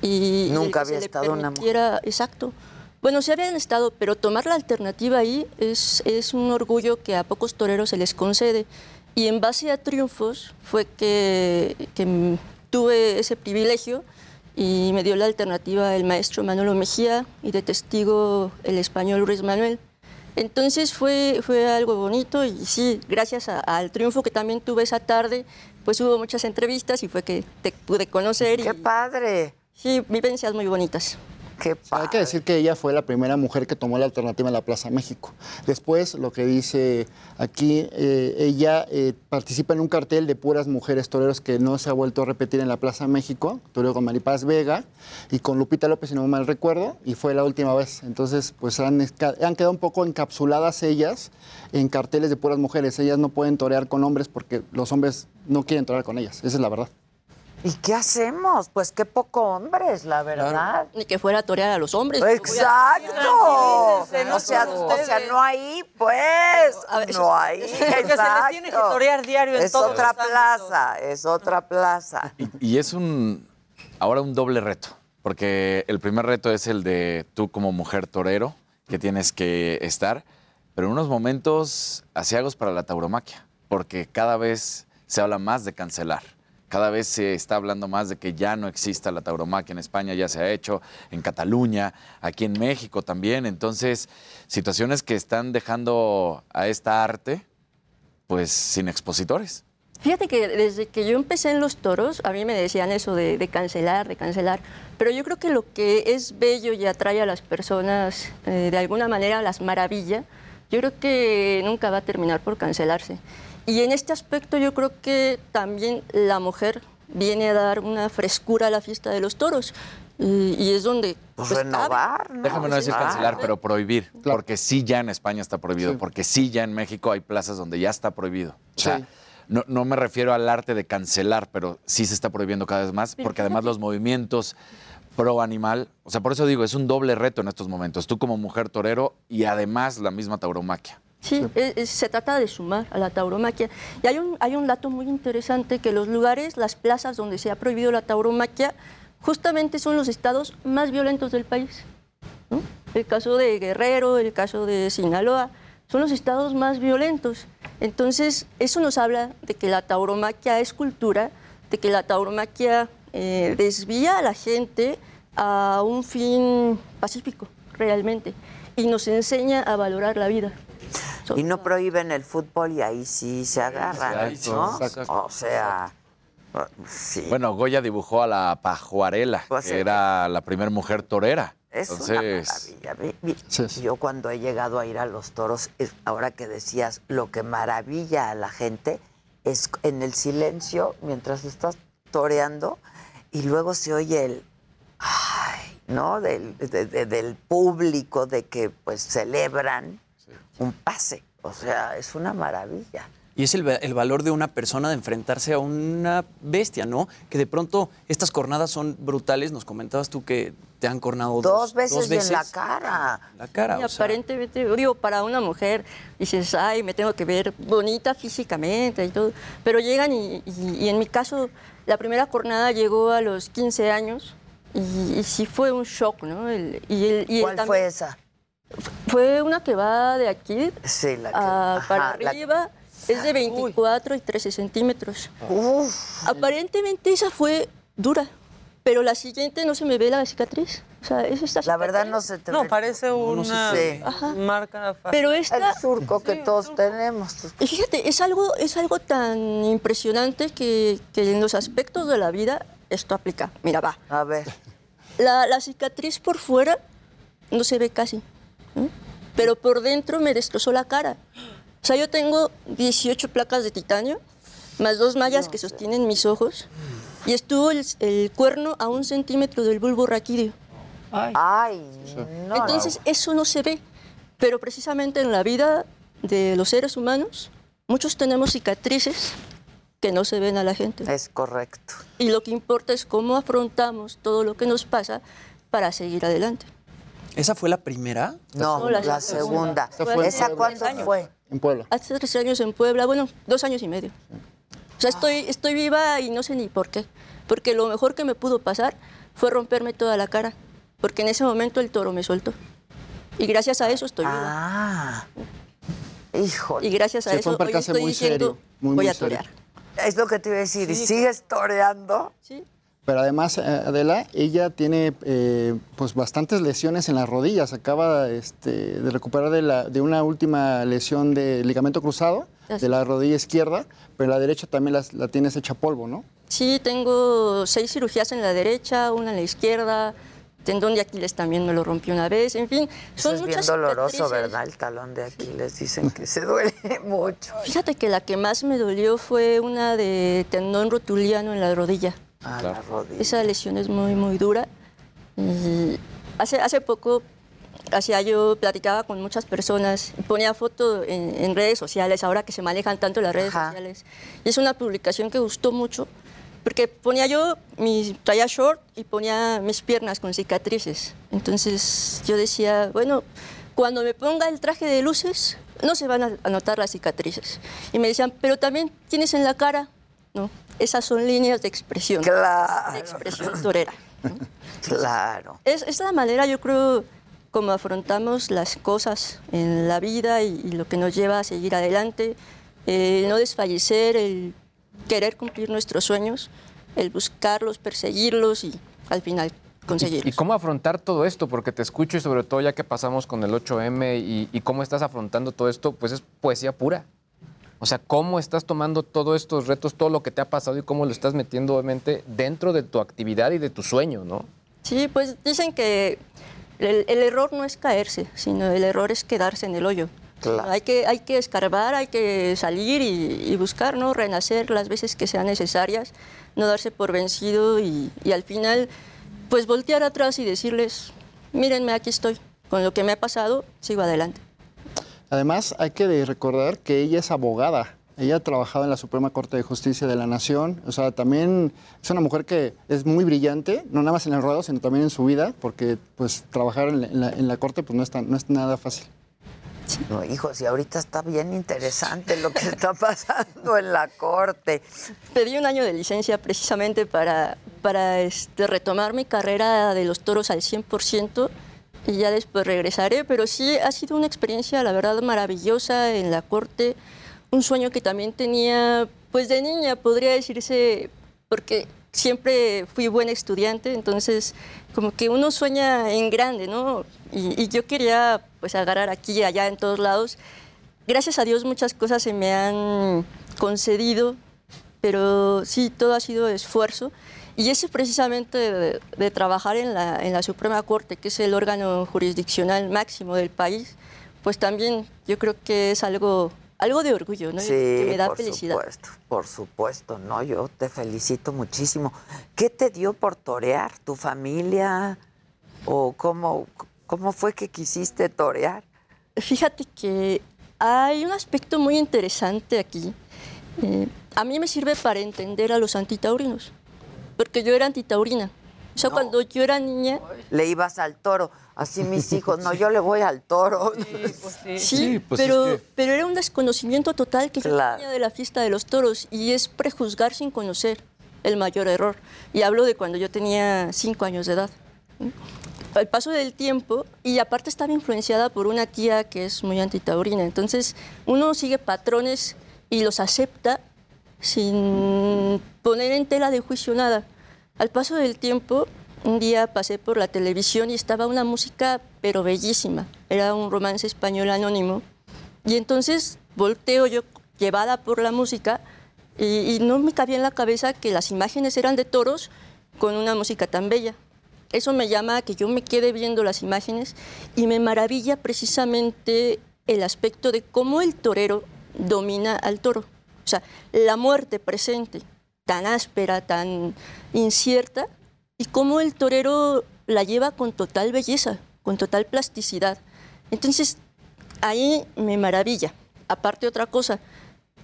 y Nunca se había le estado una mujer. Exacto. Bueno, sí habían estado, pero tomar la alternativa ahí es, es un orgullo que a pocos toreros se les concede. Y en base a triunfos fue que, que tuve ese privilegio y me dio la alternativa el maestro Manolo Mejía y de testigo el español Luis Manuel. Entonces fue, fue algo bonito y sí, gracias a- al triunfo que también tuve esa tarde, pues hubo muchas entrevistas y fue que te pude conocer. ¡Qué padre! Sí, vivencias muy bonitas. Qué Hay que decir que ella fue la primera mujer que tomó la alternativa en la Plaza México. Después, lo que dice aquí, eh, ella eh, participa en un cartel de puras mujeres toreros que no se ha vuelto a repetir en la Plaza México, toreo con Maripaz Vega y con Lupita López, si no mal recuerdo, y fue la última vez. Entonces, pues han quedado un poco encapsuladas ellas en carteles de puras mujeres. Ellas no pueden torear con hombres porque los hombres no quieren torear con ellas. Esa es la verdad. ¿Y qué hacemos? Pues qué poco hombres, la verdad. Ni que fuera a torear a los hombres. Exacto. O sea, no o sea, no hay, pues, no hay. Porque se les tiene que torear diario en Es todos otra los plaza, es otra plaza. Y es un, ahora un doble reto, porque el primer reto es el de tú como mujer torero, que tienes que estar, pero en unos momentos asiagos para la tauromaquia, porque cada vez se habla más de cancelar. Cada vez se está hablando más de que ya no exista la tauromaquia en España, ya se ha hecho, en Cataluña, aquí en México también. Entonces, situaciones que están dejando a esta arte, pues, sin expositores. Fíjate que desde que yo empecé en los toros, a mí me decían eso de, de cancelar, de cancelar, pero yo creo que lo que es bello y atrae a las personas, eh, de alguna manera las maravilla, yo creo que nunca va a terminar por cancelarse. Y en este aspecto yo creo que también la mujer viene a dar una frescura a la fiesta de los toros. Y, y es donde... Pues cabe. renovar, ¿no? Déjame no decir cancelar, pero prohibir. Porque sí ya en España está prohibido, porque sí ya en México hay plazas donde ya está prohibido. O sea, Sí. no, no me refiero al arte de cancelar, pero sí se está prohibiendo cada vez más, porque además los movimientos pro animal, o sea, por eso digo, es un doble reto en estos momentos. Tú como mujer torero y además la misma tauromaquia. Sí, es- es- se trata de sumar a la tauromaquia. Y hay un, hay un dato muy interesante que los lugares, las plazas donde se ha prohibido la tauromaquia, justamente son los estados más violentos del país. ¿no? El caso de Guerrero, el caso de Sinaloa, son los estados más violentos. Entonces, eso nos habla de que la tauromaquia es cultura, de que la tauromaquia eh, desvía a la gente a un fin pacífico, realmente, y nos enseña a valorar la vida. Y no prohíben el fútbol y ahí sí se agarran, Exacto, ¿no? exacto. O sea, sí. Bueno, Goya dibujó a la pajuarela, Pues, que era la primer mujer torera. Es Entonces, una maravilla. Yo cuando he llegado a ir a los toros, es- ahora que decías, lo que maravilla a la gente es en el silencio, mientras estás toreando, y luego se oye el, ay, ¿no? Del, de- de- del público, de que pues celebran un pase. O sea, es una maravilla. Y es el, el valor de una persona de enfrentarse a una bestia, ¿no? Que de pronto estas cornadas son brutales. Nos comentabas tú que te han cornado dos, Dos veces, dos y en la cara. La cara, Y o sea. aparentemente, digo, para una mujer, dices, ay, me tengo que ver bonita físicamente y todo. Pero llegan y, y- y en mi caso, la primera jornada llegó a los 15 años y, y sí fue un shock, ¿no? El- y el- y el ¿Cuál también- fue esa? Fue una que va de aquí Sí, la que- a- ajá, para la- arriba. Es de 24 y 13 centímetros. Aparentemente esa fue dura, pero la siguiente no se me ve la cicatriz. O sea, es esta La verdad no se te No, parece una Sí. marca fácil. Pero esta... El surco que todos tenemos. Y fíjate, es algo, es algo tan impresionante que, que en los aspectos de la vida esto aplica. Mira, va. A ver. La, la cicatriz por fuera no se ve casi, ¿no? pero por dentro me destrozó la cara. O sea, yo tengo 18 placas de titanio, más dos mallas que sostienen mis ojos, y estuvo el, el cuerno a un centímetro del bulbo raquídeo. Ay, no. Entonces, eso no se ve. Pero precisamente en la vida de los seres humanos, muchos tenemos cicatrices que no se ven a la gente. Es correcto. Y lo que importa es cómo afrontamos todo lo que nos pasa para seguir adelante. ¿Esa fue la primera? No, No, la, la segunda. ¿Esa tres años. fue? En Puebla. Hace tres años en Puebla, bueno, dos años y medio. O sea, estoy, estoy viva y no sé ni por qué. Porque lo mejor que me pudo pasar fue romperme toda la cara. Porque en ese momento el toro me soltó. Y gracias a eso estoy viva. Ah, híjole. Y gracias a eso un hoy percance estoy muy diciendo, serio, muy, voy muy a serio. torear. Es lo que te iba a decir. ¿Y Sí. sigues toreando? Sí. Pero además, eh, Adela, ella tiene eh, pues bastantes lesiones en las rodillas. Acaba este, de recuperar de, la- de una última lesión de ligamento cruzado de la rodilla izquierda, pero la derecha también las- la, tienes hecha polvo, ¿no? Sí, tengo seis cirugías en la derecha, una en la izquierda, tendón de Aquiles también me lo rompí una vez, en fin, Eso son es bien muchas doloroso, cicatrices. ¿verdad? El talón de Aquiles dicen que se duele [LAUGHS] mucho. Fíjate que la que más me dolió fue una de tendón rotuliano en la rodilla. La rodilla. Esa lesión es muy, muy dura. Y hace, hace poco hacía yo, platicaba con muchas personas, ponía foto en, en redes sociales, ahora que se manejan tanto las redes sociales. Y es una publicación que gustó mucho, porque ponía yo, mi, traía short y ponía mis piernas con cicatrices. Entonces yo decía, bueno, cuando me ponga el traje de luces, no se van a notar las cicatrices. Y me decían, pero también tienes en la cara, ¿no? Esas son líneas de expresión. Claro. De expresión torera. [LAUGHS] Claro. Es, es la manera, yo creo, como afrontamos las cosas en la vida y, y lo que nos lleva a seguir adelante, el no desfallecer, el querer cumplir nuestros sueños, el buscarlos, perseguirlos y al final conseguirlos. ¿Y cómo afrontar todo esto? Porque te escucho y sobre todo ya que pasamos con el 8M y, y cómo estás afrontando todo esto, pues es poesía pura. O sea, cómo estás tomando todos estos retos, todo lo que te ha pasado y cómo lo estás metiendo obviamente dentro de tu actividad y de tu sueño, ¿no? Sí, pues dicen que el, el error no es caerse, sino el error es quedarse en el hoyo. Claro. Hay que, hay que escarbar, hay que salir y, y buscar, ¿no? Renacer las veces que sean necesarias, no darse por vencido y, y al final, pues voltear atrás y decirles, mírenme, aquí estoy, con lo que me ha pasado, sigo adelante. Además, hay que recordar que ella es abogada. Ella ha trabajado en la Suprema Corte de Justicia de la Nación. O sea, también es una mujer que es muy brillante, no nada más en el ruedo, sino también en su vida, porque pues trabajar en la, en la- en la Corte pues no es, tan- no es nada fácil. No, hijos, y ahorita está bien interesante lo que está pasando en la corte. Pedí un año de licencia precisamente para, para este, retomar mi carrera de los toros al 100% y ya después regresaré, pero sí ha sido una experiencia, la verdad, maravillosa en la corte, un sueño que también tenía, pues de niña, podría decirse, porque siempre fui buen estudiante, entonces como que uno sueña en grande, ¿no? Y, y yo quería pues agarrar aquí allá en todos lados. Gracias a Dios muchas cosas se me han concedido, pero sí, todo ha sido esfuerzo. Y ese precisamente de, de trabajar en la, en la Suprema Corte, que es el órgano jurisdiccional máximo del país, pues también yo creo que es algo, algo de orgullo, ¿no? Sí, que me da por felicidad. supuesto, por supuesto, no, yo te felicito muchísimo. ¿Qué te dio por torear? ¿Tu familia? ¿O cómo, cómo fue que quisiste torear? Fíjate que hay un aspecto muy interesante aquí. Eh, a mí me sirve para entender a los antitaurinos, porque yo era antitaurina. O sea, cuando yo era niña... Le ibas al toro, así mis [LAUGHS] hijos, no, yo le voy al toro. Sí, [LAUGHS] pues es pero, que- pero era un desconocimiento total que yo Claro. tenía de la fiesta de los toros y es prejuzgar sin conocer el mayor error. Y hablo de cuando yo tenía cinco años de edad. Al paso del tiempo, y aparte estaba influenciada por una tía que es muy antitaurina, entonces uno sigue patrones y los acepta sin poner en tela de juicio nada. Al paso del tiempo, un día pasé por la televisión y estaba una música pero bellísima. Era un romance español anónimo. Y entonces volteo yo llevada por la música y, y no me cabía en la cabeza que las imágenes eran de toros con una música tan bella. Eso me llama a que yo me quede viendo las imágenes y me maravilla precisamente el aspecto de cómo el torero domina al toro. O sea, la muerte presente, tan áspera, tan incierta, y cómo el torero la lleva con total belleza, con total plasticidad. Entonces, ahí me maravilla. Aparte otra cosa,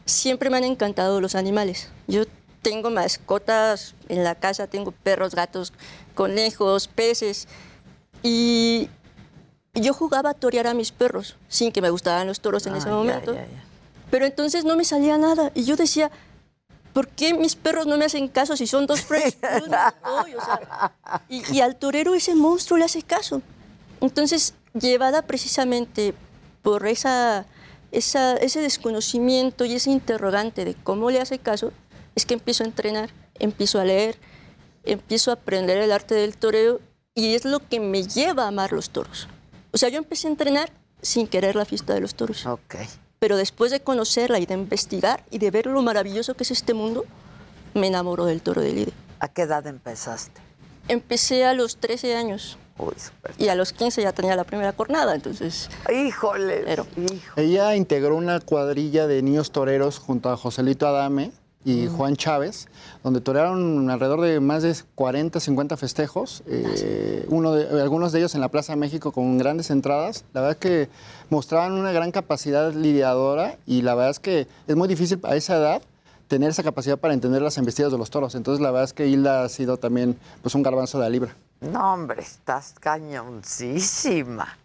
siempre me han encantado los animales. Yo tengo mascotas en la casa, tengo perros, gatos, conejos, peces. Y yo jugaba a torear a mis perros, sin que me gustaran los toros en ese Ah, ya, momento. ya, ya. Pero entonces no me salía nada. Y yo decía, ¿por qué mis perros no me hacen caso si son dos fresh? O sea, y, y al torero ese monstruo le hace caso. Entonces, llevada precisamente por esa, ese desconocimiento y ese interrogante de cómo le hace caso, es que empiezo a entrenar, empiezo a leer, empiezo a aprender el arte del toreo y es lo que me lleva a amar los toros. O sea, yo empecé a entrenar sin querer la fiesta de los toros. Ok. Pero después de conocerla y de investigar y de ver lo maravilloso que es este mundo, me enamoró del toro de Lide. ¿A qué edad empezaste? Empecé a los 13 años. Uy, súper. Y a los 15 ya tenía la primera cornada, entonces... Híjole. Pero, Ella integró una cuadrilla de niños toreros junto a Joselito Adame y Juan Chávez, donde torearon alrededor de más de 40, 50 festejos, eh, uno de, algunos de ellos en la Plaza México con grandes entradas. La verdad es que mostraban una gran capacidad lidiadora y la verdad es que es muy difícil a esa edad tener esa capacidad para entender las embestidas de los toros. Entonces la verdad es que Hilda ha sido también pues, un garbanzo de la libra. No, hombre, estás cañoncísima.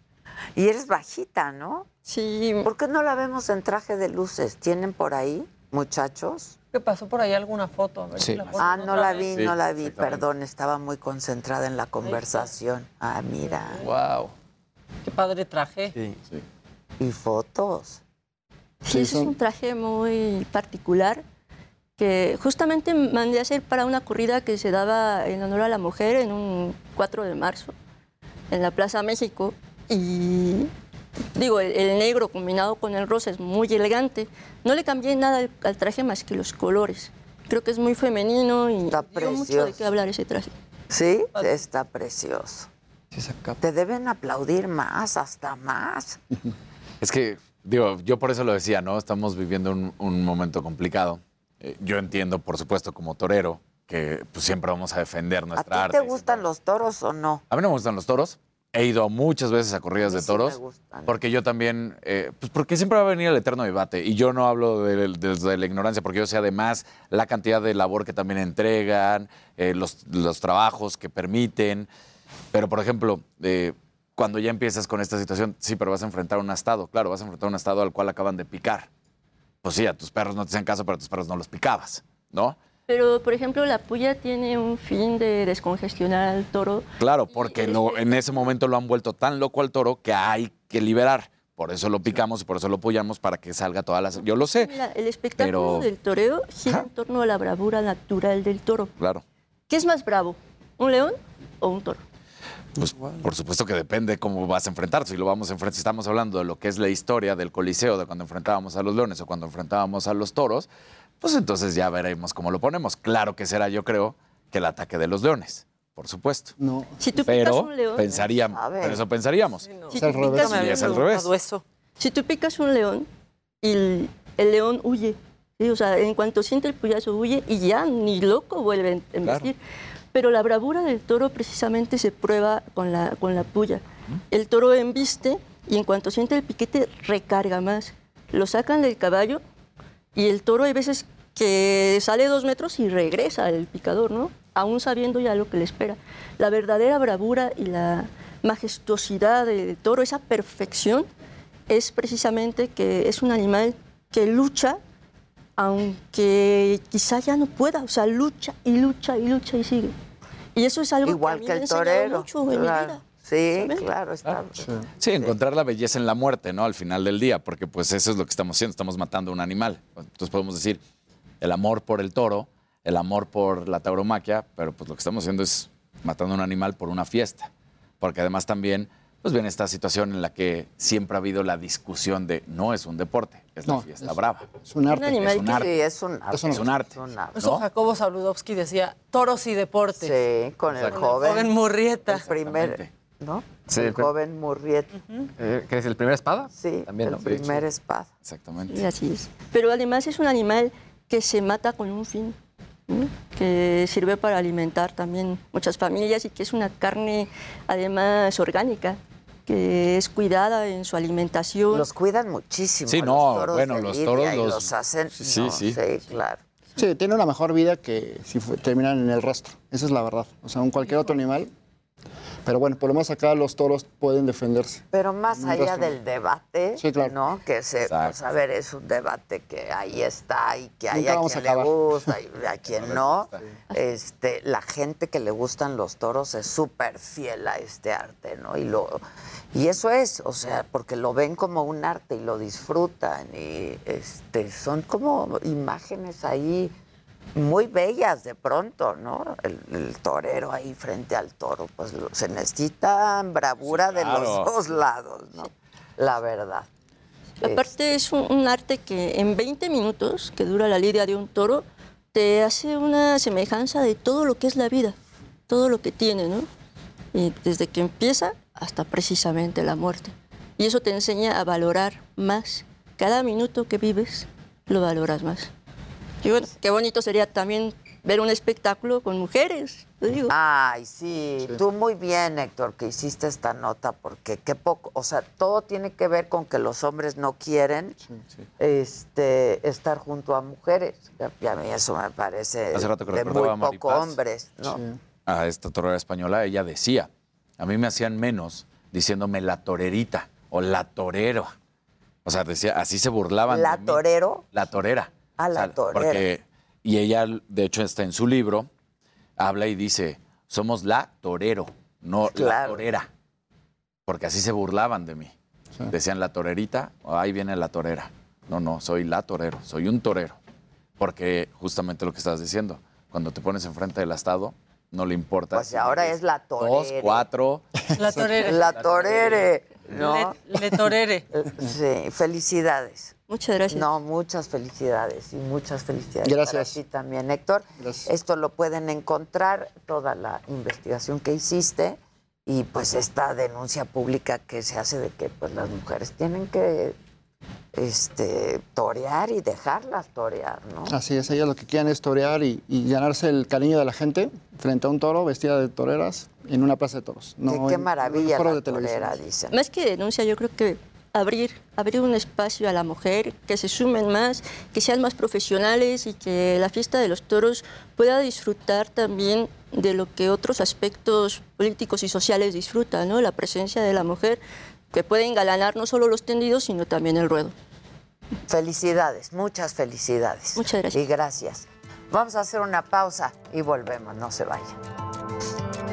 Y eres bajita, ¿no? Sí. ¿Por qué no la vemos en traje de luces? ¿Tienen por ahí, muchachos? ¿Qué pasó por ahí alguna foto? A ver si la Ah, no la vez. vi, no la vi, perdón, estaba muy concentrada en la conversación. Ah, mira. Wow. Qué padre traje. Sí. Y fotos. Sí, ese es un traje muy particular que justamente mandé a hacer para una corrida que se daba en honor a la mujer en un 4 de marzo en la Plaza México y digo, el, el negro combinado con el rosa es muy elegante. No le cambié nada al, al traje más que los colores. Creo que es muy femenino y dio mucho de qué hablar ese traje. Sí, está precioso. Te deben aplaudir más, hasta más. Es que, digo, yo por eso lo decía, ¿no? Estamos viviendo un, un momento complicado. Eh, yo entiendo, por supuesto, como torero, que pues, siempre vamos a defender ¿A nuestra ti arte. te gustan los toros o no? A mí no me gustan los toros. He ido muchas veces a corridas de toros. Porque yo también, eh, pues porque siempre va a venir el eterno debate. Y yo no hablo de- desde la ignorancia, porque yo sé además la cantidad de labor que también entregan, eh, los, los trabajos que permiten. Pero, por ejemplo, eh, cuando ya empiezas con esta situación, sí, pero vas a enfrentar un estado. Claro, vas a enfrentar un estado al cual acaban de picar. Pues sí, a tus perros no te hacían caso, pero a tus perros no los picabas, ¿no? Pero, por ejemplo, la puya tiene un fin de descongestionar al toro. Claro, porque lo- en ese momento lo han vuelto tan loco al toro que hay que liberar. Por eso lo picamos y por eso lo apoyamos para que salga todas las... Yo lo sé, Mira, el espectáculo Pero- del toreo gira en torno a la bravura natural del toro. claro. ¿Qué es más bravo? ¿Un león o un toro? Pues por supuesto que depende cómo vas a enfrentar. Si lo vamos a enfrentar, si estamos hablando de lo que es la historia del Coliseo, de cuando enfrentábamos a los leones o cuando enfrentábamos a los toros, pues entonces ya veremos cómo lo ponemos. Claro que será, yo creo, que el ataque de los leones, por supuesto. No. Si tú pero picas un león, pensaríamos, pero eso pensaríamos. si Es tú al revés. picas Y un es al león- revés. Si tú picas un león y el, el león huye, ¿sí? o sea, en cuanto siente el puyazo huye y ya ni loco vuelve a embestir. Pero la bravura del toro precisamente se prueba con la, con la puya. El toro embiste y en cuanto siente el piquete recarga más. Lo sacan del caballo y el toro hay veces que sale dos metros y regresa al picador, ¿no? Aún sabiendo ya lo que le espera. La verdadera bravura y la majestuosidad del toro, esa perfección, es precisamente que es un animal que lucha aunque quizá ya no pueda, o sea, lucha y lucha y lucha y sigue. Y eso es algo Igual a mí que me ha el enseñado torero. mucho en mi claro. vida. Sí, claro, está. Sí, encontrar la belleza en la muerte, ¿no? Al final del día, porque pues eso es lo que estamos haciendo, estamos matando a un animal. Entonces podemos decir el amor por el toro, el amor por la tauromaquia, pero pues lo que estamos haciendo es matando a un animal por una fiesta. Porque además también, pues viene esta situación en la que siempre ha habido la discusión de no es un deporte, es la No, fiesta es- brava. Es un arte. Es un arte. Sí, es un arte. Es un arte. Es un arte. Eso Jacobo Saludowski decía, toros y deportes. Sí, con el joven. Joven Murrieta. El primer, ¿no? Sí, el el joven Murrieta. Eh, ¿Qué es el primer espada? Sí, También, el ¿no? primer espada. Exactamente. Sí, así es. Pero además es un animal que se mata con un fin, que sirve para alimentar también muchas familias y que es una carne además orgánica, que es cuidada en su alimentación. Los cuidan muchísimo. Sí, a no, los toros bueno, de los toros y los- los hacen. Sí, no, sí. claro. Sí, tiene una mejor vida que si terminan en el rastro. Esa es la verdad. O sea, un cualquier otro animal. Pero bueno, por lo menos acá los toros pueden defenderse. Pero más allá del debate, Sí, claro. ¿no? Que se, pues a ver, es un debate que ahí está y que hay Nunca a quien a le gusta y a [LAUGHS] quien no. Este, la gente que le gustan los toros es súper fiel a este arte, ¿no? Y lo y eso es, o sea, porque lo ven como un arte y lo disfrutan y este son como imágenes ahí muy bellas de pronto, ¿no? El, el torero ahí frente al toro, pues lo- se necesita bravura de claro. los dos lados, ¿no? La verdad. Aparte es un, un arte que en 20 minutos, que dura la lidia de un toro, te hace una semejanza de todo lo que es la vida, todo lo que tiene, ¿no? Y desde que empieza hasta precisamente la muerte. Y eso te enseña a valorar más. Cada minuto que vives, lo valoras más. Y bueno, qué bonito sería también ver un espectáculo con mujeres, te digo. Ay, sí, tú muy bien, Héctor, que hiciste esta nota, porque qué poco, o sea, todo tiene que ver con que los hombres no quieren este, estar junto a mujeres. Y a mí eso me parece Hace rato que de muy a poco hombres, ¿no? a esta torera española, ella decía, a mí me hacían menos diciéndome la torerita o la torero. O sea, decía, así se burlaban. ¿La de mí. torero? La torera. Ah, la O sea, torera. Porque, y ella, de hecho, está en su libro, habla y dice, somos la torero, no la torera. Porque así se burlaban de mí. Decían la torerita, ahí viene la torera. No, no, soy la torero, soy un torero. Porque justamente lo que estás diciendo, cuando te pones enfrente del Estado, no le importa. Pues si ahora es la torere. Dos, cuatro. La torere. La torere, ¿no? Le, le torere. Sí, felicidades. Muchas gracias. No, muchas felicidades y muchas felicidades Gracias. para ti también, Héctor. Esto lo pueden encontrar, toda la investigación que hiciste y pues esta denuncia pública que se hace de que pues las mujeres tienen que este torear y dejarlas torear, ¿no? Así es, ellas lo que quieren es torear y, y ganarse el cariño de la gente frente a un toro vestida de toreras en una plaza de toros. No qué un maravilla la de televisión. torera, dicen. Más que denuncia, yo creo que abrir, abrir un espacio a la mujer, que se sumen más, que sean más profesionales y que la fiesta de los toros pueda disfrutar también de lo que otros aspectos políticos y sociales disfrutan, ¿no? La presencia de la mujer, que puede engalanar no solo los tendidos, sino también el ruedo. Felicidades, muchas felicidades. Muchas gracias. Y gracias. Vamos a hacer una pausa y volvemos, no se vayan.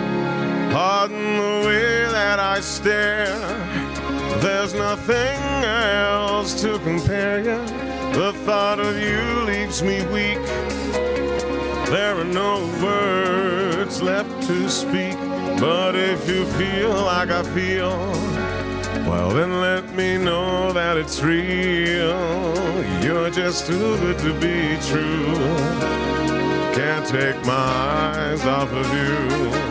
Pardon the way that I stare. There's nothing else to compare you. The thought of you leaves me weak. There are no words left to speak. But if you feel like I feel, well, then let me know that it's real. You're just too good to be true. Can't take my eyes off of you.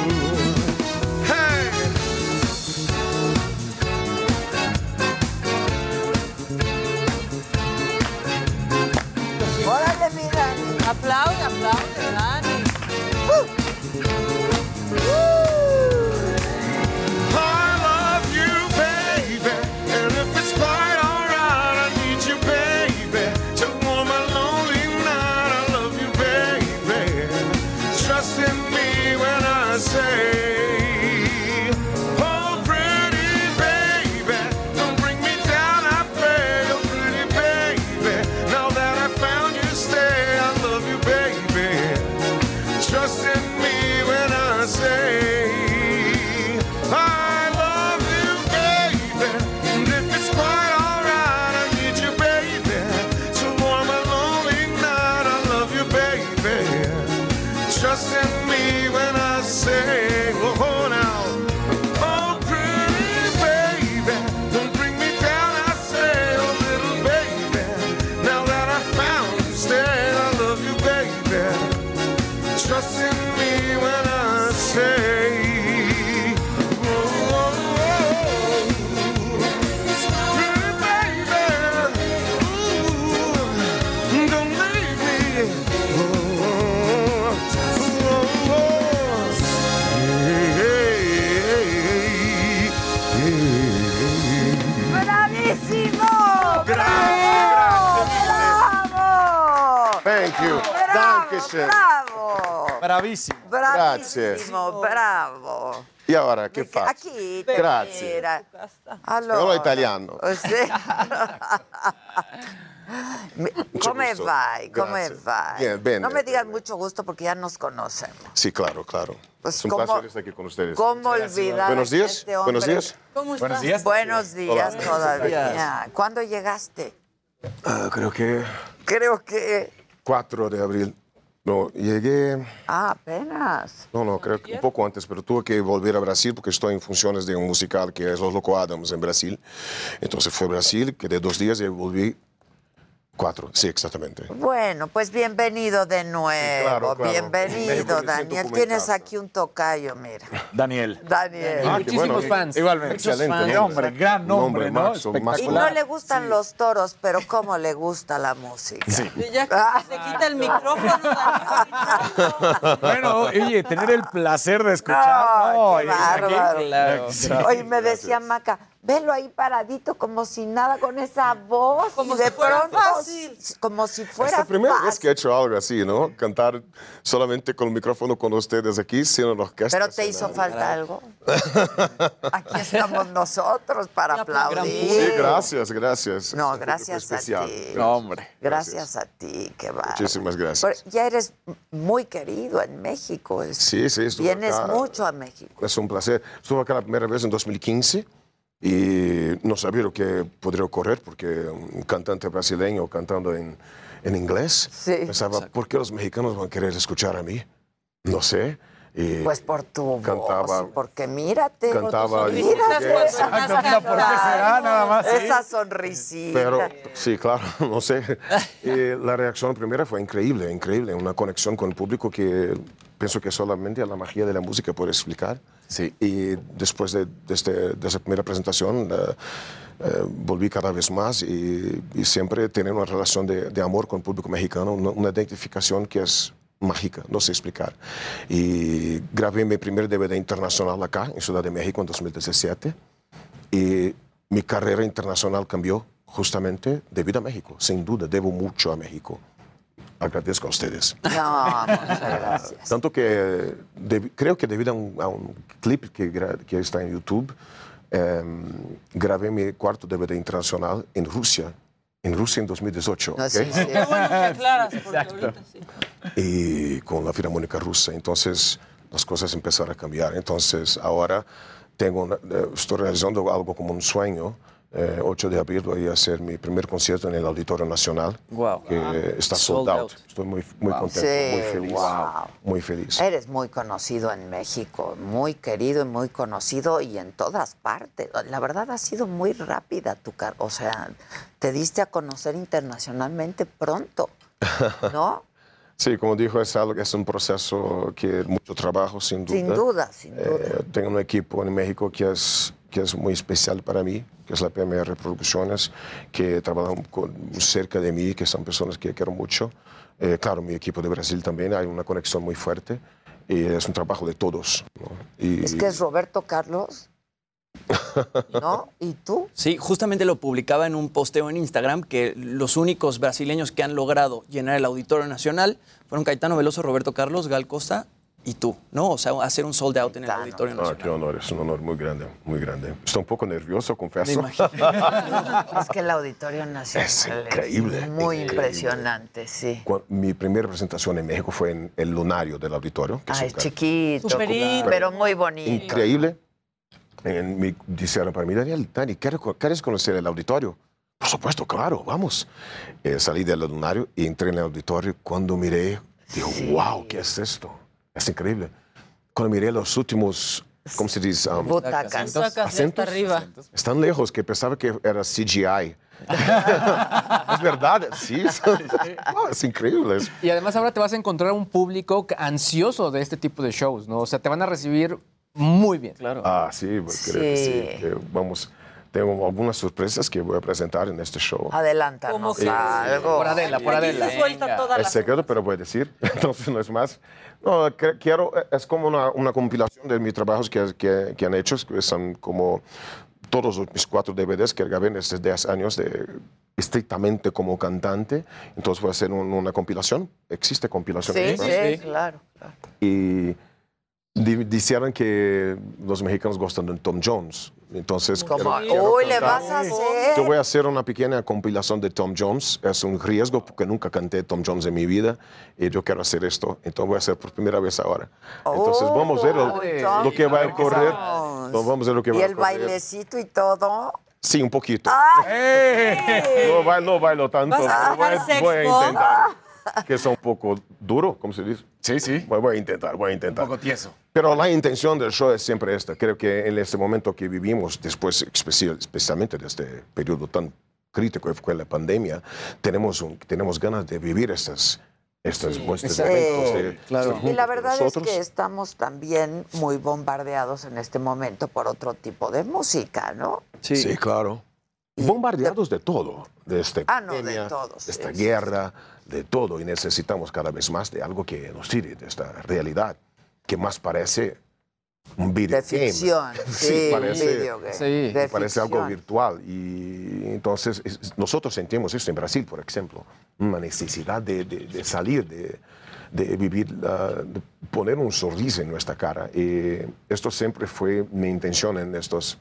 Aplaude, aplaude, Dani. Uh! Uh! Dankeschön. bravo. Bravísimo. Bravissimo, bravo. E ora che faccio? Aquí, Grazie. mira. Parlo Allora, italiano. sì. [LAUGHS] Mi- come gusto. vai? Come Grazie. vai? Bien, bene, no me digas mucho gusto porque ya nos conocemos. Sí, claro, claro. Pues, es un ¿cómo- placer estar aquí con ustedes. ¿Cómo olvidar Buenos a días. este? Buenos días. ¿Cómo Buenos días. Buenos días Hola. todavía. ¿Cuándo llegaste? Ah, creo que Creo que... 4 de abril. No, llegué, Ah, apenas. no, no, creo que un poco antes, pero tuve que volver a Brasil porque estoy en funciones de un musical que es Los Loco Adams en Brasil. Entonces fue a Brasil, quedé dos días y volví cuatro, sí, exactamente. Bueno, pues bienvenido de nuevo. claro, claro. Bienvenido, Daniel. Tienes aquí un tocayo, mira. Daniel. Daniel. Ah, qué bueno. Igualmente. Excelente Qué nombre. hombre, gran nombre, Nombre, ¿no? Y no le gustan los toros, pero cómo le gusta la música. Y ya que se quita el micrófono. Bueno, oye, tener el placer de escuchar. Ay, no, qué bárbaro. Oye, me decía Maca, velo ahí paradito como si nada con esa voz. Como y de si fuera pronto, fácil. Como si Es fuera la primera fácil. vez que he hecho algo así, ¿no? Cantar solamente con el micrófono con ustedes aquí, sin la orquesta. Pero te hizo nada. falta algo. Aquí estamos nosotros para aplaudir. Sí, gracias, gracias. No, Es un gracias a especial. ti. No, hombre. Gracias a ti, qué va. Muchísimas gracias. Pero ya eres muy querido en México. es- Sí, sí, estuve Vienes acá. mucho a México. Es un placer. Estuve acá la primera vez en 2015 y no sabía lo que podría ocurrir porque un cantante brasileño cantando en, en inglés. Pensaba, ¿por qué los mexicanos van a querer escuchar a mí? No sé. Y Pues por tu Cantaba- voz, porque mírate. Cantaba en mírate. portugués. Exacto, mira, ¿por qué será? Nada más, sí. Esa sonrisita. Pero sí, claro, [LAUGHS] no sé. [LAUGHS] Y la reacción primera fue increíble, increíble. Una conexión con el público que pienso que solamente la magia de la música puede explicar. Sí. Y después de, de este- de esa primera presentación, eh, eh, volví cada vez más y, y siempre tener una relación de, de amor con el público mexicano, una, una identificación que es mágica, no sé explicar. Y grabé mi primer DVD internacional acá, en Ciudad de México, en 2017. Y mi carrera internacional cambió justamente debido a México. Sin duda, debo mucho a México. Agradezco a ustedes. [LAUGHS] No, muchas gracias. Tanto que debi- creo que debido a un, a un clip que, que está en YouTube, em, grabé mi cuarto DVD internacional en Rusia, en Rusia en 2018. No, ¿ok? sí, sí. Qué bueno que aclaras, porque ahorita sí. y con la Filarmónica Rusa. Entonces las cosas empezaron a cambiar. Entonces ahora tengo una- eh, estoy realizando algo como un sueño. Eh, 8 de abril voy a hacer mi primer concierto en el Auditorio Nacional, Wow. que está sold, Sold out. out. Estoy muy, muy contento, Sí, muy feliz. wow. Muy feliz. Eres muy conocido en México, muy querido y muy conocido y en todas partes. La verdad ha sido muy rápida tu carrera. O sea, te diste a conocer internacionalmente pronto, [LAUGHS] ¿no? Sí, como dijo, es, algo, es un proceso que mucho trabajo, sin duda. Sin duda, sin duda. Eh, tengo un equipo en México que es, que es muy especial para mí, que es la PMR Producciones, que trabajan con- cerca de mí, que son personas que quiero mucho. Eh, claro, mi equipo de Brasil también, hay una conexión muy fuerte y es un trabajo de todos. ¿no? Y, Es que es Roberto Carlos, [LAUGHS] ¿no? ¿Y tú? Sí, justamente lo publicaba en un posteo en Instagram que los únicos brasileños que han logrado llenar el Auditorio Nacional fueron Caetano Veloso, Roberto Carlos, Gal Costa y tú, ¿no? O sea, hacer un sold out en el Auditorio Ah, Nacional. qué honor, es un honor muy grande, muy grande. Estoy un poco nervioso, confieso. [LAUGHS] Es que el Auditorio Nacional Es increíble, muy increíble. impresionante, sí. Mi primera presentación en México fue en el Lunario del Auditorio. que Ah, un es chiquito, Superito. pero muy bonito. Increíble. En mi, dijeron para mí, Daniel, Dani, ¿quieres, ¿quieres conocer el auditorio? Por supuesto, claro, vamos. Eh, salí del lunario y entré en el auditorio. Cuando miré, digo, wow, ¿qué es esto? Es increíble. Cuando miré los últimos, ¿cómo se dice? Um, Butacas. ¿Asientos? arriba. Están lejos, que pensaba que era CGI. [LAUGHS] es verdad, sí. [LAUGHS] No, es increíble. Y además ahora te vas a encontrar un público ansioso de este tipo de shows, ¿no? O sea, te van a recibir muy bien. Claro. Ah, sí, pues, creo que sí. Sí. que vamos, tengo algunas sorpresas que voy a presentar en este show. Adelántanos ¿Cómo que? algo. Por Adela, por Adela. se suelta toda la Es secreto, pero voy a decir, [LAUGHS] entonces no es más. No, quiero, es como una, una compilación de mis trabajos que, que, que han hecho, que son como todos mis cuatro DVDs que grabé en estos 10 años de estrictamente como cantante, entonces voy a hacer un- una compilación. ¿Existe compilación? Sí, ¿verdad? sí, claro. claro. Y di- dijeron que los mexicanos gustan de Tom Jones. Entonces, Como, quiero- quiero le vas a hacer. Yo voy a hacer una pequeña compilación de Tom Jones. Es un riesgo porque nunca canté Tom Jones en mi vida y yo quiero hacer esto. Entonces voy a hacer por primera vez ahora. Entonces vamos a ver lo- lo que va a Jones. ocurrir. Vamos a ver lo que Y va a el ocurrir. bailecito y todo. Sí, un poquito. ¡Ay! No, ba- no bailo tanto. ¿Vas a voy, voy a intentar. Que es un poco duro, ¿cómo se dice? Sí, sí. Voy, voy a intentar, voy a intentar. Un poco tieso. Pero la intención del show es siempre esta. Creo que en este momento que vivimos, después, especial- especialmente de este periodo tan crítico que fue la pandemia, tenemos, un- tenemos ganas de vivir estas, de eventos. de estar Y la verdad es que estamos también muy bombardeados en este momento por otro tipo de música, ¿no? Sí, claro. Bombardeados de todo, de esta Ah, no, de pandemia, todo, de sí, esta sí, guerra, de todo. Y necesitamos cada vez más de algo que nos tire de esta realidad, que más parece un video De ficción, [LAUGHS] sí, un parece, videogame. Sí. De parece algo ficción. virtual. Y entonces es- nosotros sentimos esto en Brasil, por ejemplo, una necesidad de, de- de salir, de, de vivir, de poner un sorriso en nuestra cara. Y esto siempre fue mi intención en estos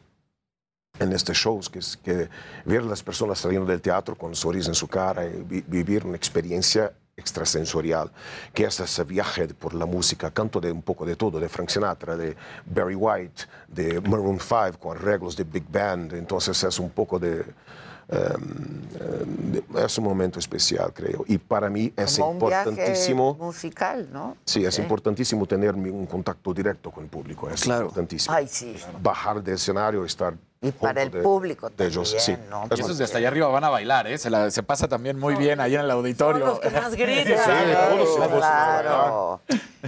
en estos shows, que es que ver a las personas saliendo del teatro con un sonrisa en su cara y vi- vivir una experiencia extrasensorial, que es ese viaje por la música, canto de un poco de todo, de Frank Sinatra, de Barry White, de Maroon 5 con arreglos de Big Band, entonces es un poco de... em, de- es un momento especial, creo. Y para mí es Como un viaje importantísimo... musical, ¿no? Sí, es importantísimo tener un contacto directo con el público. Es importantísimo. Ay, sí. Bajar del escenario, estar. Y para el de- público de ellos, sí. ¿no? Esos de hasta allá arriba van a bailar, ¿eh? Se, la- se pasa también muy bien ahí en el auditorio. los que [LAUGHS] más gritan. Sí, todos los- Claro.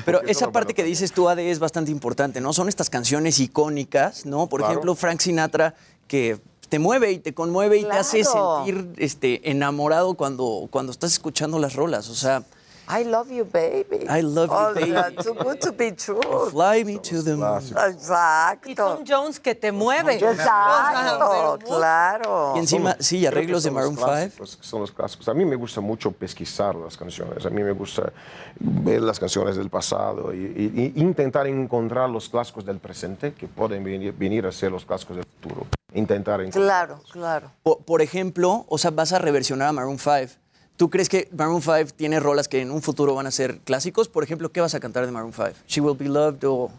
Pero esa parte que dices tú, Ade, es bastante importante, ¿no? Son estas canciones icónicas, ¿no? Por Claro. ejemplo, Frank Sinatra, que te mueve y te conmueve y te hace Claro. sentir este, enamorado cuando, cuando estás escuchando las rolas. O sea, I love you, baby. I love you, Oh, baby. that's Too good to be true. fly me to the moon. Exacto. Y Tom Jones que te mueve. Exacto, claro. Y encima, sí, arreglos de Maroon 5. clásicos, Son los clásicos. A mí me gusta mucho pesquisar las canciones. A mí me gusta ver las canciones del pasado y, y- y intentar encontrar los clásicos del presente que pueden venir, venir a ser los clásicos del futuro. Intentar encontrar. Claro, claro. Por, por ejemplo, o sea, vas a reversionar a Maroon 5. ¿Tú crees que Maroon 5 tiene rolas que en un futuro van a ser clásicos? Por ejemplo, ¿qué vas a cantar de Maroon 5? ¿She Will Be Loved o...?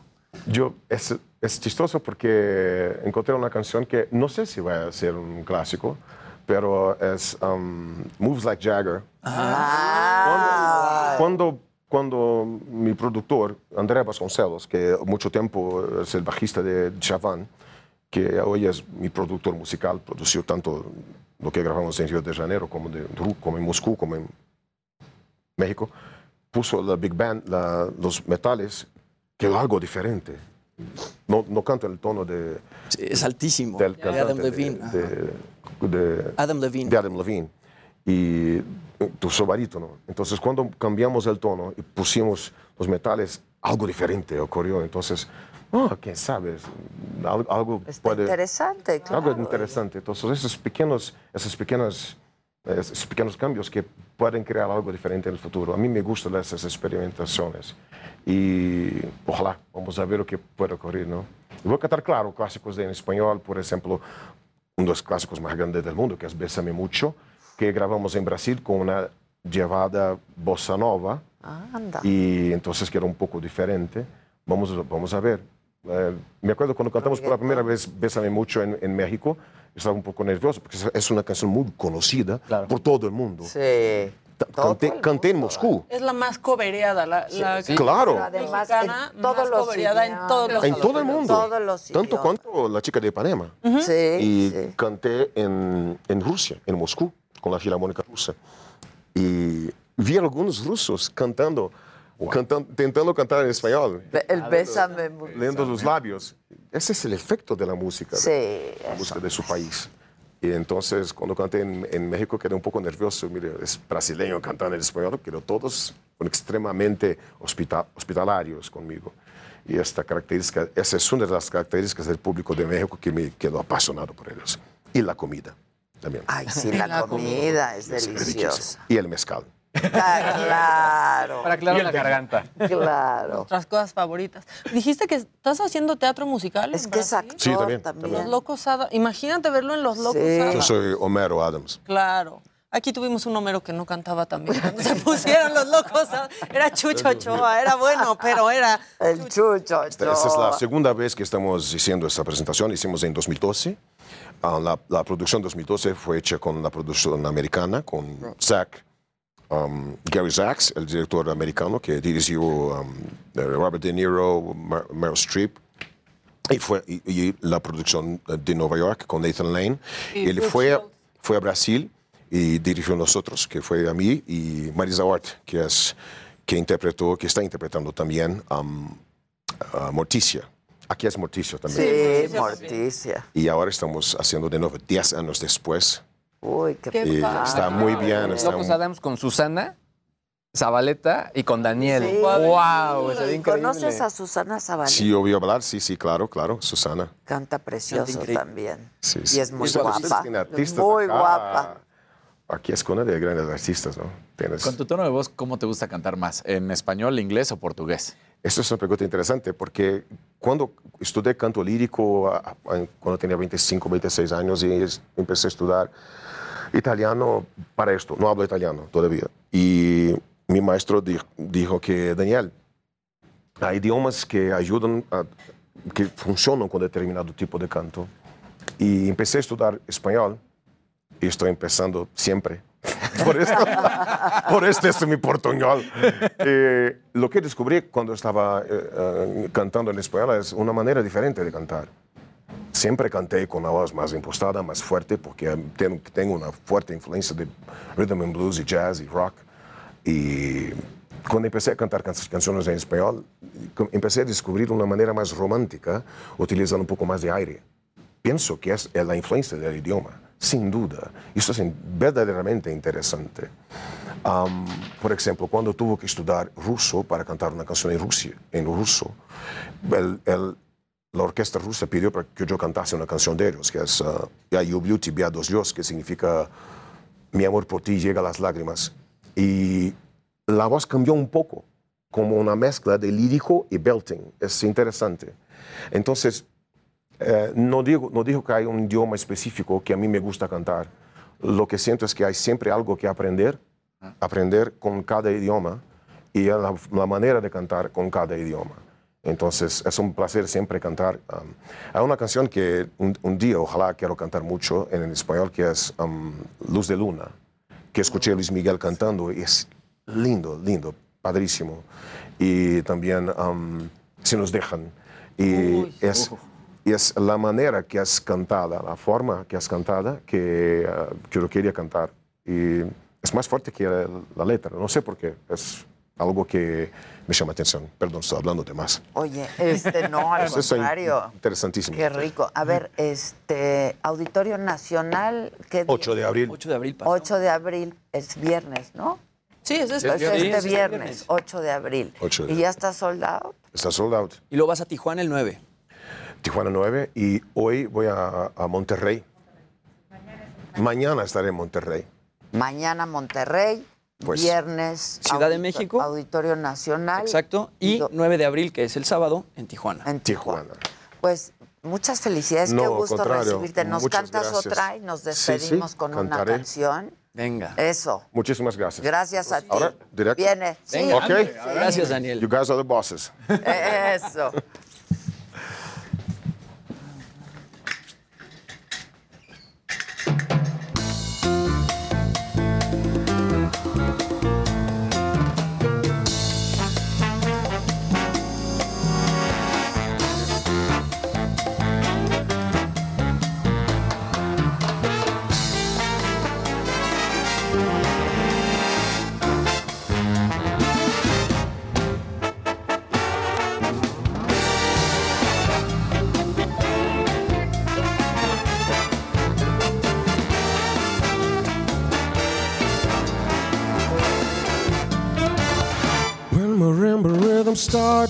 Yo, es, es chistoso porque encontré una canción que no sé si va a ser un clásico, pero es um, Moves Like Jagger. Ah. Cuando, cuando mi productor, Andrea Vasconcelos, que mucho tiempo es el bajista de Chavan, que hoy es mi productor musical, produció tanto lo que grabamos en Río de Janeiro como, de, como en Moscú, como en México, puso la Big Band, la- los metales, que es algo diferente. No, no canta el tono de... es altísimo. Del Adam Levine, de- de- Adam Levine. de Adam Levine. Y tu barítono. Entonces, cuando cambiamos el tono y pusimos los metales, algo diferente ocurrió. Entonces, oh, quién sabe, algo, algo puede... Interesante, claro. Algo interesante. Entonces, esos pequeños, esos pequeños, esos pequeños cambios que pueden crear algo diferente en el futuro. A mí me gustan esas experimentaciones. Y ojalá, vamos a ver lo que puede ocurrir, ¿no? Y voy a cantar, claro, clásicos de en español, por ejemplo, uno de los clásicos más grandes del mundo, que es Bésame Mucho, que grabamos en Brasil con una llevada bossa nova. Anda. Y entonces que era un poco diferente. Vamos, a- vamos a ver. Eh, me acuerdo cuando cantamos por la primera vez Bésame Mucho en, en México, estaba un poco nervioso porque es- una canción muy conocida por todo el mundo. Sí. Canté, canté en Moscú. Es la más cobereada, la, la Sí. Claro. Además, mexicana en todos más los cobereada en todos los En todo el mundo. Todos los Tanto cuanto la chica de Ipanema. Sí, Y sí. canté en, en Rusia, en Moscú, con la Filarmónica Rusa. Y vi algunos rusos cantando, cantan- intentando cantar en español. El bésame leyendo los labios. Ese es el efecto de la música, Sí, de, la música de su país. Y entonces, cuando canté en, en México, quedé un poco nervioso. Mire, es brasileño cantando en español, pero todos son extremadamente hospita- hospitalarios conmigo. Y esta característica, esa es una de las características del público de México que me quedó apasionado por ellos. Y la comida. también. Ay, sí, [LAUGHS] la comida es Es deliciosa. Y el mezcal. Claro. Para aclarar la garganta. Claro. Nuestras cosas favoritas. Dijiste que estás haciendo teatro musical. Es que es actor Sí, también, también. Los Locos Adams. Imagínate verlo en Los Locos Yo Adams. soy Homero Adams. Claro. Aquí tuvimos un Homero que no cantaba también. Cuando [LAUGHS] se pusieron los locos, Adams. era Chucho Ochoa, era bueno, pero era el Chucho Esta, esta es la segunda vez que estamos haciendo esta presentación. Hicimos en 2012. Ah, la, la producción 2012 fue hecha con la producción americana, con Zach, um, Gary Zaks, el director americano que dirigió um, Robert De Niro, Mer- Meryl Streep. Y, fue, y, y la producción de Nueva York con Nathan Lane. Y Él fue, fue a Brasil y dirigió nosotros, que fue a mí, y Marisa Hort, que, es, que interpretó, que está interpretando también um, a Morticia. Aquí es Morticia también. Sí, Morticia. Y ahora estamos haciendo de nuevo 10 años después. Uy, qué Y está muy bien. Está Locos muy- Adams con Susana, Zabaleta y con Daniel. Sí. ¡Wow! ¿Conoces a Susana Zabaleta? Sí, obvio hablar, sí, sí, claro, claro, Susana. Canta precioso también. Sí, Y sí. es muy Y son guapa. Muy acá. guapa. Aquí es cuna de grandes artistas, ¿no? Tienes... Con tu tono de voz, ¿cómo te gusta cantar más? ¿En español, inglés o portugués? Esto es una pregunta interesante porque cuando estudié canto lírico, cuando tenía 25, 26 años, y empecé a estudiar italiano para esto. No hablo italiano todavía. Y mi maestro di- dijo que, Daniel, hay idiomas que ayudan, a- que funcionan con determinado tipo de canto. Y empecé a estudiar español y estoy empezando siempre. [LAUGHS] Por esto, por esto es mi portuñol. Eh, lo que descubrí cuando estaba eh, eh, cantando en español es una manera diferente de cantar. Siempre canté con la voz más impostada, más fuerte, porque tengo, tengo una fuerte influencia de rhythm and blues y jazz y rock. Y cuando empecé a cantar can- canciones en español, com- empecé a descubrir una manera más romántica, utilizando un poco más de aire. Pienso que es la influencia del idioma, sin duda. Esto es in- verdaderamente interesante. Am, por ejemplo, cuando tuve que estudiar ruso para cantar una canción en, Rusia, en ruso, el- el- la orquesta rusa pidió para que yo cantase una canción de ellos, que es uh, Я люблю тебя dos Dios, que significa Mi amor por ti llega a las lágrimas. Y la voz cambió un poco, como una mezcla de lírico y belting. Es interesante. Entonces, eh, no, digo, no digo que hay un idioma específico que a mí me gusta cantar. Lo que siento es que hay siempre algo que aprender, aprender con cada idioma y la, la manera de cantar con cada idioma. Entonces, es un placer siempre cantar. um, hay una canción que un, un día, ojalá quiero cantar mucho en, español, que es um, Luz de Luna, que escuché a Luis Miguel cantando y es lindo, lindo, padrísimo. Y también um, Si nos dejan. Y es, y es la manera que es cantada, la forma que es cantada, que, uh, que yo quería cantar. Y es más fuerte que la, la letra. No sé por qué. Es algo que me llama atención. Perdón, estoy hablando de más. Oye, este no, [LAUGHS] al contrario. Interesantísimo. Qué rico. A ver, este Auditorio Nacional, ¿qué día? 8 de abril. 8 de abril. 8 de abril es viernes, ¿no? Sí, es Es este. este Sí, es este viernes, viernes. 8 de abril. 8 de ¿Y ya está soldado? Está sold out. Y luego vas a Tijuana el 9. Tijuana 9 y hoy voy a, a Monterrey. Mañana estaré en Monterrey. Mañana Monterrey, Pues, viernes Ciudad de México. Auditorio Nacional. Exacto. Y 9 de abril, que es el sábado, en Tijuana. En Tijuana. Pues muchas felicidades, No, qué gusto contrario, recibirte. ¿Nos muchas cantas gracias. otra y nos Sí, despedimos sí, con cantaré. una canción? Venga. Eso. Muchísimas gracias. Gracias a ti. Ahora, directo. Viene. Sí. Venga, Ok. hombre. Gracias, Daniel. You guys are the bosses. [LAUGHS] Eso.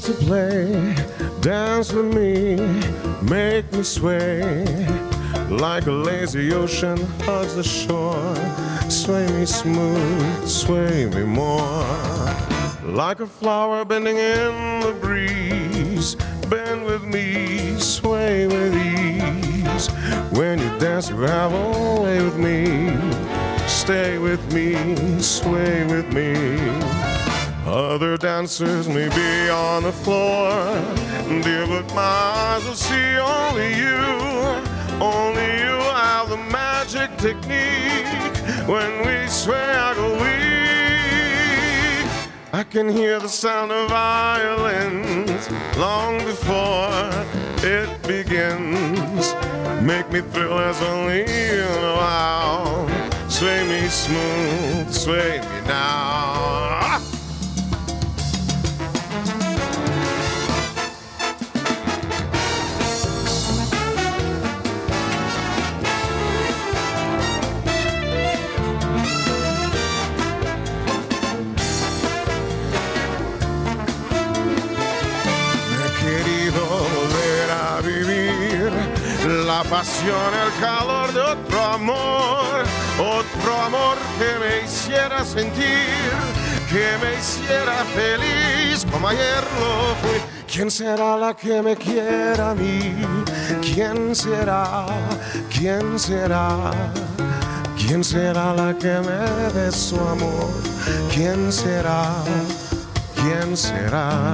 To play, dance with me, make me sway. like a lazy ocean hugs the shore. Sway me smooth, sway me more. Like a flower bending in the breeze. Bend with me, sway with ease. When you dance, you have a way with me. Stay with me, sway with me. Other dancers may be on the floor, dear, but my eyes will see only you. Only you have the magic technique. When we sway, I go weak. I can hear the sound of violins long before it begins. Make me thrill as only you know how. Sway me smooth, sway me now. La pasión, el calor de otro amor, otro amor que me hiciera sentir, que me hiciera feliz como ayer lo fui. ¿Quién será la que me quiera a mí? ¿Quién será? ¿Quién será? ¿Quién será la que me dé su amor? ¿Quién será? ¿Quién será?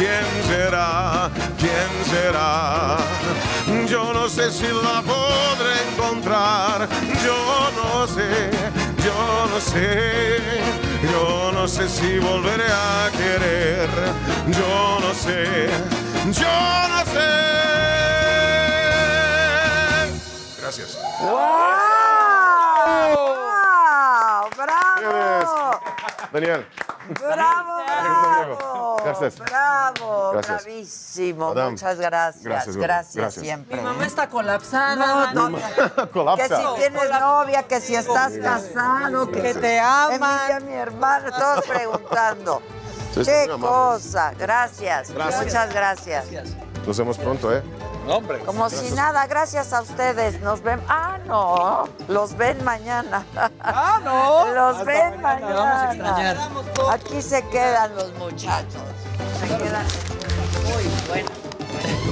¿Quién será? ¿Quién será? Yo no sé si la podré encontrar. Yo no sé, yo no sé. Yo no sé si volveré a querer. Yo no sé, yo no sé. Gracias. ¡Wow! ¡Bravo! Daniel. ¡Bravo! Gracias. ¡Bravo! Gracias. Bravísimo. Madame. Muchas gracias. Gracias, Gracias, Gloria. Gracias. siempre. Mi mamá está colapsada. No, no, que Colapsa. si tienes novia, que si estás casado, que, Que te aman. Emilia, mi hermana, todos preguntando. Sí, Qué cosa. Gracias. Gracias. Muchas gracias. Nos vemos pronto, ¿eh? Hombre. Como si nada, gracias a ustedes. Nos ven. Ah, no. Los ven mañana. Ah, no. Los Hasta ven mañana. mañana. Vamos a extrañar. Aquí se quedan los muchachos. Se quedan. Muy bueno.